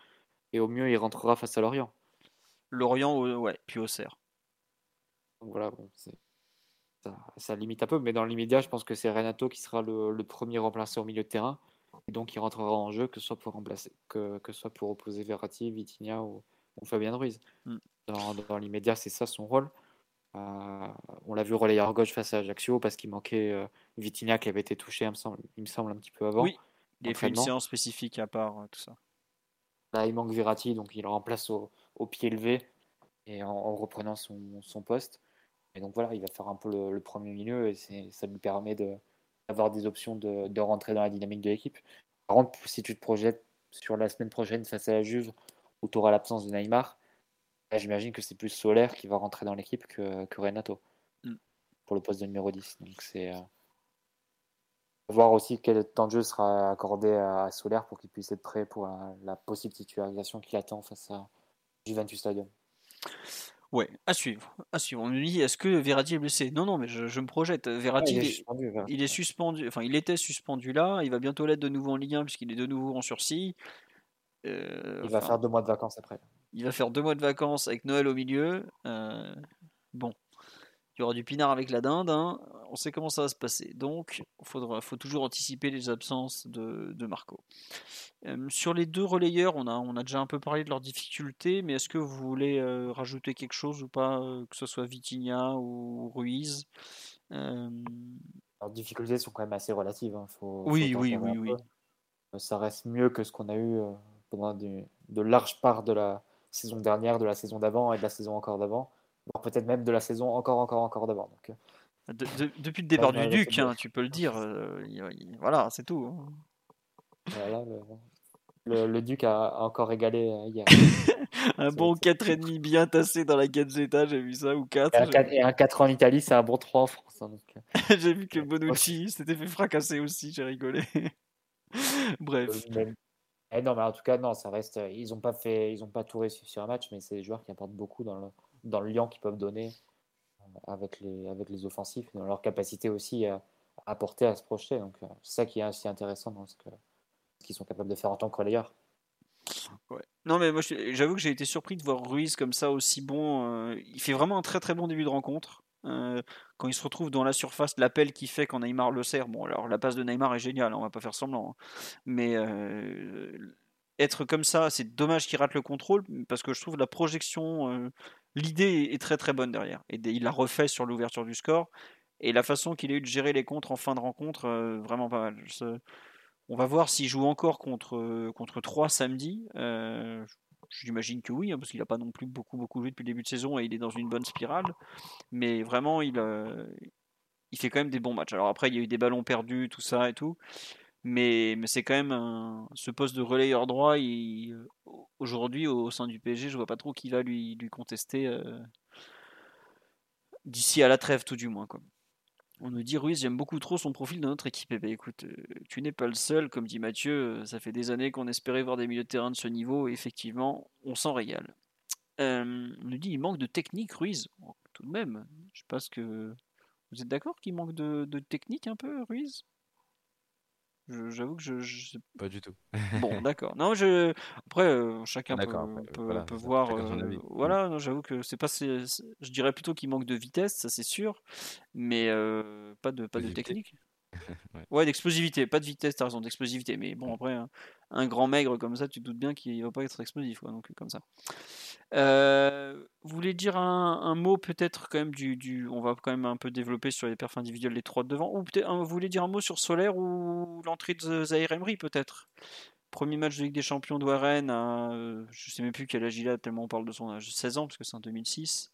Speaker 3: et au mieux il rentrera face à Lorient.
Speaker 2: Lorient, ouais, puis Auxerre.
Speaker 3: Donc voilà, bon, ça, limite un peu. Mais dans l'immédiat, je pense que c'est Renato qui sera le, premier remplacé au milieu de terrain. Et donc, il rentrera en jeu, que ce soit pour remplacer, que, que soit pour opposer Verratti, Vitinha ou, Fabien Ruiz. Mm. Dans, dans l'immédiat, c'est ça son rôle. Euh, on l'a vu relayeur gauche face à Ajaccio parce qu'il manquait euh, Vitinha qui avait été touché, il me, semble, il me semble, un petit peu avant.
Speaker 2: Oui, il a fait une séance spécifique à part euh, tout ça.
Speaker 3: Là, il manque Verratti, donc il le remplace au, pied levé et en, reprenant son, poste. Et donc voilà, il va faire un peu le, premier milieu et ça lui permet d'avoir des options de, de, rentrer dans la dynamique de l'équipe. Par contre, si tu te projettes sur la semaine prochaine face à la Juve, où tu auras l'absence de Neymar, j'imagine que c'est plus Solaire qui va rentrer dans l'équipe que, Renato mm. pour le poste de numéro 10. Donc c'est euh, voir aussi quel temps de jeu sera accordé à, Solaire pour qu'il puisse être prêt pour la, possible titularisation qu'il attend face à Juventus Stadium.
Speaker 2: Ouais, à suivre. À suivre. On nous dit est-ce que Verratti est blessé? Non, non, mais je, me projette. Verratti, il, est suspendu, Enfin, il était suspendu là. Il va bientôt l'être de nouveau en Ligue 1 puisqu'il est de nouveau en sursis.
Speaker 3: Euh, il va faire deux mois de vacances après.
Speaker 2: Il va faire deux mois de vacances avec Noël au milieu. Euh, bon, il y aura du pinard avec la dinde. Hein. On sait comment ça va se passer. Donc, il faut toujours anticiper les absences de, Marco. Euh, sur les deux relayeurs, on a, on a déjà un peu parlé de leurs difficultés, mais est-ce que vous voulez euh, rajouter quelque chose ou pas, que ce soit Vitinha ou Ruiz
Speaker 3: Leurs difficultés sont quand même assez relatives. Hein.
Speaker 2: oui, oui, oui, oui.
Speaker 3: Ça reste mieux que ce qu'on a eu pendant de larges parts de la, saison dernière, de la saison d'avant et de la saison encore d'avant, voire peut-être même de la saison encore, encore, encore d'avant. Donc,
Speaker 2: euh. depuis le départ du Duc, hein, tu peux le dire. Euh, voilà, c'est tout.
Speaker 3: Hein. le, Duc a, encore égalé euh, hier.
Speaker 2: un bon 4,5 bien tassé dans la Gazzetta, j'ai vu ça, ou 4.
Speaker 3: Et un 4, en Italie, c'est un bon 3 en France. Hein,
Speaker 2: j'ai vu que Bonucci s'était fait fracasser aussi, j'ai rigolé. Bref.
Speaker 3: Eh non, mais en tout cas, non, ça reste. Euh, ils n'ont pas fait, ils ont pas tout réussi sur un match, mais c'est des joueurs qui apportent beaucoup dans le, dans le lien qu'ils peuvent donner euh, avec les, avec les offensifs, dans leur capacité aussi à, apporter, à se projeter. Donc, euh, c'est ça qui est aussi intéressant dans ce qu'ils sont capables de faire en tant que relayeur.
Speaker 2: Non, mais moi, j'avoue que j'ai été surpris de voir Ruiz comme ça aussi bon. il fait vraiment un très très bon début de rencontre. Quand il se retrouve dans la surface, l'appel qu'il fait quand Neymar le sert. Bon, alors la passe de Neymar est géniale, on va pas faire semblant. Hein. Mais être comme ça, c'est dommage qu'il rate le contrôle parce que je trouve la projection, l'idée est très très bonne derrière. Et il l'a refait sur l'ouverture du score. Et la façon qu'il a eu de gérer les contres en fin de rencontre, vraiment pas mal. On va voir s'il joue encore contre, contre 3 samedi. J'imagine que oui, hein, parce qu'il n'a pas non plus beaucoup, beaucoup joué depuis le début de saison et il est dans une bonne spirale. Mais vraiment, il, il fait quand même des bons matchs. Alors après, il y a eu des ballons perdus, tout ça et tout. Mais, mais c'est quand même ce poste de relayeur droit. Aujourd'hui, au sein du PSG, je vois pas trop qui va lui, lui contester euh, d'ici à la trêve, tout du moins. On nous dit Ruiz, j'aime beaucoup trop son profil dans notre équipe. Eh ben, écoute, euh, tu n'es pas le seul, comme dit Mathieu. Euh, ça fait des années qu'on espérait voir des milieux de terrain de ce niveau. Et effectivement, on s'en régale. Euh, on nous dit il manque de technique, Ruiz. Tout de même, je pense que. Vous êtes d'accord qu'il manque de, technique un peu, Ruiz? J'avoue que je,
Speaker 5: Pas du tout.
Speaker 2: bon, d'accord. Non, je. Après, euh, chacun peut, peut, voir. Euh, voilà, j'avoue que c'est pas. Je dirais plutôt qu'il manque de vitesse, ça c'est sûr, mais euh, pas de pas de technique. ouais, d'explosivité, pas de vitesse, t'as raison, d'explosivité. Mais bon, après, un, grand maigre comme ça, tu te doutes bien qu'il va pas être explosif, quoi, donc comme ça. Euh, vous voulez dire un, mot peut-être quand même du, du, On va quand même un peu développer sur les perfs individuels, les trois de devant. Ou peut-être, vous voulez dire un mot sur Solaire ou l'entrée de Zahir Emery peut-être? Premier match de Ligue des Champions de Warren, à, je sais même plus quel âge il a, tellement on parle de son âge, 16 ans, parce que c'est en 2006.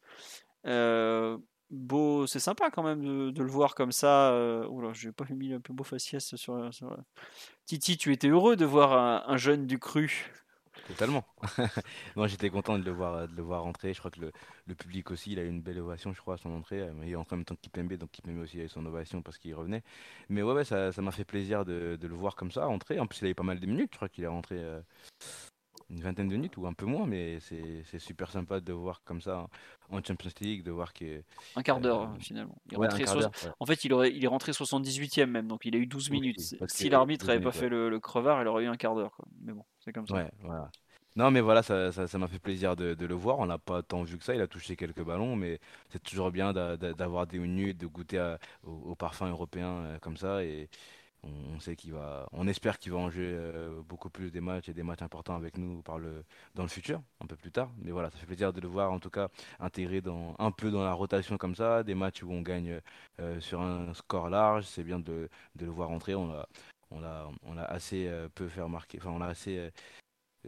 Speaker 2: Euh, beau, c'est sympa quand même de, le voir comme ça. Euh, oula, j'ai pas mis un peu beau faciès sur, sur, Titi, tu étais heureux de voir un, jeune du cru
Speaker 5: Totalement. Moi, j'étais content de le voir, de rentrer. Je crois que le, public aussi, il a eu une belle ovation, je crois, à son entrée. Il est en même temps Kipembe, donc Kipembe aussi a eu son ovation parce qu'il revenait. Mais ouais, ouais ça m'a fait plaisir de, le voir comme ça rentrer. En plus, il a eu pas mal de minutes. Je crois qu'il est rentré. Euh, une vingtaine de minutes ou un peu moins, mais c'est super sympa de voir comme ça en Champions League, de voir que.
Speaker 2: Un quart d'heure euh, finalement. En fait, il, aurait, il est rentré 78e même, donc il a eu 12 minutes. si l'arbitre n'avait pas fait le, crevard, il aurait eu un quart d'heure. Mais bon, c'est comme ça.
Speaker 5: Ouais, voilà. Non, mais voilà, ça, ça, ça m'a fait plaisir de, de le voir. On n'a pas tant vu que ça. Il a touché quelques ballons, mais c'est toujours bien d'a- d'a- d'avoir des minutes, de goûter à- au, au parfum européen euh, comme ça. Et on, espère qu'il va en jouer euh, beaucoup plus des matchs et des matchs importants avec nous dans le futur, un peu plus tard. Mais voilà, ça fait plaisir de le voir en tout cas intégré un peu dans la rotation comme ça. Des matchs où on gagne euh, sur un score large, c'est bien de, le voir entrer. On l'a, assez euh, peu fait remarquer. On assez.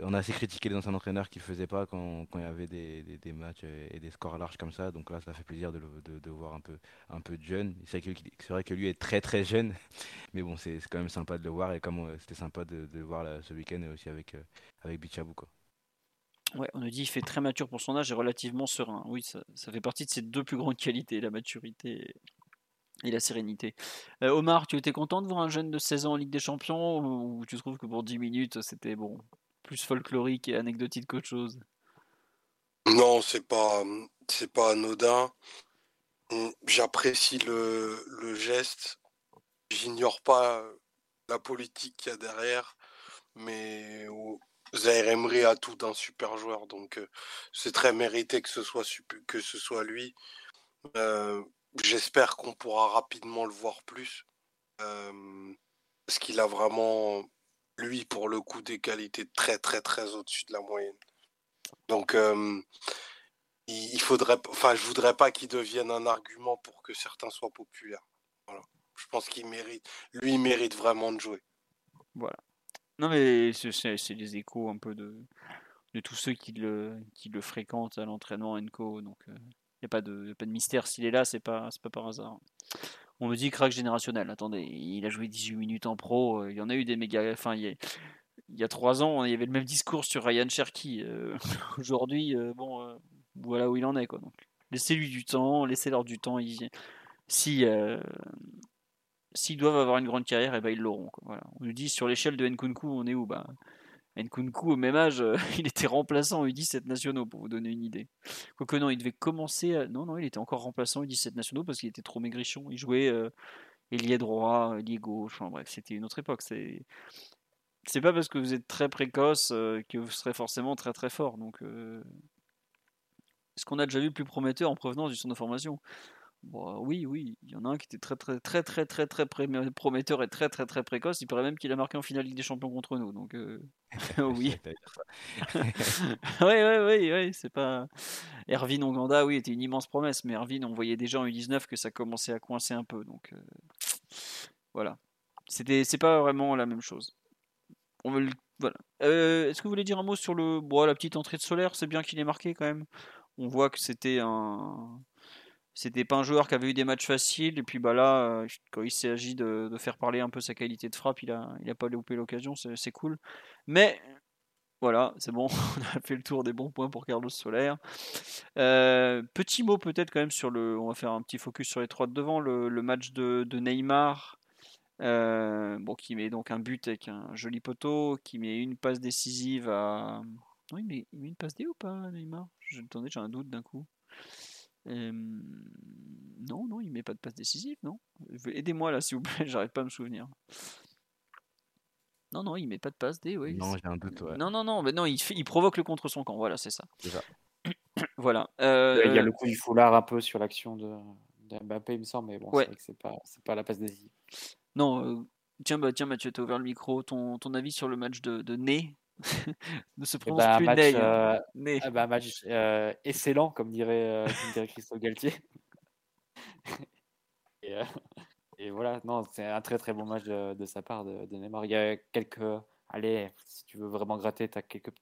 Speaker 5: On a assez critiqué les anciens entraîneurs qui ne faisaient pas quand, il y avait des, matchs et des scores larges comme ça. Donc là, ça fait plaisir de le voir un peu, un peu de jeune. C'est vrai que lui est très très jeune, mais bon, c'est quand même sympa de le voir. Et comme euh, c'était sympa de, le voir ce week-end aussi avec, euh, avec Bichabou. Quoi.
Speaker 2: Ouais, on nous dit il fait très mature pour son âge et relativement serein. Oui, ça, ça fait partie de ses deux plus grandes qualités, la maturité et la sérénité. Euh, Omar, tu étais content de voir un jeune de 16 ans en Ligue des Champions ou tu trouves que pour 10 minutes c'était bon, plus folklorique et anecdotique qu'autre chose
Speaker 4: Non, c'est pas, c'est pas anodin. J'apprécie le, le geste. J'ignore pas la politique qu'il y a derrière, mais oh, Zaire Emery a tout d'un super joueur, donc euh, c'est très mérité que ce soit, que ce soit lui. Euh, J'espère qu'on pourra rapidement le voir plus, euh, parce qu'il a vraiment, lui, pour le coup, des qualités très, très, très au-dessus de la moyenne. Donc, euh, il faudrait, je voudrais pas qu'il devienne un argument pour que certains soient populaires. Je pense qu'il mérite, lui, mérite vraiment de jouer.
Speaker 2: Voilà. Non mais c'est les échos un peu de, tous ceux qui le, qui le fréquentent à l'entraînement Enco, donc il n'y a pas de, pas de mystère s'il est là, c'est pas, pas par hasard. On me dit crack générationnel. Attendez, il a joué 18 minutes en pro. euh, Il y en a eu des méga. Enfin, il y a, il y a trois ans, il y avait le même discours sur Ryan Cherky. euh, Aujourd'hui, euh, bon, voilà où il en est. Laissez-lui du temps, laissez-leur du temps. Si, s'ils doivent avoir une grande carrière, eh ben, ils l'auront. Voilà. On nous dit sur l'échelle de Nkunku, on est où? Bah, Nkunku, au même âge, euh, il était remplaçant en U17 nationaux, pour vous donner une idée. Quoique non, il devait commencer. à- Non, non, il était encore remplaçant en U17 nationaux parce qu'il était trop maigrichon. Il jouait euh, droit, ailier gauche. Enfin, bref, c'était une autre époque. C'est. C'est pas parce que vous êtes très précoce euh, que vous serez forcément très très fort. Donc, euh, est-ce qu'on a déjà vu plus prometteur en provenance du centre de formation? Bon, oui, oui, il y en a un qui était très très très très très très prometteur et très très très précoce. Il paraît même qu'il a marqué en finale Ligue des Champions contre nous. Donc euh, oui, ouais, ouais, ouais, c'est pas. Erwin Onganda, oui, était une immense promesse, mais Erwin, on voyait déjà en U19 que ça commençait à coincer un peu. Donc euh, voilà, c'était, c'est pas vraiment la même chose. On veut Voilà. Euh, est-ce que vous voulez dire un mot sur le, bon, la petite entrée de Solaire? C'est bien qu'il ait marqué quand même. On voit que c'était un c'était pas un joueur qui avait eu des matchs faciles et puis bah là euh, quand il s'agit de, de faire parler un peu sa qualité de frappe il a il a pas loupé l'occasion c'est cool. Mais voilà c'est bon on a fait le tour des bons points pour Carlos Soler. Euh, petit mot peut-être quand même sur le on va faire un petit focus sur les trois de devant le, match de, Neymar euh, bon qui met donc un but avec un joli poteau qui met une passe décisive à non il met, il met une passe D ou pas Neymar? Attendez j'ai un doute d'un coup euh, non, non, il met pas de passe décisive, non. Aidez-moi là, s'il vous plaît, j'arrive pas à me souvenir. Non, non, il met pas de passe D, oui.
Speaker 5: Non, j'ai un doute. Ouais.
Speaker 2: Non, non, non, mais non, il, fait- il provoque le contre son camp, voilà, c'est ça. Voilà.
Speaker 3: Il y a
Speaker 2: euh,
Speaker 3: le coup du foulard un peu sur l'action de, de Mbappé, il me semble, mais bon,
Speaker 2: Ouais.
Speaker 3: c'est vrai que c'est pas, c'est pas la passe décisive.
Speaker 2: Non, euh, tiens, bah, tiens, Mathieu, t'as ouvert le micro. Ton, ton avis sur le match de, de Ney? Ne se
Speaker 3: Eh
Speaker 2: prononce
Speaker 3: un
Speaker 2: plus
Speaker 3: match,
Speaker 2: Ney.
Speaker 3: euh,
Speaker 2: Ney.
Speaker 3: ah bah, match euh, excellent, comme dirait, euh, comme dirait Christophe Galtier. et, et voilà, non, c'est un très très bon match de, de sa part, de, de Neymar. Il y a quelques. Allez, si tu veux vraiment gratter, tu as quelques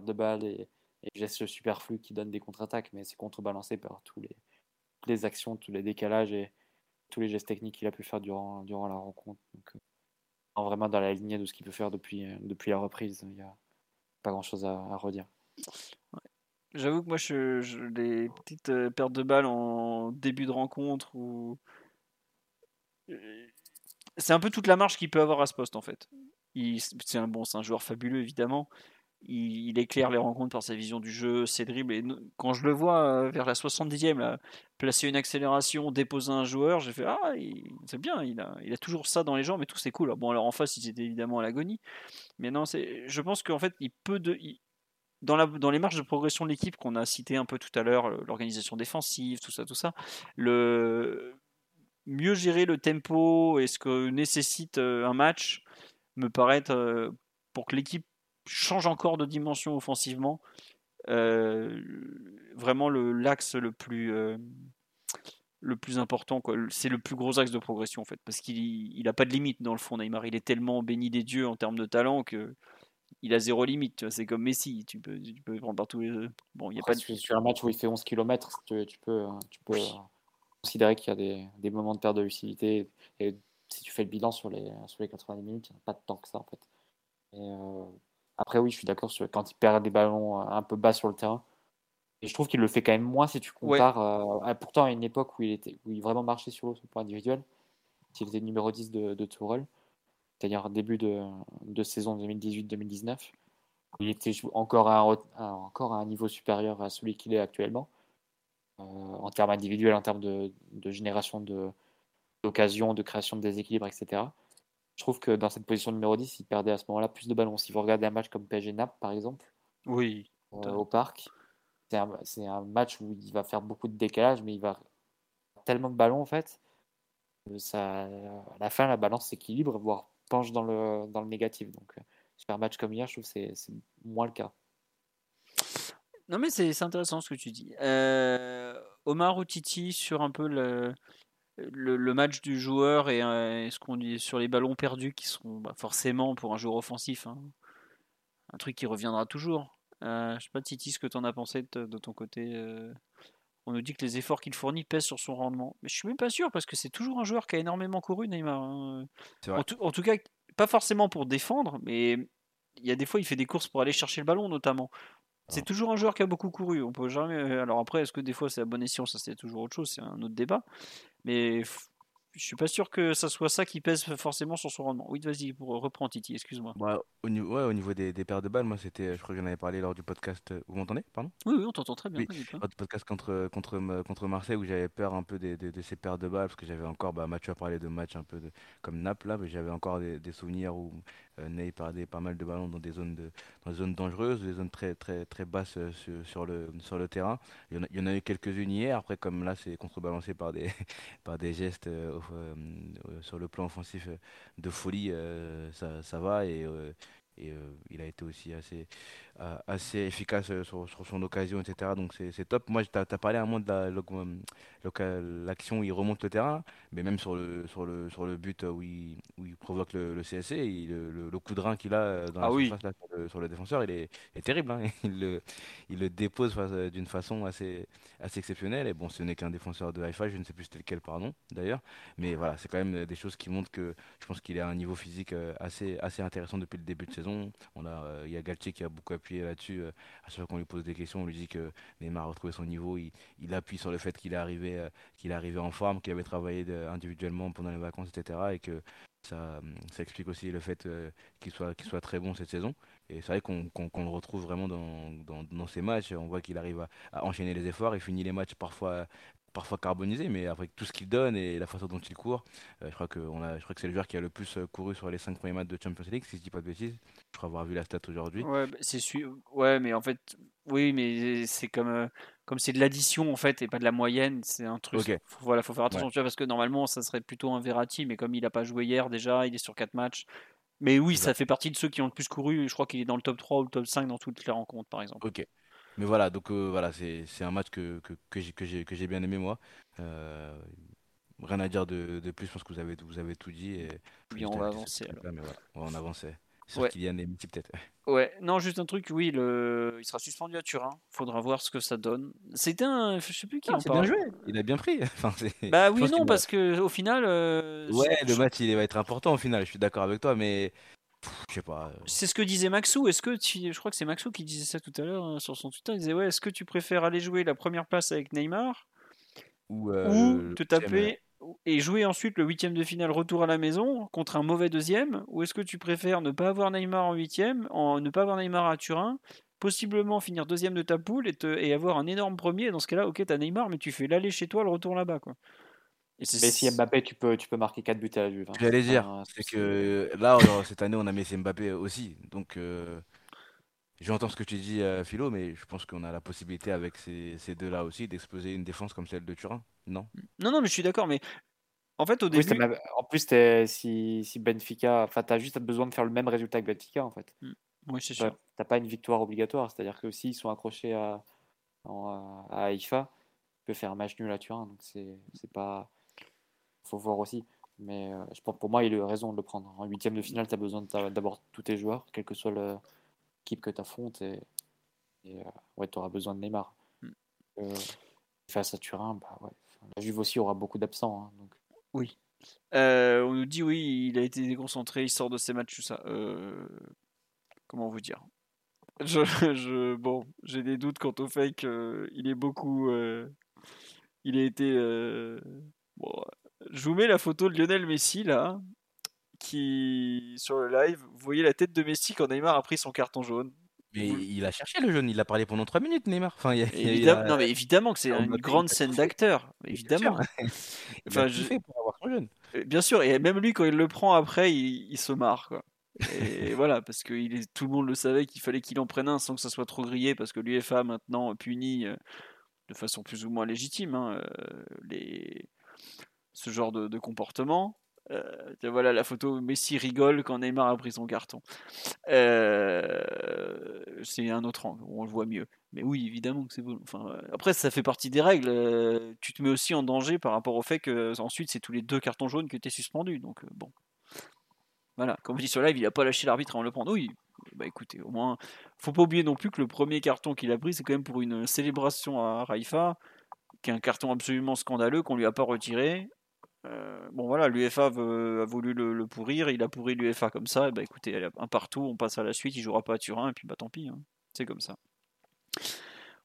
Speaker 3: de balles et, et gestes superflus qui donnent des contre-attaques, mais c'est contrebalancé par tous les, toutes les actions, tous les décalages et tous les gestes techniques qu'il a pu faire durant, durant la rencontre. Donc, vraiment dans la lignée de ce qu'il peut faire depuis, euh, depuis la reprise, il n'y a pas grand-chose à, à redire.
Speaker 2: J'avoue que moi, je, les petites euh, pertes de balles en début de rencontre euh, c'est un peu toute la marge qu'il peut avoir à ce poste en fait. C'est un bon, c'est un joueur fabuleux évidemment. Il, éclaire les rencontres par sa vision du jeu, ses dribbles. Et quand je le vois euh, vers la 70e, là, placer une accélération, déposer un joueur, j'ai fait Ah, c'est bien, il a, toujours ça dans les jambes et tout, c'est cool. Bon, alors en face, ils étaient évidemment à l'agonie. Mais non, je pense qu'en fait, il peut de, dans, les marges de progression de l'équipe qu'on a cité un peu tout à l'heure, l'organisation défensive, tout ça, tout ça, mieux gérer le tempo et ce que nécessite un match me paraît être, pour que l'équipe change encore de dimension offensivement, vraiment le l'axe le plus le plus important. C'est le plus gros axe de progression en fait, parce qu'il n'a pas de limite dans le fond. Neymar, il est tellement béni des dieux en termes de talent que il a zéro limite. C'est comme Messi, tu peux, tu peux prendre partout les.
Speaker 3: Bon, il y a pas de... Sur un match où il fait 11 km, tu, tu peux, tu peux considérer qu'il y a des, des, moments de perte de lucidité. Et si tu fais le bilan sur les, sur les 90 minutes, il n'y a pas de temps que ça en fait. Euh, après, oui, je suis d'accord sur quand il perd des ballons un peu bas sur le terrain et je trouve qu'il le fait quand même moins si tu compares. Euh, pourtant, à une époque où il, était, où il vraiment marchait sur l'eau sur le point individuel, il était numéro 10 de, de Tourelle, c'est-à-dire début de, de saison 2018-2019. Il était encore à, un, encore à un niveau supérieur à celui qu'il est actuellement, euh, en termes individuels, en termes de, de génération d'occasions, de, création de déséquilibre, etc. Je trouve que dans cette position numéro 10, il perdait à ce moment-là plus de ballons. Si vous regardez un match comme PSG Naples, par exemple,
Speaker 2: oui,
Speaker 3: euh, au parc, c'est un, match où il va faire beaucoup de décalage, mais il va tellement de ballons en fait. Ça, à la fin, la balance s'équilibre, voire penche dans le, dans le négatif. Donc, euh, super match comme hier, je trouve que c'est moins le cas.
Speaker 2: Non, mais c'est intéressant ce que tu dis. Euh, Omar ou Titi sur un peu le, le, match du joueur et euh, ce qu'on dit sur les ballons perdus qui sont bah, forcément pour un joueur offensif hein, un truc qui reviendra toujours. Euh, je sais pas, Titi, ce que tu en as pensé de, ton côté. Euh, on nous dit que les efforts qu'il fournit pèsent sur son rendement. Mais je suis même pas sûr parce que c'est toujours un joueur qui a énormément couru, Neymar. Hein. En, tout, cas, pas forcément pour défendre, mais il y a des fois, il fait des courses pour aller chercher le ballon, notamment. C'est toujours un joueur qui a beaucoup couru. On peut jamais. Alors après, est-ce que des fois c'est à bon escient Ça, c'est toujours autre chose. C'est un autre débat. Mais je suis pas sûr que ça soit ça qui pèse forcément sur son rendement. Oui, vas-y, pour reprendre Titi, excuse-moi.
Speaker 5: Bah, au, niveau, ouais, au niveau des, des paires de balles, moi, c'était, je crois que j'en avais parlé lors du podcast. Euh, vous m'entendez, pardon?
Speaker 2: Oui, oui, on t'entend très bien.
Speaker 5: Oui, lors du podcast contre, contre, contre Marseille où j'avais peur un peu de, de, ces paires de balles parce que j'avais encore, bah, Mathieu a parlé de matchs un peu de, comme Naples là, mais j'avais encore des, des souvenirs où Ney perdait pas mal de ballons dans des zones, de, dans des zones dangereuses, des zones très, très, très basses euh, sur, le, sur le terrain. Il y en a, eu quelques-unes hier. Après, comme là, c'est contrebalancé par des, par des gestes euh, sur le plan offensif de folie, ça, ça va. Et, et il a été aussi assez, assez efficace sur, sur, son occasion, etc. Donc c'est top. Moi, tu as, parlé à un moment de l'action où il remonte le terrain, mais même sur le, sur le, sur le but où il, où il provoque le, le CSC, le, le, coup de rein qu'il a dans la ah surface là, sur, le, sur, le, défenseur, il est, est terrible. Hein. Il, le, il le dépose d'une façon assez, assez exceptionnelle. Et bon, ce n'est qu'un défenseur de hi-fi, je ne sais plus c'était lequel, pardon, d'ailleurs. Mais voilà, c'est quand même des choses qui montrent que je pense qu'il est à un niveau physique assez, assez intéressant depuis le début de saison. On a, il y a Galtier qui a beaucoup appuyé là-dessus. Euh, à chaque fois qu'on lui pose des questions, on lui dit que Neymar a retrouvé son niveau. Il, il appuie sur le fait qu'il est arrivé, euh, est arrivé en forme, qu'il avait travaillé individuellement pendant les vacances, etc. Et que ça, ça explique aussi le fait euh, qu'il soit, soit très bon cette saison. Et c'est vrai qu'on le retrouve vraiment dans, dans, dans, ses matchs. On voit qu'il arrive à, à, enchaîner les efforts. Il finit les matchs parfois parfois carbonisé, mais avec tout ce qu'il donne et la façon dont il court, euh, je crois que on a, je crois que c'est le joueur qui a le plus euh, couru sur les 5 premiers matchs de Champions League, si je dis pas de bêtises. Je crois avoir vu la stat aujourd'hui.
Speaker 2: Ouais, bah, c'est Ouais, mais en fait, oui, mais c'est comme euh, comme c'est de l'addition en fait et pas de la moyenne, c'est un truc. Okay. Faut, voilà, faut faire attention, tu vois, parce que normalement ça serait plutôt un Verratti, mais comme il a pas joué hier déjà, il est sur 4 matchs. Mais oui, ça fait partie de ceux qui ont le plus couru. Je crois qu'il est dans le top 3 ou le top 5 dans toutes les rencontres, par exemple.
Speaker 5: Ok. Mais voilà, donc euh, voilà, c'est un match que, que, que j'ai bien aimé moi. Euh, rien à dire de, de, plus, je pense que vous avez, vous avez tout dit. Et
Speaker 2: on va avancer alors.
Speaker 5: mais voilà, on va avancer. Sur ouais. Kylian et peut-être.
Speaker 2: Ouais, non, juste un truc, oui, le... il sera suspendu à Turin. Faudra voir ce que ça donne. C'était un. Je sais plus qui ah,
Speaker 5: en bien joué, il a bien pris. enfin,
Speaker 2: bah oui, non, parce que au final. Euh,
Speaker 5: ouais, le match, il va être important au final, je suis d'accord avec toi, mais je sais pas. Euh.
Speaker 2: C'est ce que disait Maxou. Est-ce que tu... je crois que c'est Maxou qui disait ça tout à l'heure hein, sur son Twitter. Il disait ouais, est-ce que tu préfères aller jouer la première place avec Neymar ou, euh, te taper et jouer ensuite le huitième de finale retour à la maison contre un mauvais deuxième? Ou est-ce que tu préfères ne pas avoir Neymar en huitième, en ne pas avoir Neymar à Turin, possiblement finir deuxième de ta poule et, te... et avoir un énorme premier? Dans ce cas-là, ok, t'as Neymar, mais tu fais l'aller chez toi, le retour là-bas, quoi.
Speaker 3: Mais si Mbappé, tu peux, tu peux marquer 4 buts à la Juve. Hein.
Speaker 5: J'allais dire, c'est que là, cette année, on a mis Mbappé aussi. Donc, euh, J'entends ce que tu dis, euh, Philo, mais je pense qu'on a la possibilité avec ces, ces deux-là aussi d'exploser une défense comme celle de Turin, non?
Speaker 2: Non, non, mais je suis d'accord, mais en fait, au début.
Speaker 3: en plus, si, si Benfica, enfin, t'as juste besoin de faire le même résultat que Benfica, en fait.
Speaker 2: Oui, c'est
Speaker 3: T'as
Speaker 2: sûr.
Speaker 3: t'as pas une victoire obligatoire, c'est-à-dire que s'ils sont accrochés à, en- à Haïfa, tu peux faire un match nul à Turin, donc c'est c'est pas. Faut voir aussi. Mais euh, je pense pour moi, il a eu raison de le prendre. En huitième de finale, tu as besoin d'abord tous tes joueurs, quelle que soit l'équipe que tu affrontes, et, et, euh, ouais, tu auras besoin de Neymar.
Speaker 2: Mm.
Speaker 3: Euh, face à Turin, bah ouais. La Juve aussi aura beaucoup d'absents. hein, donc.
Speaker 2: Oui. On nous dit oui, il a été déconcentré, il sort de ses matchs, tout ça. Comment vous dire? Je, je- Bon, j'ai des doutes quant au fait qu'il est beaucoup. il a été. bon, je vous mets la photo de Lionel Messi là, qui sur le live. Vous voyez la tête de Messi quand Neymar a pris son carton jaune.
Speaker 5: Mais il a cherché le jeune, il a parlé pendant 3 minutes, Neymar. Enfin, il il a-
Speaker 2: non mais évidemment que c'est une grande scène d'acteur, évidemment. Enfin, je-
Speaker 5: fait pour avoir son jeune.
Speaker 2: Euh, Bien sûr, et même lui, quand il le prend après, il, il se marre. Quoi. Et voilà, parce que il est, tout le monde le savait qu'il fallait qu'il en prenne un sans que ça soit trop grillé, parce que l'UFA maintenant punit euh, de façon plus ou moins légitime hein, euh, les, ce genre de, comportement. Euh, voilà la photo, Messi rigole quand Neymar a pris son carton. Euh, c'est un autre angle, on le voit mieux. Mais oui, évidemment que c'est bon. Enfin, euh, après, ça fait partie des règles. tu te mets aussi en danger par rapport au fait que ensuite c'est tous les deux cartons jaunes que tu es suspendu. Donc bon. Voilà, comme on dit sur live, il a pas lâché l'arbitre de le prendre. Oui, bah écoutez, au moins, faut pas oublier non plus que le premier carton qu'il a pris, c'est quand même pour une célébration à Raifa, qui est un carton absolument scandaleux qu'on lui a pas retiré. Euh, bon voilà, l'UFA a voulu le, pourrir, il a pourri l'UFA comme ça, et bah écoutez, allez, un partout, on passe à la suite, il jouera pas à Turin, et puis bah tant pis, hein. c'est comme ça.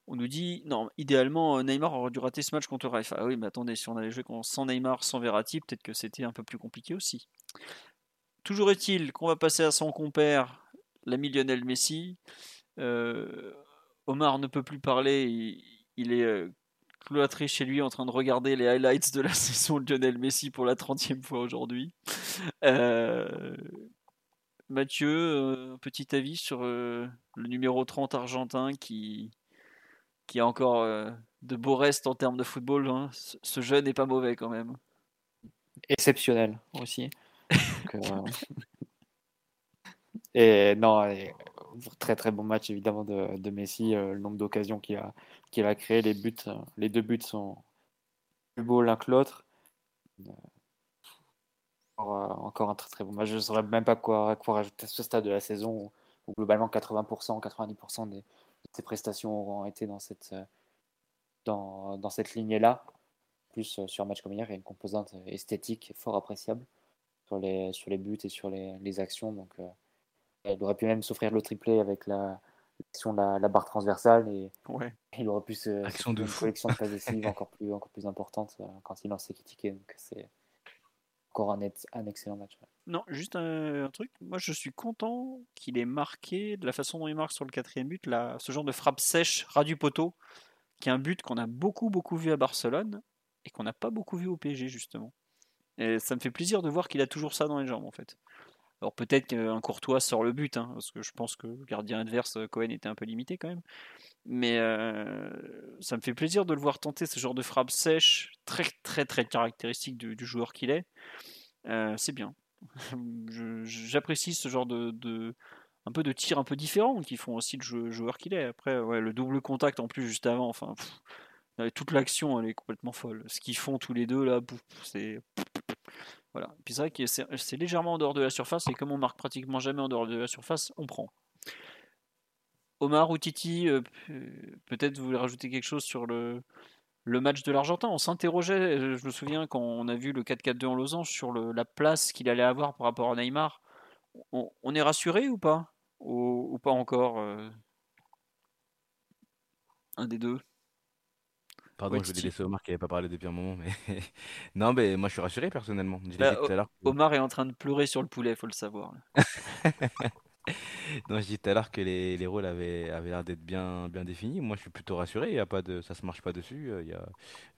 Speaker 2: On nous dit, non, idéalement, euh, Neymar aurait dû rater ce match contre Raifa. Ah oui, mais attendez, si on avait joué con- sans Neymar, sans Verratti, peut-être que c'était un peu plus compliqué aussi. Toujours est-il qu'on va passer à son compère, l'ami Lionel Messi. Euh, Omar ne peut plus parler, il, est cloîtré chez lui en train de regarder les highlights de la saison de Lionel Messi pour la 30e fois aujourd'hui. Euh, Mathieu, euh, un petit avis sur euh, le numéro 30 argentin qui, qui a encore euh, de beaux restes en termes de football. hein. Ce jeune n'est pas mauvais quand même.
Speaker 3: Exceptionnel aussi. Donc, euh, Et non, et, très très bon match évidemment de, de Messi. le nombre d'occasions qu'il a, qu'il a créé, les buts, euh, les deux buts sont plus beaux l'un que l'autre. Euh, Encore, euh, encore un très très bon match. Je ne saurais même pas quoi, quoi rajouter à ce stade de la saison où, globalement 80%, 90% des, de ses prestations auront été dans cette, dans, dans cette lignée-là. Plus sur un match comme hier, il y a une composante esthétique fort appréciable sur les, sur les buts et sur les, les actions. Donc, euh, il aurait pu même s'offrir le triplé avec la, l'action de la, la barre transversale et
Speaker 2: Ouais.
Speaker 3: il aurait pu se,
Speaker 5: Action de
Speaker 3: une
Speaker 5: fou.
Speaker 3: collection de passes décisives encore plus, encore plus importante euh, quand il lance ses tickets. Donc, c'est encore un, ex- un excellent match. ouais.
Speaker 2: Non, juste un, un truc. Moi, je suis content qu'il ait marqué de la façon dont il marque sur le quatrième but, là, ce genre de frappe sèche, ras du poteau, qui est un but qu'on a beaucoup, beaucoup vu à Barcelone et qu'on n'a pas beaucoup vu au PSG, justement. Et ça me fait plaisir de voir qu'il a toujours ça dans les jambes, en fait. Alors peut-être qu'un Courtois sort le but, hein, parce que je pense que le gardien adverse, Cohen, était un peu limité quand même. Mais euh, ça me fait plaisir de le voir tenter ce genre de frappe sèche, très très très caractéristique du, joueur qu'il est. Euh, c'est bien. J'apprécie ce genre de, de- un peu de tir un peu différent qui font aussi le joueur qu'il est. Après, ouais, le double contact en plus juste avant, enfin, euh, toute l'action elle est complètement folle. Ce qu'ils font tous les deux là, c'est voilà. Puis c'est c'est légèrement en dehors de la surface et comme on marque pratiquement jamais en dehors de la surface, on prend. Omar ou Titi, euh, pe- peut-être vous voulez rajouter quelque chose sur le, match de l'Argentin? On s'interrogeait, euh, je me souviens, quand on a vu le 4-4-2 en losange, sur la place qu'il allait avoir par rapport à Neymar. On, est rassuré ou pas? Ou, ou pas encore euh, Un des deux?
Speaker 5: Pardon,
Speaker 2: Ouais,
Speaker 5: je voulais
Speaker 2: Titi.
Speaker 5: laisser Omar qui n'avait pas parlé depuis un moment, mais non, mais moi je suis rassuré personnellement. Je l'ai
Speaker 2: Bah,
Speaker 5: dit tout à l'heure. que-
Speaker 2: Omar est en train de pleurer sur le poulet, faut le savoir. là.
Speaker 5: Non, je dis tout à l'heure que les, les rôles avaient, avaient l'air d'être bien, bien définis. Moi, je suis plutôt rassuré. Il y a pas de, ça se marche pas dessus. Euh, Il y a,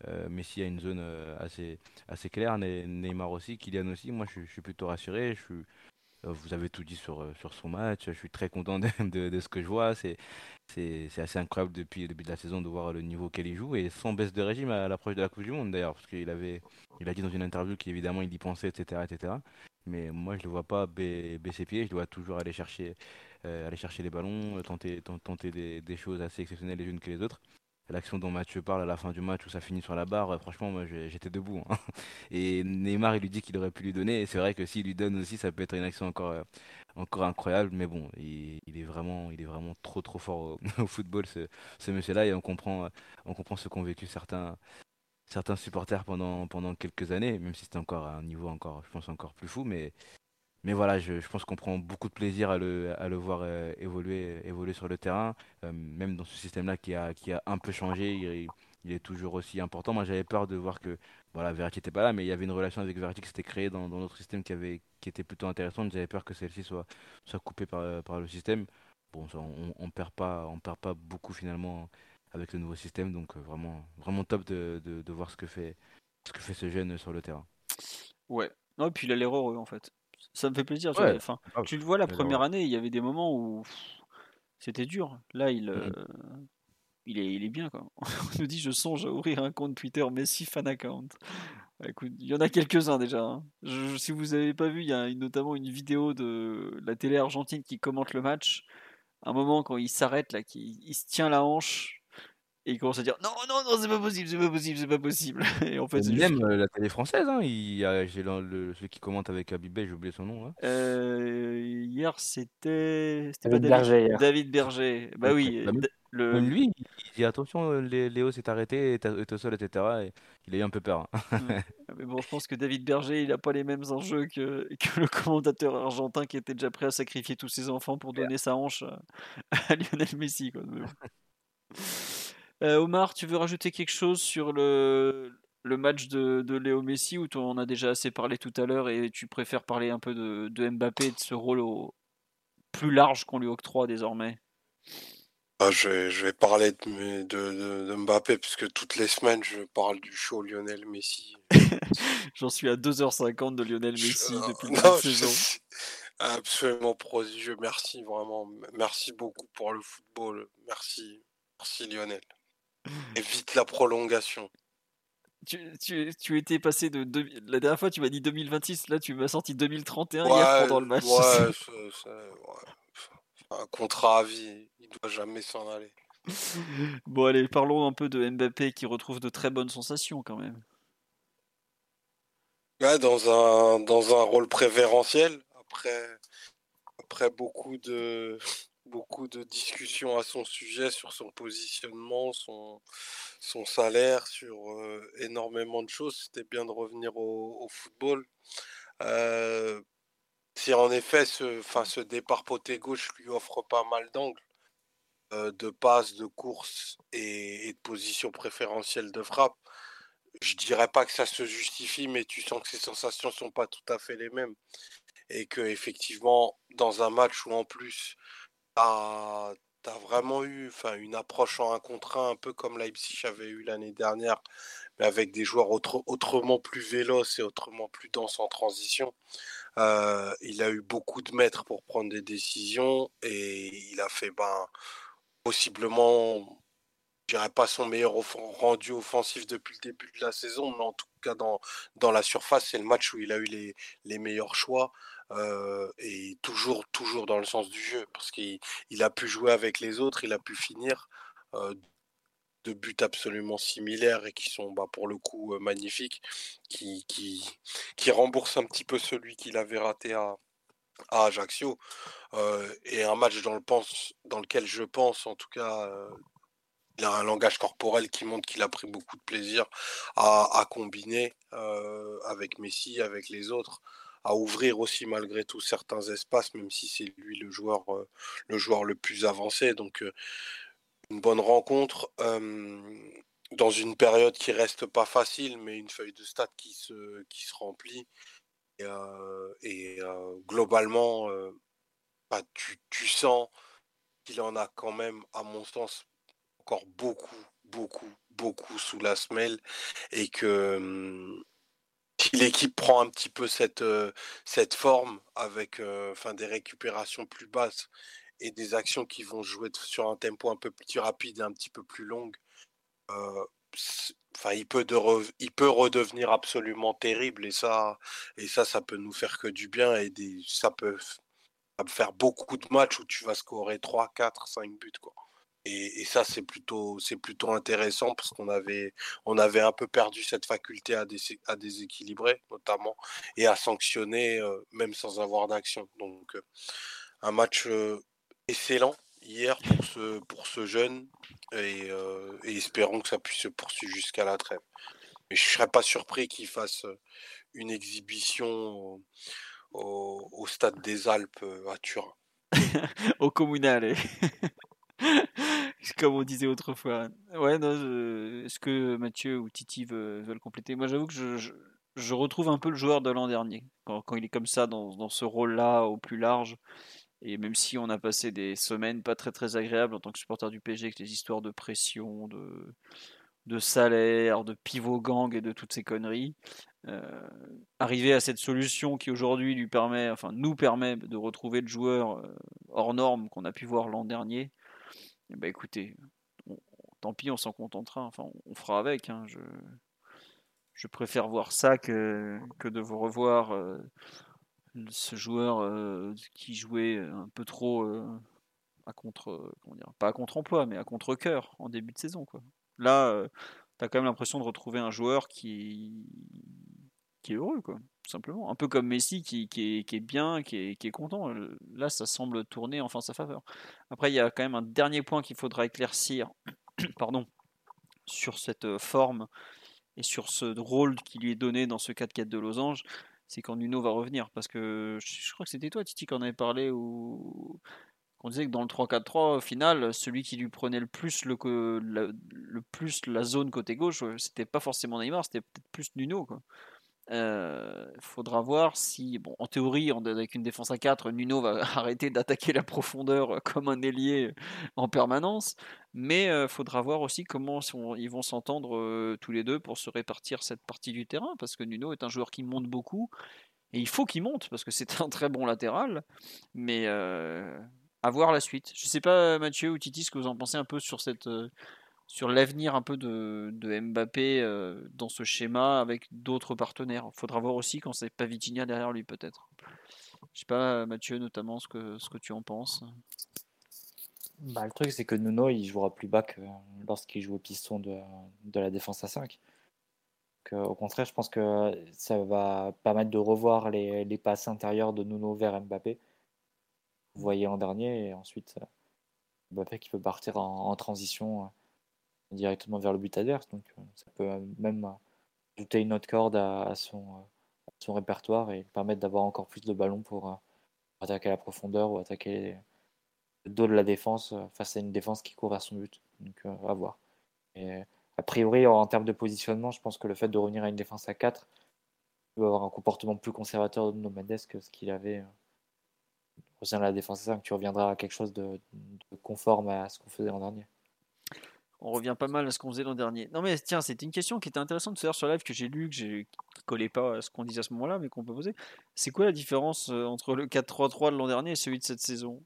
Speaker 5: euh, Messi a une zone euh, assez, assez claire. Ne- Neymar aussi, Kylian aussi. Moi, je, suis- je suis plutôt rassuré. Je suis, vous avez tout dit sur, sur son match. Je suis très content de, de, ce que je vois. C'est c'est assez incroyable depuis le début de la saison de voir le niveau qu'elle y joue et sans baisse de régime à l'approche de la Coupe du Monde d'ailleurs, parce qu'il avait, il a dit dans une interview qu'évidemment il y pensait, etc., etc. Mais moi je le vois pas baisser pied, je dois toujours aller chercher, aller chercher les ballons, tenter, tenter des choses assez exceptionnelles les unes que les autres l'action dont Mathieu parle à la fin du match où ça finit sur la barre, euh, franchement, moi j'étais debout. Hein. Et Neymar, il lui dit qu'il aurait pu lui donner. C'est vrai que s'il lui donne aussi, ça peut être une action encore, euh, encore incroyable. Mais bon, il, est vraiment, trop trop fort au, football, ce, monsieur-là. Et on comprend, euh, on comprend ce qu'ont vécu certains, supporters pendant, pendant quelques années, même si c'était encore à un niveau encore, je pense, encore plus fou. Mais mais voilà, je, pense qu'on prend beaucoup de plaisir à le, voir euh, évoluer, sur le terrain, euh, même dans ce système-là qui a, un peu changé, il, est toujours aussi important. Moi, j'avais peur de voir que voilà, Verratti n'était pas là, mais il y avait une relation avec Verratti qui s'était créée dans, notre système qui, était plutôt intéressante. J'avais peur que celle-ci soit, coupée par, le système. Bon, on ne perd, pas, on perd pas beaucoup finalement avec le nouveau système, donc euh, vraiment, vraiment top de, voir ce que, fait, ce que fait ce jeune sur le terrain.
Speaker 2: Ouais, non, et puis il a l'air heureux en fait ça me fait plaisir. tu le vois la première année, il y avait des moments où c'était dur. Là, il, mmh euh, il, est, il est bien. Quoi. On nous dit je songe à ouvrir un compte Twitter Messi fan account. Bah, écoute, il y en a quelques-uns déjà. Hein. si vous n'avez pas vu, il y a notamment une vidéo de la télé argentine qui commente le match. Un moment quand il s'arrête là, qui il se tient la hanche et il commence à dire non, non, non, c'est pas possible, c'est pas possible, c'est pas possible. Et en fait,
Speaker 5: c'est même euh, la télé française, hein, il y a, j'ai le, celui qui commente avec Abibé, j'ai oublié son nom. Hein.
Speaker 2: Euh, hier, c'était. C'était David, pas David Berger. David Berger. Bah oui.
Speaker 5: Bah, le... lui, il dit attention, euh, Léo s'est arrêté, est au sol, etc. Et il a eu un peu peur. Hein.
Speaker 2: Ah, mais bon, je pense que David Berger, il n'a pas les mêmes enjeux que, que, le commentateur argentin qui était déjà prêt à sacrifier tous ses enfants pour donner sa hanche à, Lionel Messi. Quoi. Euh, Omar, tu veux rajouter quelque chose sur le, le match de, de Léo Messi tu en as déjà assez parlé tout à l'heure et tu préfères parler un peu de, de Mbappé et de ce rôle au, plus large qu'on lui octroie désormais?
Speaker 4: Ah, je, vais, je, vais, parler de, de, de, Mbappé puisque toutes les semaines je parle du show Lionel Messi.
Speaker 2: J'en suis à 2h50 de Lionel Messi depuis la saison.
Speaker 4: Absolument prodigieux, merci vraiment. Merci beaucoup pour le football. Merci, merci Lionel. Évite la prolongation.
Speaker 2: Tu, tu, tu, étais passé de, La dernière fois, tu m'as dit 2026, là, tu m'as sorti 2031 hier pendant le match.
Speaker 4: Ouais, c'est, un contrat à vie, il doit jamais s'en aller.
Speaker 2: bon, allez, parlons un peu de Mbappé qui retrouve de très bonnes sensations quand même.
Speaker 4: Ouais, dans un, dans un rôle préférentiel, après, après beaucoup de beaucoup de discussions à son sujet sur son positionnement, son, salaire, sur énormément de choses. C'était bien de revenir au, football. si en effet ce, ce départ poté gauche lui offre pas mal d'angles de passes, de courses et, de positions préférentielles de frappe, je dirais pas que ça se justifie, mais tu sens que ses sensations sont pas tout à fait les mêmes. Et que effectivement, dans un match où en plus tu as vraiment eu une approche en un contre un, un peu comme Leipzig avait eu l'année dernière, mais avec des joueurs autrement plus véloces et autrement plus denses en transition. Euh, il a eu beaucoup de mètres pour prendre des décisions et il a fait ben, possiblement, je dirais pas son meilleur rendu offensif depuis le début de la saison, mais en tout cas dans, dans la surface, c'est le match où il a eu les, les meilleurs choix et toujours, toujours dans le sens du jeu, parce qu'il a pu jouer avec les autres, il a pu finir de buts absolument similaires et qui sont bah, pour le coup magnifiques, qui, remboursent un petit peu celui qu'il avait raté à, à Ajaccio. et un match dans, lequel je pense, en tout cas, il a un langage corporel qui montre qu'il a pris beaucoup de plaisir à combiner avec Messi, avec les autres à ouvrir aussi malgré tout certains espaces, même si c'est lui le joueur, le joueur le plus avancé. Donc une bonne rencontre dans une période qui reste pas facile, mais une feuille de stats qui se, qui se remplit. Et, globalement, bah, tu, tu, sens qu'il en a quand même, à mon sens, encore beaucoup, beaucoup, beaucoup sous la semelle et que si l'équipe prend un petit peu cette, cette forme avec enfin, des récupérations plus basses et des actions qui vont jouer sur un tempo un peu plus rapide et un petit peu plus long, enfin, il, peut il peut redevenir absolument terrible et ça, et ça, ça peut nous faire que du bien et des, ça peut faire beaucoup de matchs où tu vas scorer 3, 4, 5 buts. Quoi. Et, ça, c'est plutôt, c'est plutôt intéressant parce qu'on avait, on avait un peu perdu cette faculté à, déséquilibrer, notamment, et à sanctionner, même sans avoir d'action. Donc, un match excellent hier pour ce, pour ce jeune et, espérons que ça puisse se poursuivre jusqu'à la trêve. Mais je ne serais pas surpris qu'il fasse une exhibition au, stade des Alpes à Turin.
Speaker 2: au communal. Comme on disait autrefois. Ouais, est-ce que Mathieu ou Titi veulent, compléter? Moi, j'avoue que je, je, retrouve un peu le joueur de l'an dernier. Quand, quand, il est comme ça, dans, dans ce rôle-là, au plus large. Et même si on a passé des semaines pas très très agréables en tant que supporter du PSG avec les histoires de pression, de, de salaire, de pivot gang et de toutes ces conneries, euh, arriver à cette solution qui aujourd'hui lui permet, enfin nous permet de retrouver le joueur euh, hors norme qu'on a pu voir l'an dernier, ben écoutez, tant pis, on s'en contentera, enfin on, fera avec. Hein, je, je préfère voir ça que, que de vous revoir. Euh, ce joueur euh, qui jouait un peu trop euh, à contre, comment dire, pas à contre-emploi, mais à contre-coeur en début de saison. Quoi. Là, tu as quand même l'impression de retrouver un joueur qui, qui est heureux, quoi, tout simplement. Un peu comme Messi qui, est, qui est, bien, qui est, qui est, content. Là, ça semble tourner enfin sa faveur. Après, il y a quand même un dernier point qu'il faudra éclaircir pardon, sur cette forme et sur ce rôle qui lui est donné dans ce 4-4 de losange c'est quand Nuno va revenir. Parce que je crois que c'était toi, Titi, qui en avait parlé, ou qu'on disait que dans le 3-4-3, au final, celui qui lui prenait le plus, le, le plus la zone côté gauche, c'était pas forcément Neymar, c'était peut-être plus Nuno. Euh, faudra voir si, bon, en théorie, avec une défense à 4, Nuno va arrêter d'attaquer la profondeur comme un ailier en permanence. Mais il euh, faudra voir aussi comment ils vont s'entendre euh, tous les deux pour se répartir cette partie du terrain, parce que Nuno est un joueur qui monte beaucoup. Et il faut qu'il monte, parce que c'est un très bon latéral. Mais à voir la suite. Je sais pas, Mathieu ou Titi, ce que vous en pensez un peu sur cette sur l'avenir un peu de, Mbappé euh, dans ce schéma avec d'autres partenaires. Il faudra voir aussi quand c'est pas Vitinha derrière lui peut-être. Je sais pas Mathieu notamment ce que, ce que tu en penses.
Speaker 3: Bah, le truc c'est que Nuno il jouera plus bas que lorsqu'il joue au piston de, de, la défense à 5. au contraire je pense que ça va permettre de revoir les, les passes intérieures de Nuno vers Mbappé. Vous voyez en dernier et ensuite Mbappé qui peut partir en transition directement vers le but adverse. Donc euh, ça peut euh, même euh, ajouter une autre corde à, son, son, répertoire et permettre d'avoir encore plus de ballons pour attaquer la profondeur ou attaquer le dos de la défense face à une défense qui court vers son but. Donc à voir. Et, a priori, en termes de positionnement, je pense que le fait de revenir à une défense à 4 peut avoir un comportement plus conservateur de No Mendes que ce qu'il avait au sein de la défense à 5. Tu reviendras à quelque chose de, de conforme à ce qu'on faisait l'an dernier.
Speaker 2: On revient pas mal à ce qu'on faisait l'an dernier. Non mais tiens, c'était une question qui était intéressante de faire sur live que j'ai lu, que j'ai qui collait pas à ce qu'on disait à ce moment-là, mais qu'on peut poser. C'est quoi la différence euh, entre le 4-3-3 de l'an dernier et celui de cette saison?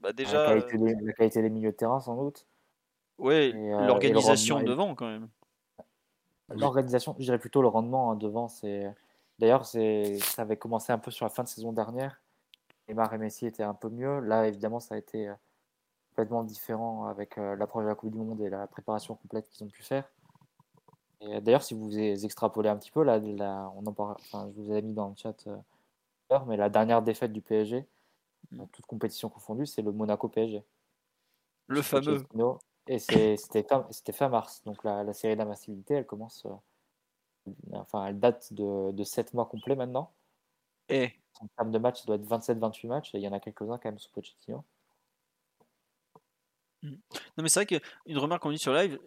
Speaker 3: Bah déjà, la qualité, des, milieux de terrain sans doute.
Speaker 2: Ouais, euh, l'organisation devant quand même.
Speaker 3: L'organisation, je dirais plutôt le rendement hein, devant. C'est d'ailleurs c'est ça avait commencé un peu sur la fin de saison dernière. Neymar et Messi étaient un peu mieux. Là évidemment ça a été euh, complètement différent avec euh, l'approche de la Coupe du Monde et la préparation complète qu'ils ont pu faire. Et euh, d'ailleurs, si vous extrapolez un petit peu, là, on en parle, enfin, je vous ai mis dans le chat, euh, mais la dernière défaite du PSG, mm. toute compétition confondue, c'est le Monaco PSG.
Speaker 2: Le fameux.
Speaker 3: Et c'était fin, mars. Donc la, la série d'invincibilité, elle commence. enfin, elle date de, de 7 mois complets maintenant.
Speaker 2: Et
Speaker 3: En termes de matchs, ça doit être 27-28 matchs. Et il y en a quelques-uns quand même sous Pochettino.
Speaker 2: Mmh. Non, mais c'est vrai qu'une remarque qu'on dit sur live,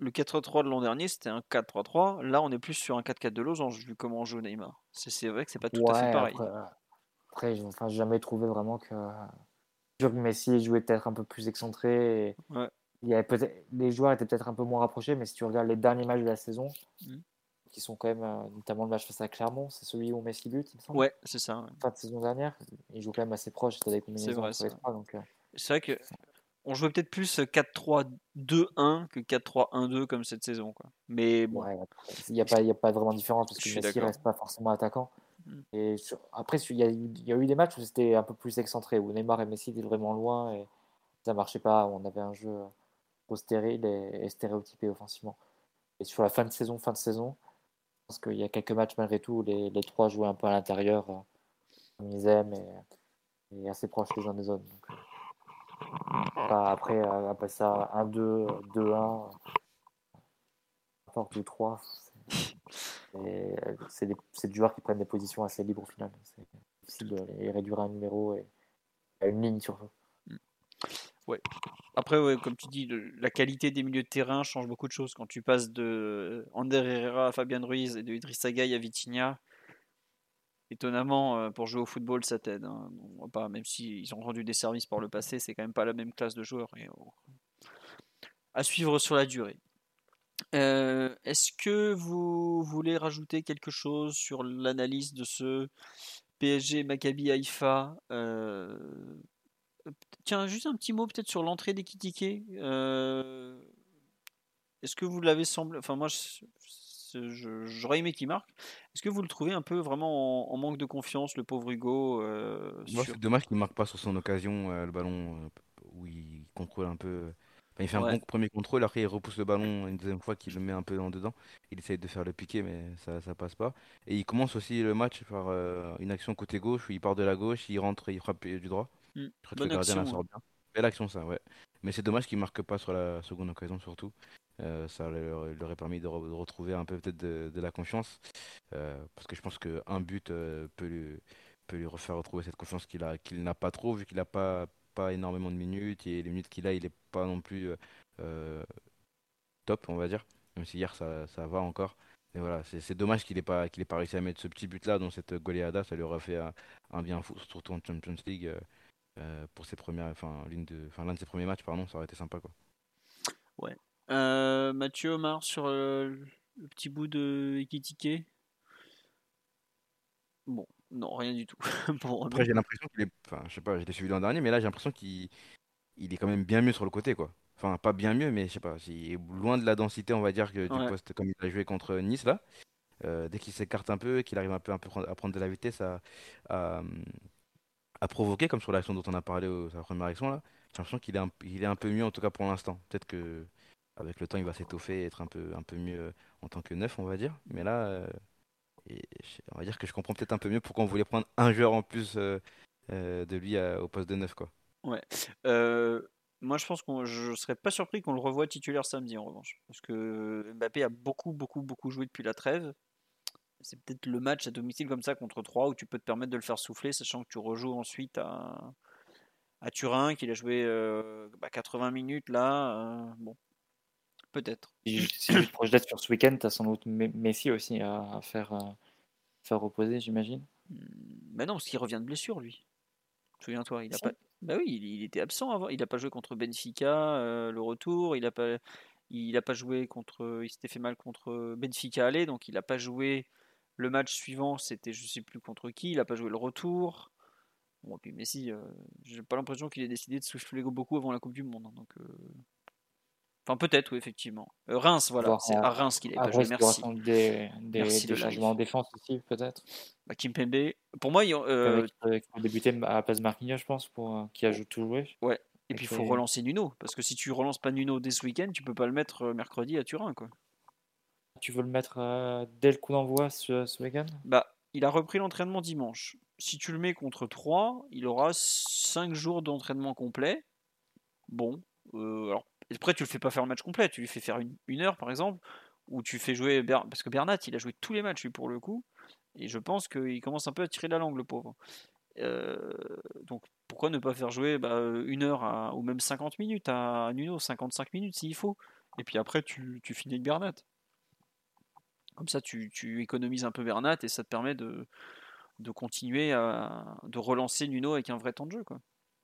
Speaker 2: le 4-3 de l'an dernier, c'était un 4-3-3. Là, on est plus sur un 4-4 de losange, vu comment on joue Neymar. C'est vrai que c'est pas tout à fait pareil.
Speaker 3: Après, j'ai enfin, jamais trouvé vraiment que, que Messi jouait peut-être un peu plus excentré. Il y avait les joueurs étaient peut-être un peu moins rapprochés, mais si tu regardes les derniers matchs de la saison, mmh. qui sont quand même, euh, notamment le match face à Clermont, c'est celui où Messi but, il me semble.
Speaker 2: Ouais, c'est ça.
Speaker 3: Fin de saison dernière, il joue quand même assez proche, c'était des combinaisons
Speaker 2: vrai, c'est.
Speaker 3: Donc, euh,
Speaker 2: C'est vrai que on jouait peut-être plus 4-3-2-1 que 4-3-1-2 comme cette saison. Quoi. Mais bon,
Speaker 3: ouais, il n'y a, pas- y a pas vraiment de différence parce que Messi
Speaker 2: d'accord.
Speaker 3: reste pas forcément attaquant.
Speaker 2: Mm.
Speaker 3: Et sur- après, il y, a, eu- il y a eu des matchs où c'était un peu plus excentré, où Neymar et Messi étaient vraiment loin et ça marchait pas, on avait un jeu trop stérile et, et stéréotypé offensivement. Et sur la fin de saison, fin de saison, je pense qu'il y a quelques matchs malgré tout où les, les trois jouaient un peu à l'intérieur, euh, comme ils aiment, et, et assez proches les uns des autres. Donc, euh, après, euh, après ça, 1-2, 2-1, n'importe ou 3, et euh, c'est des, des joueurs qui prennent des positions assez libres au final. C'est difficile de les réduire à un numéro et à une ligne surtout.
Speaker 2: Après, comme tu dis, la qualité des milieux de terrain change beaucoup de choses. Quand tu passes de Ander Herrera à Fabian Ruiz et de Idrissa Gueye à Vitinha, étonnamment, euh, pour jouer au football, ça t'aide. hein. On pas, même s'ils ont rendu des services par le passé, c'est quand même pas la même classe de joueurs. À suivre sur la durée. Euh, Est-ce que vous voulez rajouter quelque chose sur l'analyse de ce PSG Maccabi Haïfa euh, Tiens, juste un petit mot peut-être sur l'entrée d'Ekitike. Euh, Est-ce que vous l'avez semblé Enfin, moi, je- j'aurais aimé qu'il marque. Est-ce que vous le trouvez un peu vraiment en, en manque de confiance, le pauvre Hugo euh, sur-
Speaker 5: c'est dommage qu'il ne marque pas sur son occasion, euh, le ballon euh, où il contrôle un peu. Enfin, il fait un bon premier contrôle, après il repousse le ballon une deuxième fois qu'il le met un peu en dedans. Il essaye de faire le piqué, mais ça ça passe pas. Et il commence aussi le match par euh, une action côté gauche où il part de la gauche, il rentre et il frappe du droit.
Speaker 2: Hmm.
Speaker 5: Je crois que
Speaker 2: Bonne
Speaker 5: le gardien la
Speaker 2: action,
Speaker 5: sort bien. Belle action, ça, ouais. Mais c'est dommage qu'il marque pas sur la seconde occasion, surtout. Euh, ça leur, leur aurait permis de, re- de retrouver un peu peut-être de, la confiance. Euh, parce que je pense qu'un but euh, peut, lui, peut refaire retrouver cette confiance qu'il a, n'a pas trop, vu qu'il n'a pas, énormément de minutes. Et les minutes qu'il a, il n'est pas non plus top, on va dire. Même si hier, ça, va encore. Mais voilà, c'est dommage qu'il n'ait pas, réussi à mettre ce petit but-là dans cette goleada. Ça lui aurait fait un, bien fou, surtout en Champions League. pour ses premières, enfin l'une de, enfin l'un de ses premiers matchs, pardon, ça aurait été sympa quoi.
Speaker 2: Euh, Mathieu Omar sur euh, le petit bout de Ekitike. Bon, non, rien du tout.
Speaker 5: Après j'ai l'impression qu'il est, enfin je sais pas, je l'ai suivi l'an dernier, mais là j'ai l'impression qu'il, il est quand même bien mieux sur le côté quoi. Enfin pas bien mieux, mais je sais pas, il est loin de la densité on va dire que du
Speaker 2: Ouais.
Speaker 5: poste comme il a joué contre Nice là. Euh, dès qu'il s'écarte un peu, qu'il arrive un peu, un peu à prendre de la vitesse, à, à, à provoquer, comme sur l'action dont on a parlé, au- sa première action là, j'ai l'impression qu'il est, un, il est un peu mieux en tout cas pour l'instant. Peut-être que avec le temps il va s'étoffer et être un peu, un peu mieux en tant que neuf on va dire. Mais là, euh, on va dire que je comprends peut-être un peu mieux pourquoi on voulait prendre un joueur en plus euh, euh, de lui au poste de neuf quoi.
Speaker 2: Ouais. Moi, je pense qu'on, je serais pas surpris qu'on le revoie titulaire samedi en revanche, parce que Mbappé a beaucoup, beaucoup, beaucoup joué depuis la trêve. C'est peut-être le match à domicile comme ça contre 3 où tu peux te permettre de le faire souffler, sachant que tu rejoues ensuite à, à Turin, qu'il a joué euh, bah, 80 minutes là. bon, peut-être.
Speaker 3: Si, si tu te projettes sur ce week-end, tu as sans doute Me- Messi aussi à, à faire, euh, faire reposer, j'imagine.
Speaker 2: Hmm, Bah non, parce qu'il revient de blessure lui. Souviens-toi, il a pas. Bah oui, il, il était absent avant. Il a pas joué contre Benfica euh, le retour. Il a pas. Il a pas joué contre. Il s'était fait mal contre Benfica aller, donc il a pas joué le match suivant. C'était je sais plus contre qui. Il a pas joué le retour. Bon, et puis Messi, euh, j'ai pas l'impression qu'il ait décidé de souffler beaucoup avant la Coupe du Monde. hein, donc. euh, Enfin, peut-être, oui, effectivement. Euh, Reims, voilà. C'est
Speaker 3: à-
Speaker 2: Reims qu'il pas joué.
Speaker 3: aura
Speaker 2: Merci.
Speaker 3: des, des,
Speaker 2: Merci
Speaker 3: des
Speaker 2: de
Speaker 3: changements en défense aussi, peut-être.
Speaker 2: Bah, Kimpembe. Pour moi, il euh,
Speaker 3: Avec, débuter à de Marquinhos, je pense, pour, euh, qui a tout joué.
Speaker 2: Ouais. Et puis il faut relancer Nuno. Parce que si tu relances pas Nuno dès ce week-end, tu peux pas le mettre euh, mercredi à Turin. Quoi.
Speaker 3: Tu veux le mettre dès le coup d'envoi ce, ce week-end?
Speaker 2: Bah, il a repris l'entraînement dimanche. Si tu le mets contre 3, il aura 5 jours d'entraînement complet. Bon. euh, alors, après, tu le fais pas faire le match complet. Tu lui fais faire une, une heure, par exemple. Ou tu fais jouer. Parce que Bernat, il a joué tous les matchs, lui, pour le coup. Et je pense qu'il commence un peu à tirer la langue, le pauvre. Euh, donc, pourquoi ne pas faire jouer bah, une heure ou même 50 minutes à Nuno 55 minutes s'il faut. Et puis après, tu, tu finis avec Bernat. Comme ça, tu, tu économises un peu Bernat et ça te permet de, de continuer à de relancer Nuno avec un vrai temps de jeu. Quoi.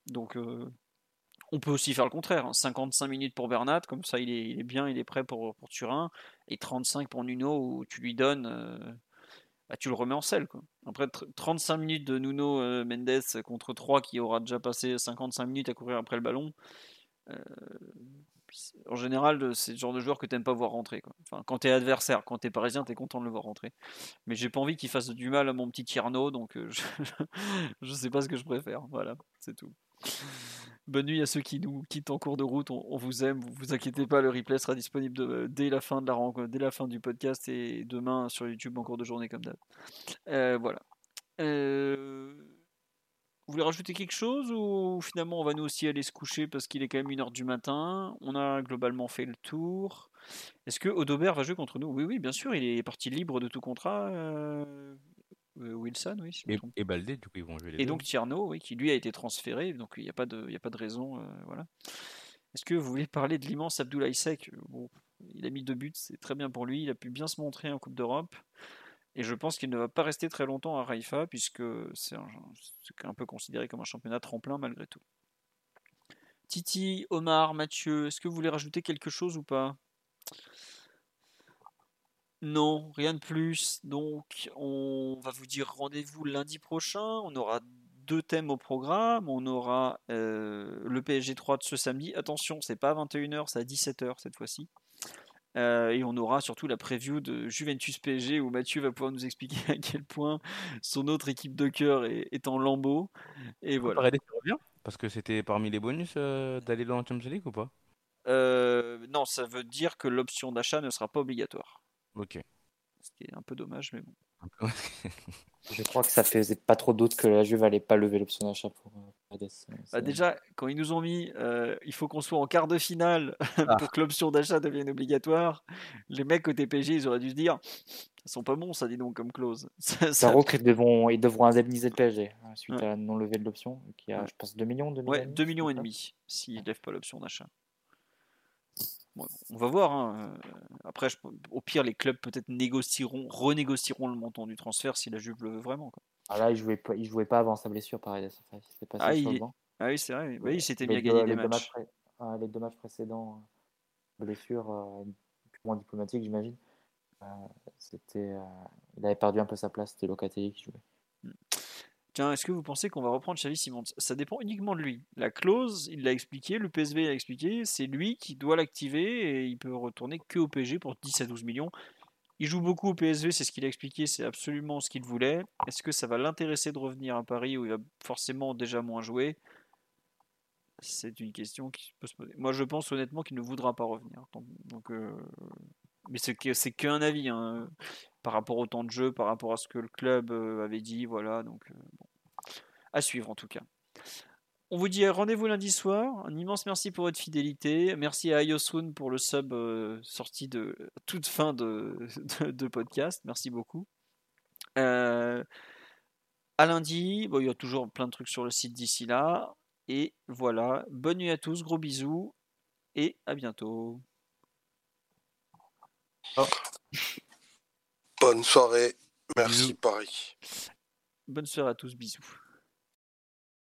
Speaker 2: Donc, euh, On peut aussi faire le contraire. 55 hein. minutes pour Bernat, comme ça il est, bien, il est prêt pour, Turin. Et 35 pour Nuno, où tu lui donnes. Euh, bah, tu le remets en selle. Quoi. Après 35 minutes de Nuno euh, Mendes contre 3 qui aura déjà passé 55 minutes à courir après le ballon. Euh, en général, c'est le genre de joueur que tu n'aimes pas voir rentrer. Enfin, quand tu es adversaire, quand tu es parisien, tu es content de le voir rentrer. Mais j'ai pas envie qu'il fasse du mal à mon petit Tierno, donc je... je sais pas ce que je préfère. Voilà, c'est tout. Bonne nuit à ceux qui nous quittent en cours de route. On, vous aime. Vous vous inquiétez pas, le replay sera disponible dès la fin de la dès la fin du podcast et demain sur YouTube en cours de journée comme d'hab. Euh, voilà. Euh, vous voulez rajouter quelque chose ou finalement on va nous aussi aller se coucher parce qu'il est quand même une heure du matin? On a globalement fait le tour. Est-ce que Odobert va jouer contre nous? Oui, oui, bien sûr. Il est parti libre de tout contrat. Euh, euh, Wilson, oui.
Speaker 5: et, Baldé, du coup, ils vont jouer
Speaker 2: les Et donc Tierno, oui, qui lui a été transféré, donc il n'y a, pas de, a pas de raison. Euh, voilà. Est-ce que vous voulez parler de l'immense Abdoulaye Sek bon, Il a mis deux buts, c'est très bien pour lui, il a pu bien se montrer en Coupe d'Europe. Et je pense qu'il ne va pas rester très longtemps à Raifa, puisque c'est un, un, peu considéré comme un championnat tremplin malgré tout. Titi, Omar, Mathieu, est-ce que vous voulez rajouter quelque chose ou pas? Non, rien de plus. Donc, on va vous dire rendez-vous lundi prochain. On aura deux thèmes au programme. On aura euh, le PSG 3 de ce samedi. Attention, c'est pas à 21h, c'est à 17h cette fois-ci. Euh, et on aura surtout la preview de Juventus PSG où Mathieu va pouvoir nous expliquer à quel point son autre équipe de cœur est, en lambeau. Et voilà.
Speaker 5: revient Parce que c'était parmi les bonus euh, d'aller dans la Champions League ou pas?
Speaker 2: Non, ça veut dire que l'option d'achat ne sera pas obligatoire.
Speaker 5: Ok.
Speaker 2: Ce qui est un peu dommage, mais bon.
Speaker 3: Je crois que ça faisait pas trop doute que la Juve allait pas lever l'option d'achat pour euh,
Speaker 2: bah déjà, quand ils nous ont mis, euh, il faut qu'on soit en quart de finale ah. pour que l'option d'achat devienne obligatoire. Les mecs côté PSG, ils auraient dû se dire, ils sont pas bons, ça dit donc comme clause.
Speaker 3: ça, ça... Ils, devront, ils devront indemniser le PSG hein, suite à la non levée de l'option, qui a, je pense, 2 millions, 2
Speaker 2: ouais, 2 millions et demi s'ils ne lèvent pas l'option d'achat on va voir. Hein. Après, au pire, les clubs peut-être négocieront, renégocieront le montant du transfert si la Juve le veut vraiment.
Speaker 3: Ah là, il jouait pas, il jouait pas avant sa blessure, pareil.
Speaker 2: ah, ah, oui, c'est vrai. Oui, il s'était mis à gagner des matchs.
Speaker 3: Ah, les deux matchs précédents, euh, blessure euh, moins diplomatique, j'imagine. Euh, c'était, il avait perdu un peu sa place. C'était Locatelli qui jouait.
Speaker 2: Tiens, est-ce que vous pensez qu'on va reprendre Xavi Simons? Ça dépend uniquement de lui. La clause, il l'a expliqué, le PSV l'a expliqué, c'est lui qui doit l'activer et il peut retourner que au PSG pour 10 à 12 millions. Il joue beaucoup au PSV, c'est ce qu'il a expliqué, c'est absolument ce qu'il voulait. Est-ce que ça va l'intéresser de revenir à Paris où il va forcément déjà moins jouer? C'est une question qui peut se poser. Moi, je pense honnêtement qu'il ne voudra pas revenir. Donc, euh, Mais c'est qu'un avis. Hein par rapport au temps de jeu, par rapport à ce que le club euh, avait dit. Voilà, donc euh, à suivre en tout cas. On vous dit rendez-vous lundi soir. Un immense merci pour votre fidélité. Merci à Ayosun pour le sub euh, sorti de toute fin de, podcast. Merci beaucoup. à lundi, bon, il y a toujours plein de trucs sur le site d'ici là. Et voilà, bonne nuit à tous, gros bisous et à bientôt.
Speaker 4: Bonne soirée. Merci, Paris.
Speaker 2: Bonne soirée à tous. Bisous.